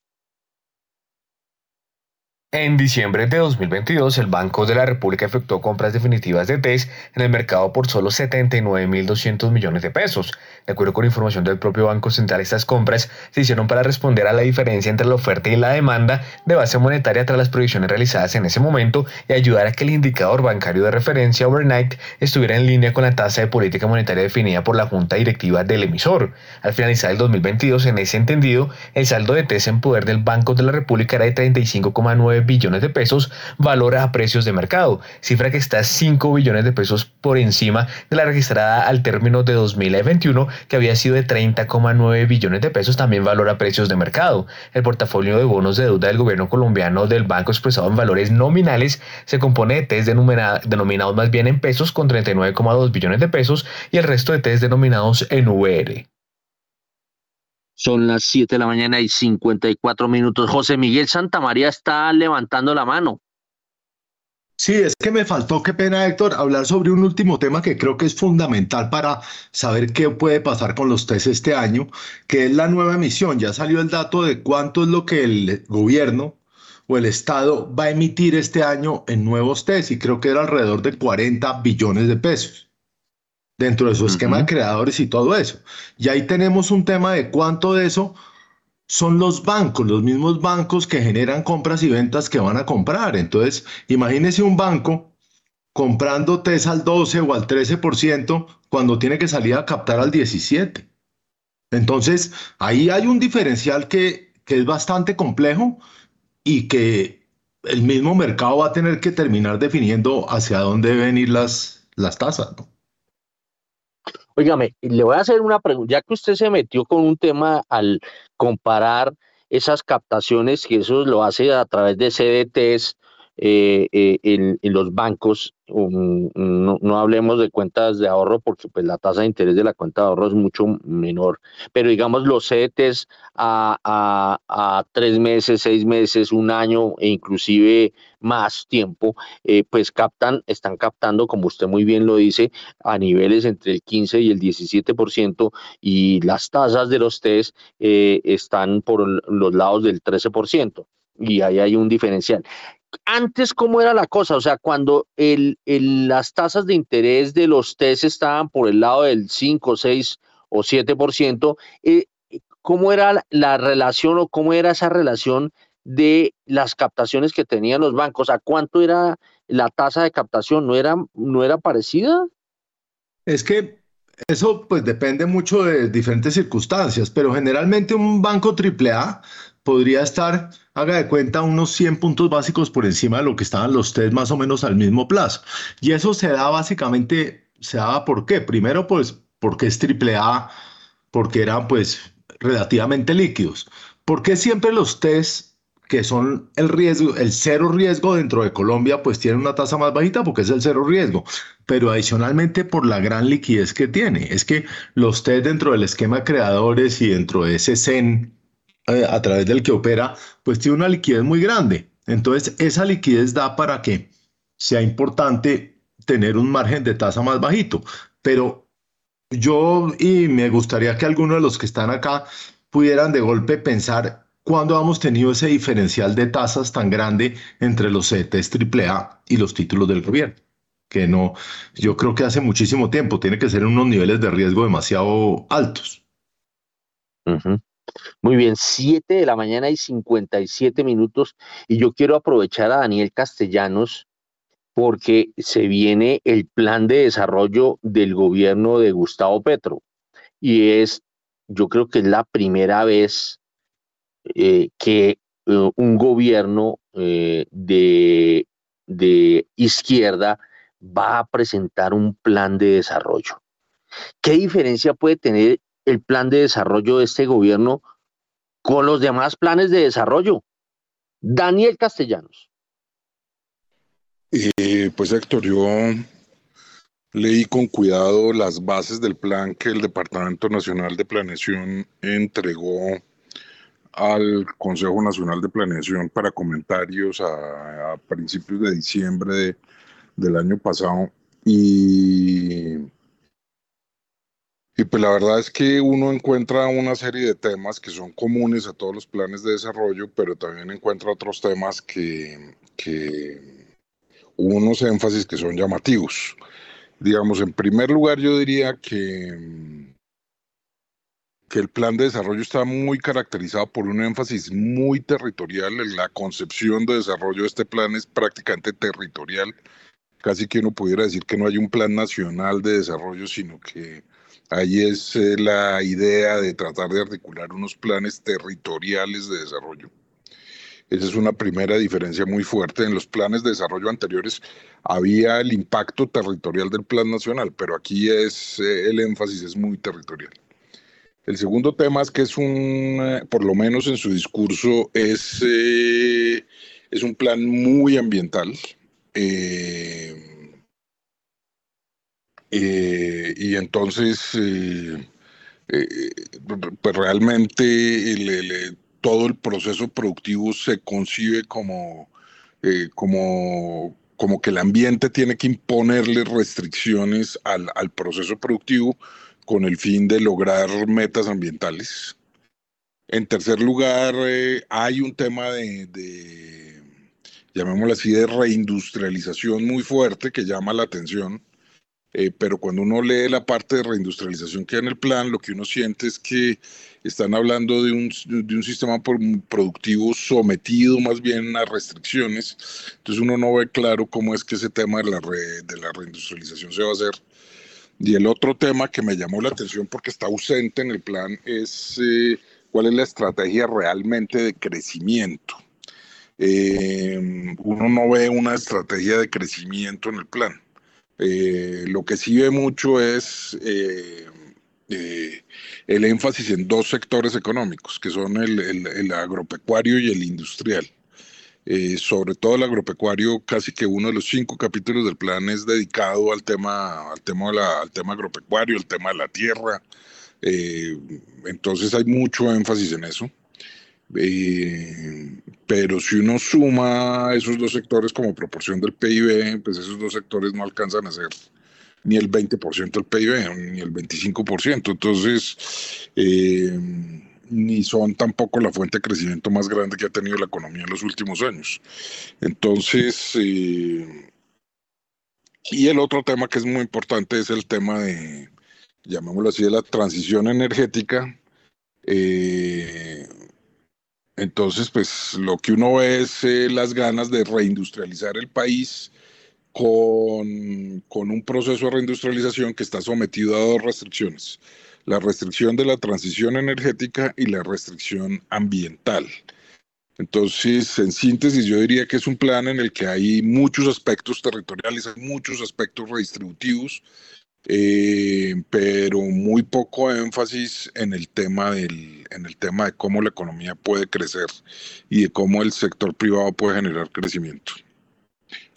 En diciembre de 2022, el Banco de la República efectuó compras definitivas de TES en el mercado por solo 79.200 millones de pesos. De acuerdo con información del propio Banco Central, estas compras se hicieron para responder a la diferencia entre la oferta y la demanda de base monetaria tras las proyecciones realizadas en ese momento y ayudar a que el indicador bancario de referencia overnight estuviera en línea con la tasa de política monetaria definida por la Junta Directiva del emisor. Al finalizar el 2022, en ese entendido, el saldo de TES en poder del Banco de la República era de 35,9 billones de pesos, valor a precios de mercado, cifra que está 5 billones de pesos por encima de la registrada al término de 2021, que había sido de 30,9 billones de pesos, también valor a precios de mercado. El portafolio de bonos de deuda del gobierno colombiano del banco expresado en valores nominales se compone de TES denominados más bien en pesos con 39,2 billones de pesos y el resto de TES denominados en VR. Son las 7 de la mañana y 54 minutos. José Miguel Santamaría está levantando la mano. Sí, es que me faltó, qué pena Héctor, hablar sobre un último tema que creo que es fundamental para saber qué puede pasar con los test este año, que es la nueva emisión. Ya salió el dato de cuánto es lo que el gobierno o el Estado va a emitir este año en nuevos test y creo que era alrededor de 40 billones de pesos dentro de su esquema de creadores y todo eso. Y ahí tenemos un tema de cuánto de eso son los bancos, los mismos bancos que generan compras y ventas que van a comprar. Entonces, imagínese un banco comprando TES al 12 o al 13% cuando tiene que salir a captar al 17%. Entonces, ahí hay un diferencial que, que es bastante complejo y que el mismo mercado va a tener que terminar definiendo hacia dónde deben ir las, las tasas. ¿no? Óigame, le voy a hacer una pregunta, ya que usted se metió con un tema al comparar esas captaciones, que eso lo hace a través de CDTs eh, eh, en, los bancos, um, no, hablemos de cuentas de ahorro porque pues la tasa de interés de la cuenta de ahorro es mucho menor, pero digamos los CDTs a, a, tres meses, seis meses, un año e inclusive más tiempo, eh, pues captan, están captando, como usted muy bien lo dice, a niveles entre el 15 y el 17% y las tasas de los test están por los lados del 13% y ahí hay un diferencial antes, ¿cómo era la cosa? O sea, cuando el, las tasas de interés de los TES estaban por el lado del 5, 6 o 7%, eh, ¿cómo era la relación o cómo era esa relación de las captaciones que tenían los bancos? ¿A cuánto era la tasa de captación? ¿No era, no era parecida? Es que eso pues depende mucho de diferentes circunstancias, pero generalmente un banco AAA podría estar, haga de cuenta, unos 100 puntos básicos por encima de lo que estaban los test más o menos al mismo plazo. Y eso se da básicamente, se daba por qué? Primero, pues porque es triple A, porque eran pues relativamente líquidos. ¿Por qué siempre los test que son el riesgo, el cero riesgo dentro de Colombia, pues tienen una tasa más bajita porque es el cero riesgo, pero adicionalmente por la gran liquidez que tiene. Es que los test dentro del esquema creadores y dentro de ese CEN eh, a través del que opera, pues tiene una liquidez muy grande. Entonces, esa liquidez da para que sea importante tener un margen de tasa más bajito. Pero yo, y me gustaría que algunos de los que están acá pudieran de golpe pensar cuándo hemos tenido ese diferencial de tasas tan grande entre los CETES AAA y los títulos del gobierno. Que no, yo creo que hace muchísimo tiempo tiene que ser unos niveles de riesgo demasiado altos. Muy bien, 7 de la mañana y 57 minutos. Y yo quiero aprovechar a Daniel Castellanos porque se viene el plan de desarrollo del gobierno de Gustavo Petro. Y es, yo creo que es la primera vez eh, que eh, un gobierno eh, de, de izquierda va a presentar un plan de desarrollo. ¿Qué diferencia puede tener el plan de desarrollo de este gobierno con los demás planes de desarrollo? Daniel Castellanos. Eh, pues Héctor, yo leí con cuidado las bases del plan que el Departamento Nacional de Planeación entregó al Consejo Nacional de Planeación para comentarios a, principios de diciembre del año pasado y y pues la verdad es que uno encuentra una serie de temas que son comunes a todos los planes de desarrollo, pero también encuentra otros temas que, que unos énfasis que son llamativos. Digamos, en primer lugar yo diría que, que el plan de desarrollo está muy caracterizado por un énfasis muy territorial. La concepción de desarrollo de este plan es prácticamente territorial. Casi que uno pudiera decir que no hay un plan nacional de desarrollo, sino que Ahí es eh, la idea de tratar de articular unos planes territoriales de desarrollo. Esa es una primera diferencia muy fuerte. En los planes de desarrollo anteriores había el impacto territorial del plan nacional, pero aquí es eh, el énfasis es muy territorial. El segundo tema es que es un, eh, por lo menos en su discurso, es, es un plan muy ambiental. Eh, y entonces, eh, eh, pues realmente todo el proceso productivo se concibe como, como, como que el ambiente tiene que imponerle restricciones al, al proceso productivo con el fin de lograr metas ambientales. En tercer lugar, hay un tema de, llamémoslo así, de reindustrialización muy fuerte que llama la atención eh, pero cuando uno lee la parte de reindustrialización que hay en el plan, lo que uno siente es que están hablando de un, de un sistema productivo sometido más bien a restricciones. Entonces uno no ve claro cómo es que ese tema de la, de la reindustrialización se va a hacer. Y el otro tema que me llamó la atención porque está ausente en el plan es eh, cuál es la estrategia realmente de crecimiento. Eh, uno no ve una estrategia de crecimiento en el plan. Eh, lo que sí ve mucho es eh, eh, el énfasis en dos sectores económicos, que son el, agropecuario y el industrial. sobre todo el agropecuario, casi que uno de los cinco capítulos del plan es dedicado al tema, al tema, al tema agropecuario, al tema de la tierra. entonces hay mucho énfasis en eso. Eh, pero si uno suma esos dos sectores como proporción del PIB, pues esos dos sectores no alcanzan a ser ni el 20% del PIB, ni el 25%. Entonces, eh, ni son tampoco la fuente de crecimiento más grande que ha tenido la economía en los últimos años. Entonces, eh, y el otro tema que es muy importante es el tema de, llamémoslo así, de la transición energética. Entonces, pues lo que uno ve es eh, las ganas de reindustrializar el país con, con, un proceso de reindustrialización que está sometido a dos restricciones. La restricción de la transición energética y la restricción ambiental. Entonces, en síntesis, yo diría que es un plan en el que hay muchos aspectos territoriales, hay muchos aspectos redistributivos, eh, pero muy poco énfasis en el tema del, en el tema de cómo la economía puede crecer y de cómo el sector privado puede generar crecimiento.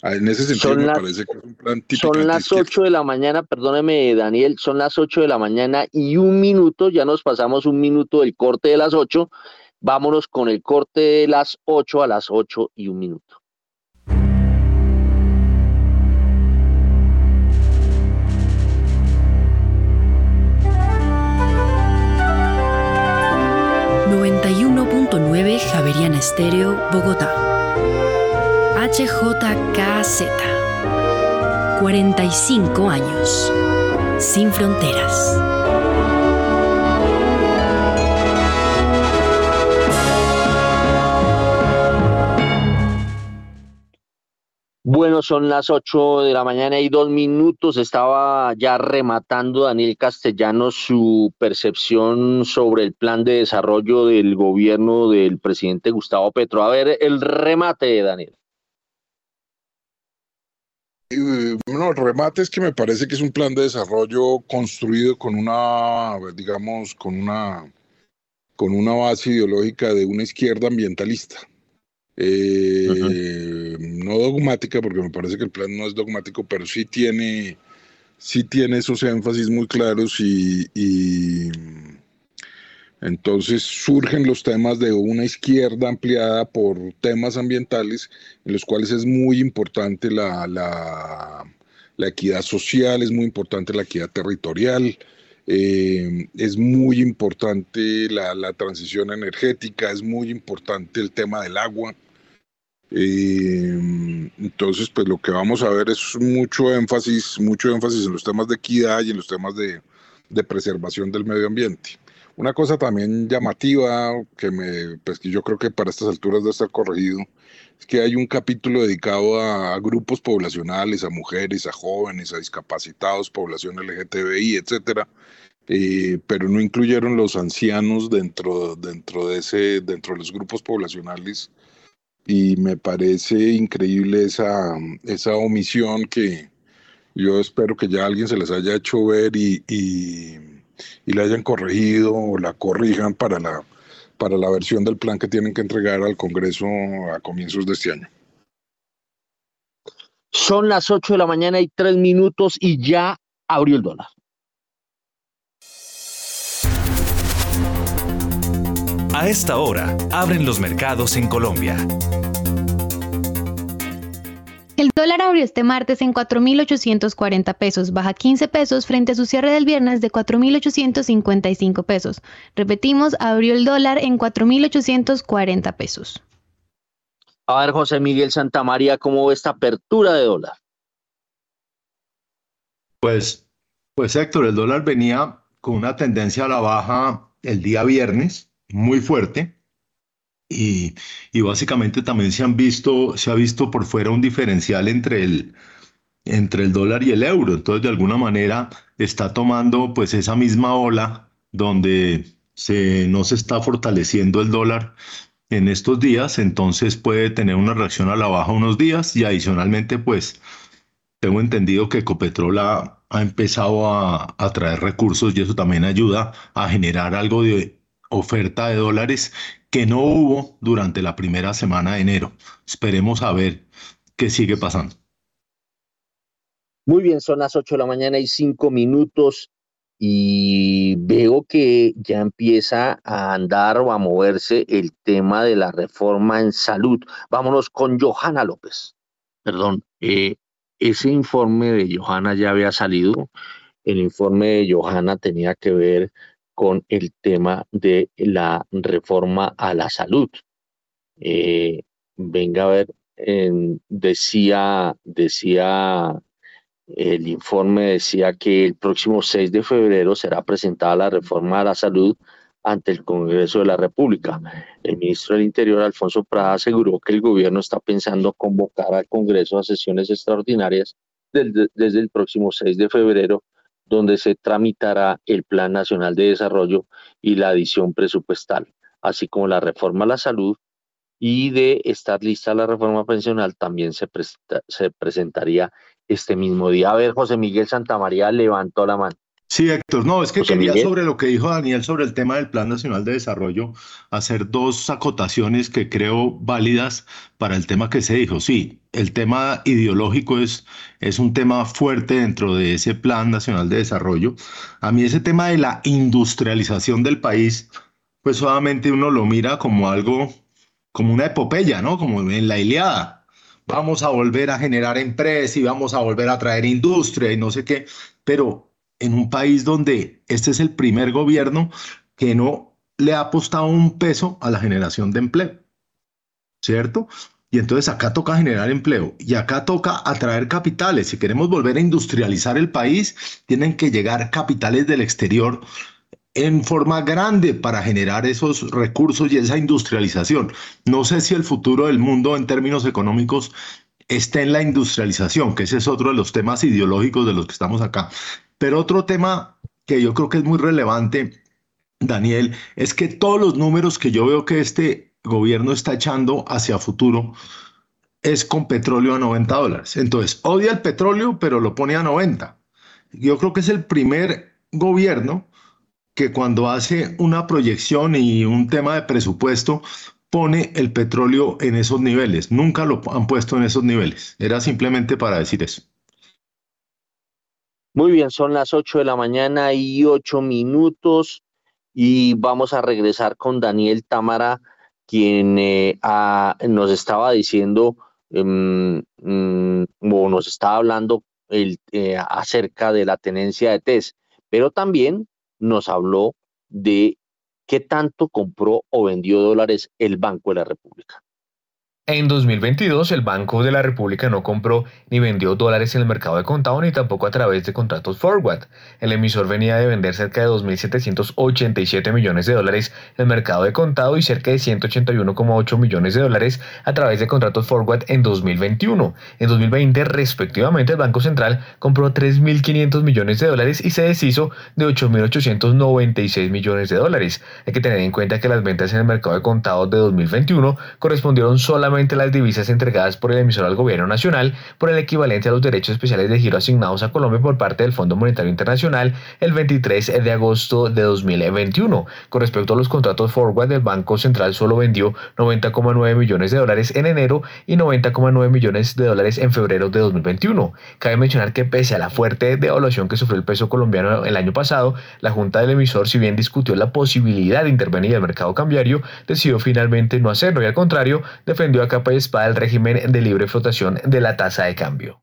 Ah, en ese sentido me parece que es un plan típico. Son las 8 de la mañana, perdóneme Daniel, son las 8 de la mañana y un minuto, ya nos pasamos un minuto del corte de las 8, vámonos con el corte de las 8 a las 8 y un minuto. Javeriana Estéreo, Bogotá. HJKZ. 45 años. Sin fronteras. Bueno, son las 8 de la mañana y dos minutos. Estaba ya rematando Daniel Castellanos su percepción sobre el plan de desarrollo del gobierno del presidente Gustavo Petro. A ver, el remate, Daniel. Eh, no, el remate es que me parece que es un plan de desarrollo construido con una, digamos, con una, con una base ideológica de una izquierda ambientalista eh, no dogmática, porque me parece que el plan no es dogmático, pero sí tiene, sí tiene esos énfasis muy claros y, y entonces surgen los temas de una izquierda ampliada por temas ambientales, en los cuales es muy importante la, la, equidad social, es muy importante la equidad territorial, eh, es muy importante la, transición energética, es muy importante el tema del agua. Eh, entonces, pues lo que vamos a ver es mucho énfasis, mucho énfasis en los temas de equidad y en los temas de, de preservación del medio ambiente. Una cosa también llamativa que me, pues que yo creo que para estas alturas debe estar corregido, es que hay un capítulo dedicado a, grupos poblacionales, a mujeres, a jóvenes, a discapacitados, población LGTBI, etcétera, eh, pero no incluyeron los ancianos dentro, dentro de ese, dentro de los grupos poblacionales y me parece increíble esa, esa omisión que yo espero que ya alguien se les haya hecho ver y, y, la hayan corregido o la corrijan para la, para la versión del plan que tienen que entregar al Congreso a comienzos de este año. Son las 8 de la mañana y 3 minutos y ya abrió el dólar. A esta hora, abren los mercados en Colombia. El dólar abrió este martes en 4.840 pesos, baja 15 pesos frente a su cierre del viernes de 4.855 pesos. Repetimos, abrió el dólar en 4.840 pesos. A ver, José Miguel Santamaría, ¿cómo ve esta apertura de dólar? Pues, pues Héctor, el dólar venía con una tendencia a la baja el día viernes, muy fuerte. Y, y, básicamente también se han visto, se ha visto por fuera un diferencial entre el, entre el dólar y el euro. Entonces, de alguna manera, está tomando pues esa misma ola donde se, no se está fortaleciendo el dólar en estos días, entonces puede tener una reacción a la baja unos días y adicionalmente, pues, tengo entendido que Ecopetrol ha, ha empezado a, a traer recursos y eso también ayuda a generar algo de oferta de dólares que no hubo durante la primera semana de enero. Esperemos a ver qué sigue pasando. Muy bien, son las 8 de la mañana y 5 minutos y veo que ya empieza a andar o a moverse el tema de la reforma en salud. Vámonos con Johanna López. Perdón, eh, ese informe de Johanna ya había salido. El informe de Johanna tenía que ver con el tema de la reforma a la salud. Eh, venga a ver, decía, decía, el informe decía que el próximo 6 de febrero será presentada la reforma a la salud ante el Congreso de la República. El ministro del Interior, Alfonso Prada, aseguró que el gobierno está pensando convocar al Congreso a sesiones extraordinarias desde el próximo 6 de febrero donde se tramitará el Plan Nacional de Desarrollo y la adición presupuestal, así como la reforma a la salud y de estar lista la reforma pensional también se, se presentaría este mismo día. A ver, José Miguel Santamaría levantó la mano. Sí, Héctor, no, es que quería sobre lo que dijo Daniel sobre el tema del Plan Nacional de Desarrollo, hacer dos acotaciones que creo válidas para el tema que se dijo. Sí, el tema ideológico es, es un tema fuerte dentro de ese Plan Nacional de Desarrollo. A mí ese tema de la industrialización del país, pues solamente uno lo mira como algo, como una epopeya, ¿no? Como en la Iliada. Vamos a volver a generar empresas y vamos a volver a traer industria y no sé qué, pero en un país donde este es el primer gobierno que no le ha apostado un peso a la generación de empleo. ¿cierto? Y entonces acá toca generar empleo y acá toca atraer capitales. Si queremos volver a industrializar el país, tienen que llegar capitales del exterior en forma grande para generar esos recursos y esa industrialización. No sé si el futuro del mundo en términos económicos está en la industrialización, que ese es otro de los temas ideológicos de los que estamos acá. Pero otro tema que yo creo que es muy relevante, Daniel, es que todos los números que yo veo que este gobierno está echando hacia futuro es con petróleo a 90 dólares. Entonces, odia el petróleo, pero lo pone a 90. Yo creo que es el primer gobierno que cuando hace una proyección y un tema de presupuesto pone el petróleo en esos niveles. Nunca lo han puesto en esos niveles. Era simplemente para decir eso. Muy bien, son las 8 de la mañana y 8 minutos y vamos a regresar con Daniel Támara quien eh, nos estaba diciendo em, mm, o nos estaba hablando el, eh, acerca de la tenencia de TES, pero también nos habló de qué tanto compró o vendió dólares el Banco de la República. En 2022, el Banco de la República no compró ni vendió dólares en el mercado de contado ni tampoco a través de contratos forward. El emisor venía de vender cerca de 2.787 millones de dólares en el mercado de contado y cerca de 181,8 millones de dólares a través de contratos forward en 2021. En 2020, respectivamente, el Banco Central compró 3.500 millones de dólares y se deshizo de 8.896 millones de dólares. Hay que tener en cuenta que las ventas en el mercado de contado de 2021 correspondieron solamente las divisas entregadas por el emisor al gobierno nacional por el equivalente a los derechos especiales de giro asignados a Colombia por parte del Fondo Monetario Internacional el 23 de agosto de 2021. Con respecto a los contratos forward, el Banco Central solo vendió 90,9 millones de dólares en enero y 90,9 millones de dólares en febrero de 2021. Cabe mencionar que pese a la fuerte devaluación que sufrió el peso colombiano el año pasado, la Junta del emisor, si bien discutió la posibilidad de intervenir en el mercado cambiario, decidió finalmente no hacerlo y al contrario, defendió capa y espada el régimen de libre flotación de la tasa de cambio.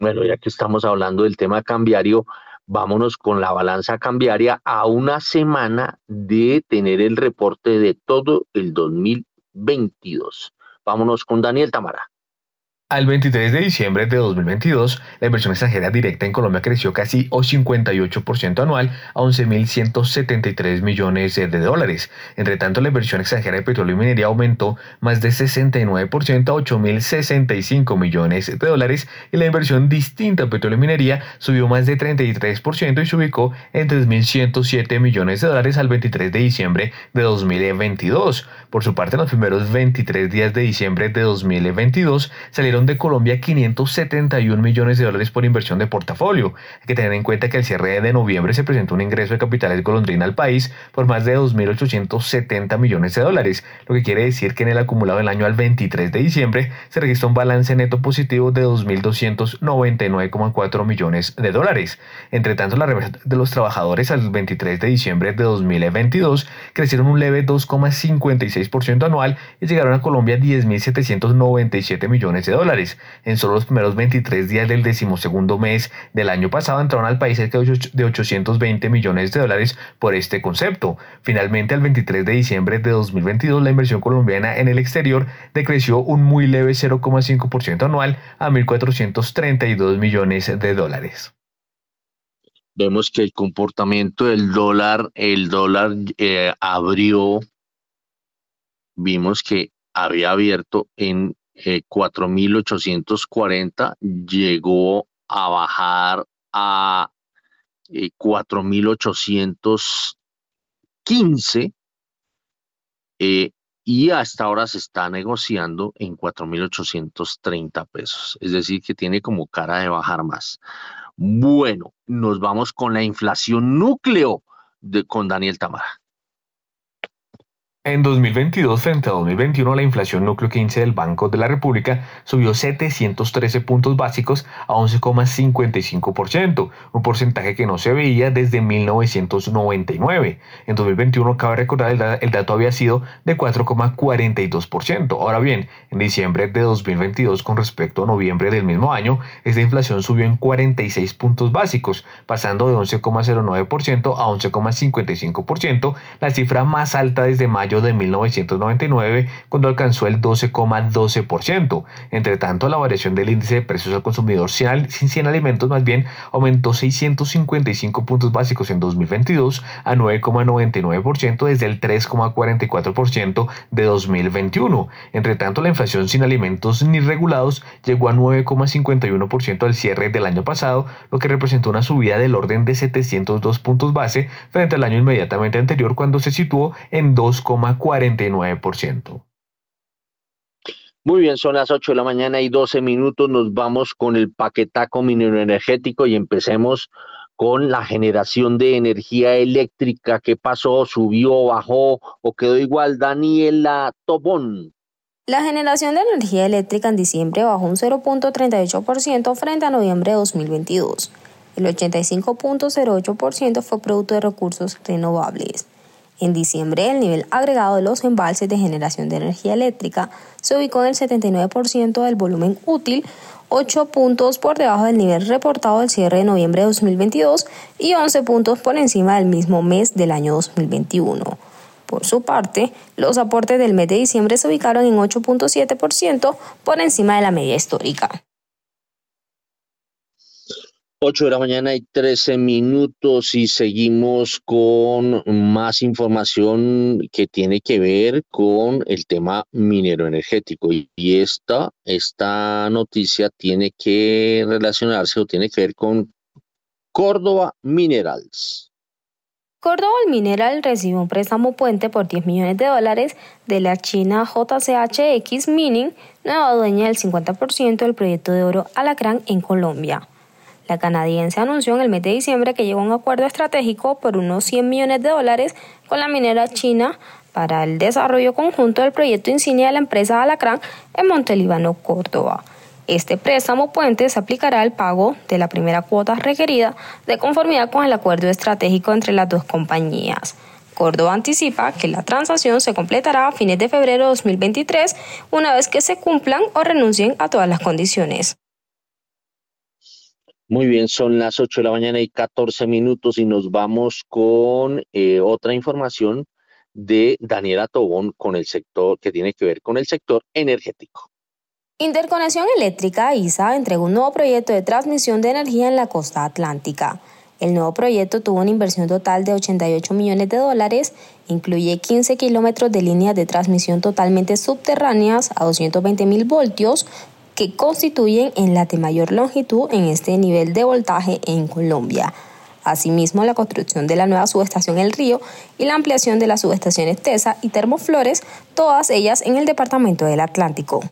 Bueno, ya que estamos hablando del tema cambiario, vámonos con la balanza cambiaria a una semana de tener el reporte de todo el 2022. Vámonos con Daniel Tamara. Al 23 de diciembre de 2022, la inversión extranjera directa en Colombia creció casi o 58% anual a 11.173 millones de dólares. Entre tanto, la inversión extranjera de petróleo y minería aumentó más de 69% a 8.065 millones de dólares y la inversión distinta a petróleo y minería subió más de 33% y se ubicó en 3.107 millones de dólares al 23 de diciembre de 2022. Por su parte, en los primeros 23 días de diciembre de 2022 salieron de Colombia 571 millones de dólares por inversión de portafolio. Hay que tener en cuenta que el cierre de noviembre se presentó un ingreso de capitales golondrina al país por más de 2.870 millones de dólares, lo que quiere decir que en el acumulado del año al 23 de diciembre se registró un balance neto positivo de 2.299,4 millones de dólares. Entre tanto, la remesa de los trabajadores al 23 de diciembre de 2022 crecieron un leve 2,56% anual y llegaron a Colombia 10.797 millones de en solo los primeros 23 días del decimosegundo mes del año pasado entraron al país cerca de 820 millones de dólares por este concepto. Finalmente, al 23 de diciembre de 2022, la inversión colombiana en el exterior decreció un muy leve 0,5% anual a 1.432 millones de dólares. Vemos que el comportamiento del dólar, el dólar eh, abrió, vimos que había abierto en 4.840, eh, llegó a bajar a 4.815 eh, y hasta ahora se está negociando en 4.830 pesos. Es decir, que tiene como cara de bajar más. Bueno, nos vamos con la inflación núcleo de, con Daniel Tamara. En 2022 frente a 2021, la inflación núcleo 15 del Banco de la República subió 713 puntos básicos a 11,55%, un porcentaje que no se veía desde 1999. En 2021, cabe recordar, el, dato había sido de 4,42%. Ahora bien, en diciembre de 2022, con respecto a noviembre del mismo año, esta inflación subió en 46 puntos básicos, pasando de 11,09% a 11,55%, la cifra más alta desde mayo mayo de 1999, cuando alcanzó el 12,12%. Entre tanto, la variación del índice de precios al consumidor sin, sin alimentos más bien aumentó 655 puntos básicos en 2022 a 9,99% desde el 3,44% de 2021. Entre tanto, la inflación sin alimentos ni regulados llegó a 9,51% al cierre del año pasado, lo que representó una subida del orden de 702 puntos base frente al año inmediatamente anterior cuando se situó en 2,49%. Muy bien, son las 8 de la mañana y 12 minutos. Nos vamos con el paquetaco minero energético y empecemos con la generación de energía eléctrica. ¿Qué pasó? ¿Subió, bajó o quedó igual? Daniela Tobón. La generación de energía eléctrica en diciembre bajó un 0.38% frente a noviembre de 2022. El 85.08% fue producto de recursos renovables. En diciembre, el nivel agregado de los embalses de generación de energía eléctrica se ubicó en el 79% del volumen útil, 8 puntos por debajo del nivel reportado del cierre de noviembre de 2022 y 11 puntos por encima del mismo mes del año 2021. Por su parte, los aportes del mes de diciembre se ubicaron en 8.7% por encima de la media histórica. 8 de la mañana y 13 minutos y seguimos con más información que tiene que ver con el tema minero energético. Y esta, esta noticia tiene que relacionarse o tiene que ver con Córdoba Minerals. Córdoba Mineral recibió un préstamo puente por 10 millones de dólares de la China JCHX Mining, nueva dueña del 50% del proyecto de oro Alacrán en Colombia. La canadiense anunció en el mes de diciembre que llegó un acuerdo estratégico por unos 100 millones de dólares con la minera china para el desarrollo conjunto del proyecto insignia de la empresa Alacrán en Montelíbano, Córdoba. Este préstamo puente se aplicará al pago de la primera cuota requerida de conformidad con el acuerdo estratégico entre las dos compañías. Córdoba anticipa que la transacción se completará a fines de febrero de 2023 una vez que se cumplan o renuncien a todas las condiciones. Muy bien, son las 8 de la mañana y 14 minutos y nos vamos con eh, otra información de Daniela Tobón con el sector que tiene que ver con el sector energético. Interconexión Eléctrica ISA entregó un nuevo proyecto de transmisión de energía en la costa atlántica. El nuevo proyecto tuvo una inversión total de 88 millones de dólares, incluye 15 kilómetros de líneas de transmisión totalmente subterráneas a 220 mil voltios, que constituyen en la de mayor longitud en este nivel de voltaje en Colombia. Asimismo, la construcción de la nueva subestación El Río y la ampliación de las subestaciones TESA y Termoflores, todas ellas en el departamento del Atlántico.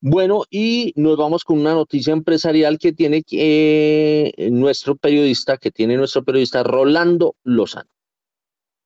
Bueno, y nos vamos con una noticia empresarial que tiene eh, nuestro periodista, que tiene nuestro periodista Rolando Lozano.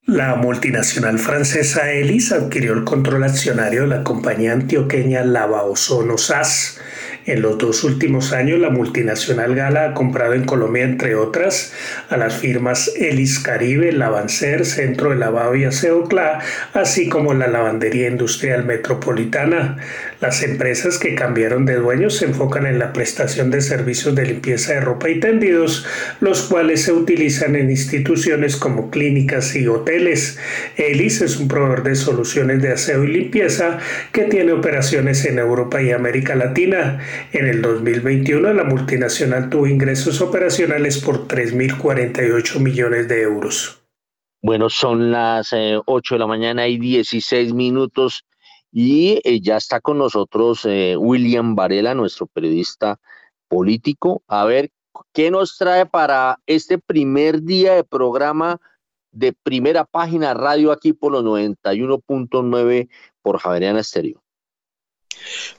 La multinacional francesa Elis adquirió el control accionario de la compañía antioqueña Lavaozono SAS en los dos últimos años, la multinacional Gala ha comprado en Colombia, entre otras, a las firmas Elis Caribe, Lavancer, Centro de Lavado y Aseo CLA, así como la Lavandería Industrial Metropolitana. Las empresas que cambiaron de dueños se enfocan en la prestación de servicios de limpieza de ropa y tendidos, los cuales se utilizan en instituciones como clínicas y hoteles. Elis es un proveedor de soluciones de aseo y limpieza que tiene operaciones en Europa y América Latina. En el 2021 la multinacional tuvo ingresos operacionales por 3.048 millones de euros. Bueno, son las 8 eh, de la mañana y 16 minutos y eh, ya está con nosotros eh, William Varela, nuestro periodista político. A ver, ¿qué nos trae para este primer día de programa de primera página radio aquí por los 91.9 por Javeriana Estéreo?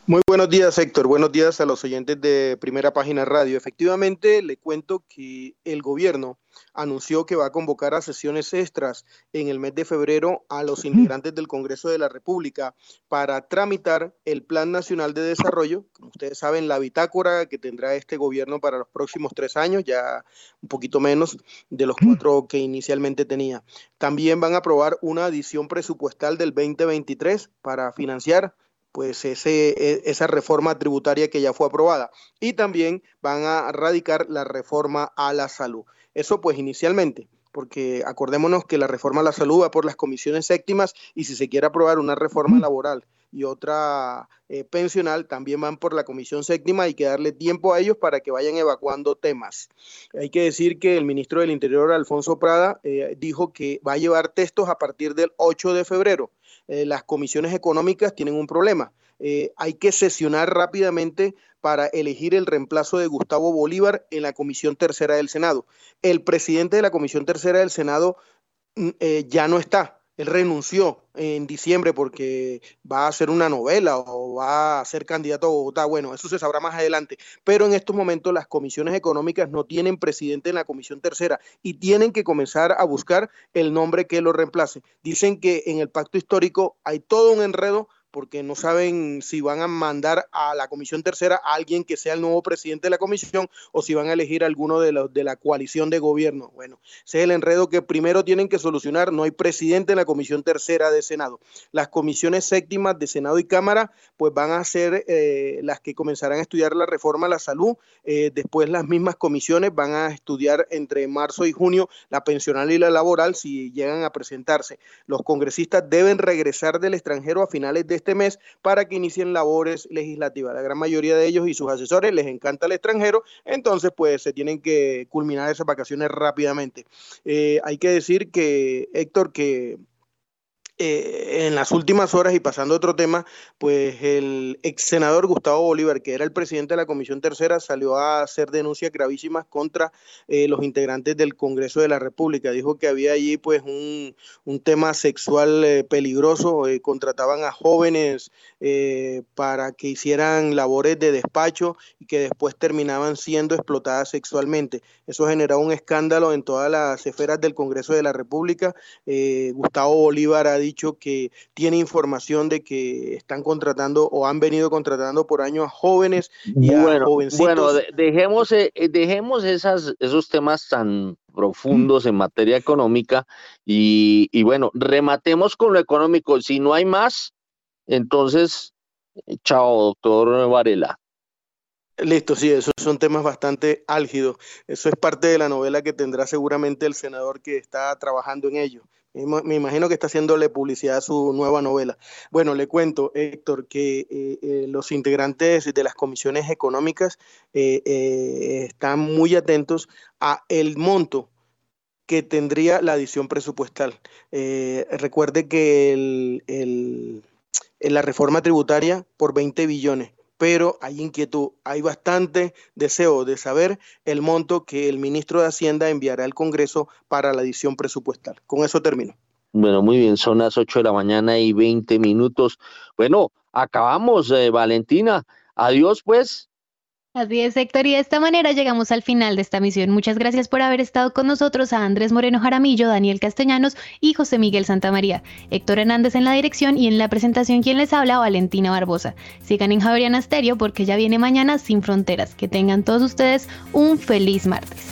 Muy buenos días, Héctor. Buenos días a los oyentes de Primera Página Radio. Efectivamente, le cuento que el gobierno anunció que va a convocar a sesiones extras en el mes de febrero a los integrantes del Congreso de la República para tramitar el Plan Nacional de Desarrollo, como ustedes saben, la bitácora que tendrá este gobierno para los próximos tres años, ya un poquito menos de los cuatro que inicialmente tenía. También van a aprobar una adición presupuestal del 2023 para financiar pues ese, e, esa reforma tributaria que ya fue aprobada. Y también van a radicar la reforma a la salud. Eso pues inicialmente. porque acordémonos que la reforma a la salud va por las comisiones séptimas y si se quiere aprobar una reforma laboral y otra eh, pensional también van por la comisión séptima. Hay que darle tiempo a ellos para que vayan evacuando temas. Hay que decir que el ministro del Interior, Alfonso Prada, eh, dijo que va a llevar textos a partir del 8 de febrero. Eh, las comisiones económicas tienen un problema. hay que sesionar rápidamente para elegir el reemplazo de Gustavo Bolívar en la Comisión Tercera del Senado. El presidente de la Comisión Tercera del Senado mm, ya no está él renunció en diciembre porque va a hacer una novela o va a ser candidato a Bogotá. Bueno, eso se sabrá más adelante. Pero en estos momentos las comisiones económicas no tienen presidente en la comisión tercera y tienen que comenzar a buscar el nombre que lo reemplace. Dicen que en el pacto histórico hay todo un enredo porque no saben si van a mandar a la comisión tercera a alguien que sea el nuevo presidente de la comisión o si van a elegir a alguno de, los de la coalición de gobierno. Bueno, ese es el enredo que primero tienen que solucionar. No hay presidente en la comisión tercera de Senado. Las comisiones séptimas de Senado y Cámara pues van a ser eh, las que comenzarán a estudiar la reforma a la salud. Eh, después las mismas comisiones van a estudiar entre marzo y junio la pensional y la laboral si llegan a presentarse. Los congresistas deben regresar del extranjero a finales de este mes para que inicien labores legislativas. La gran mayoría de ellos y sus asesores les encanta el extranjero, entonces pues se tienen que culminar esas vacaciones rápidamente. Eh, hay que decir que, Héctor, que eh, en las últimas horas y pasando a otro tema, pues el ex senador Gustavo Bolívar, que era el presidente de la Comisión Tercera, salió a hacer denuncias gravísimas contra eh, los integrantes del Congreso de la República. Dijo que había allí pues un, tema sexual eh, peligroso, contrataban a jóvenes para que hicieran labores de despacho y que después terminaban siendo explotadas sexualmente. Eso generó un escándalo en todas las esferas del Congreso de la República. Gustavo Bolívar ha dicho que tiene información de que están contratando o han venido contratando por año a jóvenes y bueno, a jovencitos. Bueno, dejemos, eh, dejemos esas, esos temas tan profundos en materia económica y, y bueno, rematemos con lo económico. Si no hay más, entonces, chao, doctor Varela. Listo, sí, esos son temas bastante álgidos. Eso es parte de la novela que tendrá seguramente el senador que está trabajando en ello. Me imagino que está haciéndole publicidad a su nueva novela. Bueno, le cuento, Héctor, que eh, eh, los integrantes de las comisiones económicas eh, están muy atentos a el monto que tendría la adición presupuestal. recuerde que el, la reforma tributaria por 20 billones pero hay inquietud, hay bastante deseo de saber el monto que el ministro de Hacienda enviará al Congreso para la edición presupuestal. Con eso termino. Bueno, muy bien, son las 8 de la mañana y 20 minutos. Bueno, acabamos, eh, Valentina. Adiós, pues. Así es, Héctor, y de esta manera llegamos al final de esta misión. Muchas gracias por haber estado con nosotros a Andrés Moreno Jaramillo, Daniel Castellanos y José Miguel Santamaría. Héctor Hernández en la dirección y en la presentación quien les habla, Valentina Barbosa. Sigan en Javeriana Stereo porque ya viene mañana sin fronteras. Que tengan todos ustedes un feliz martes.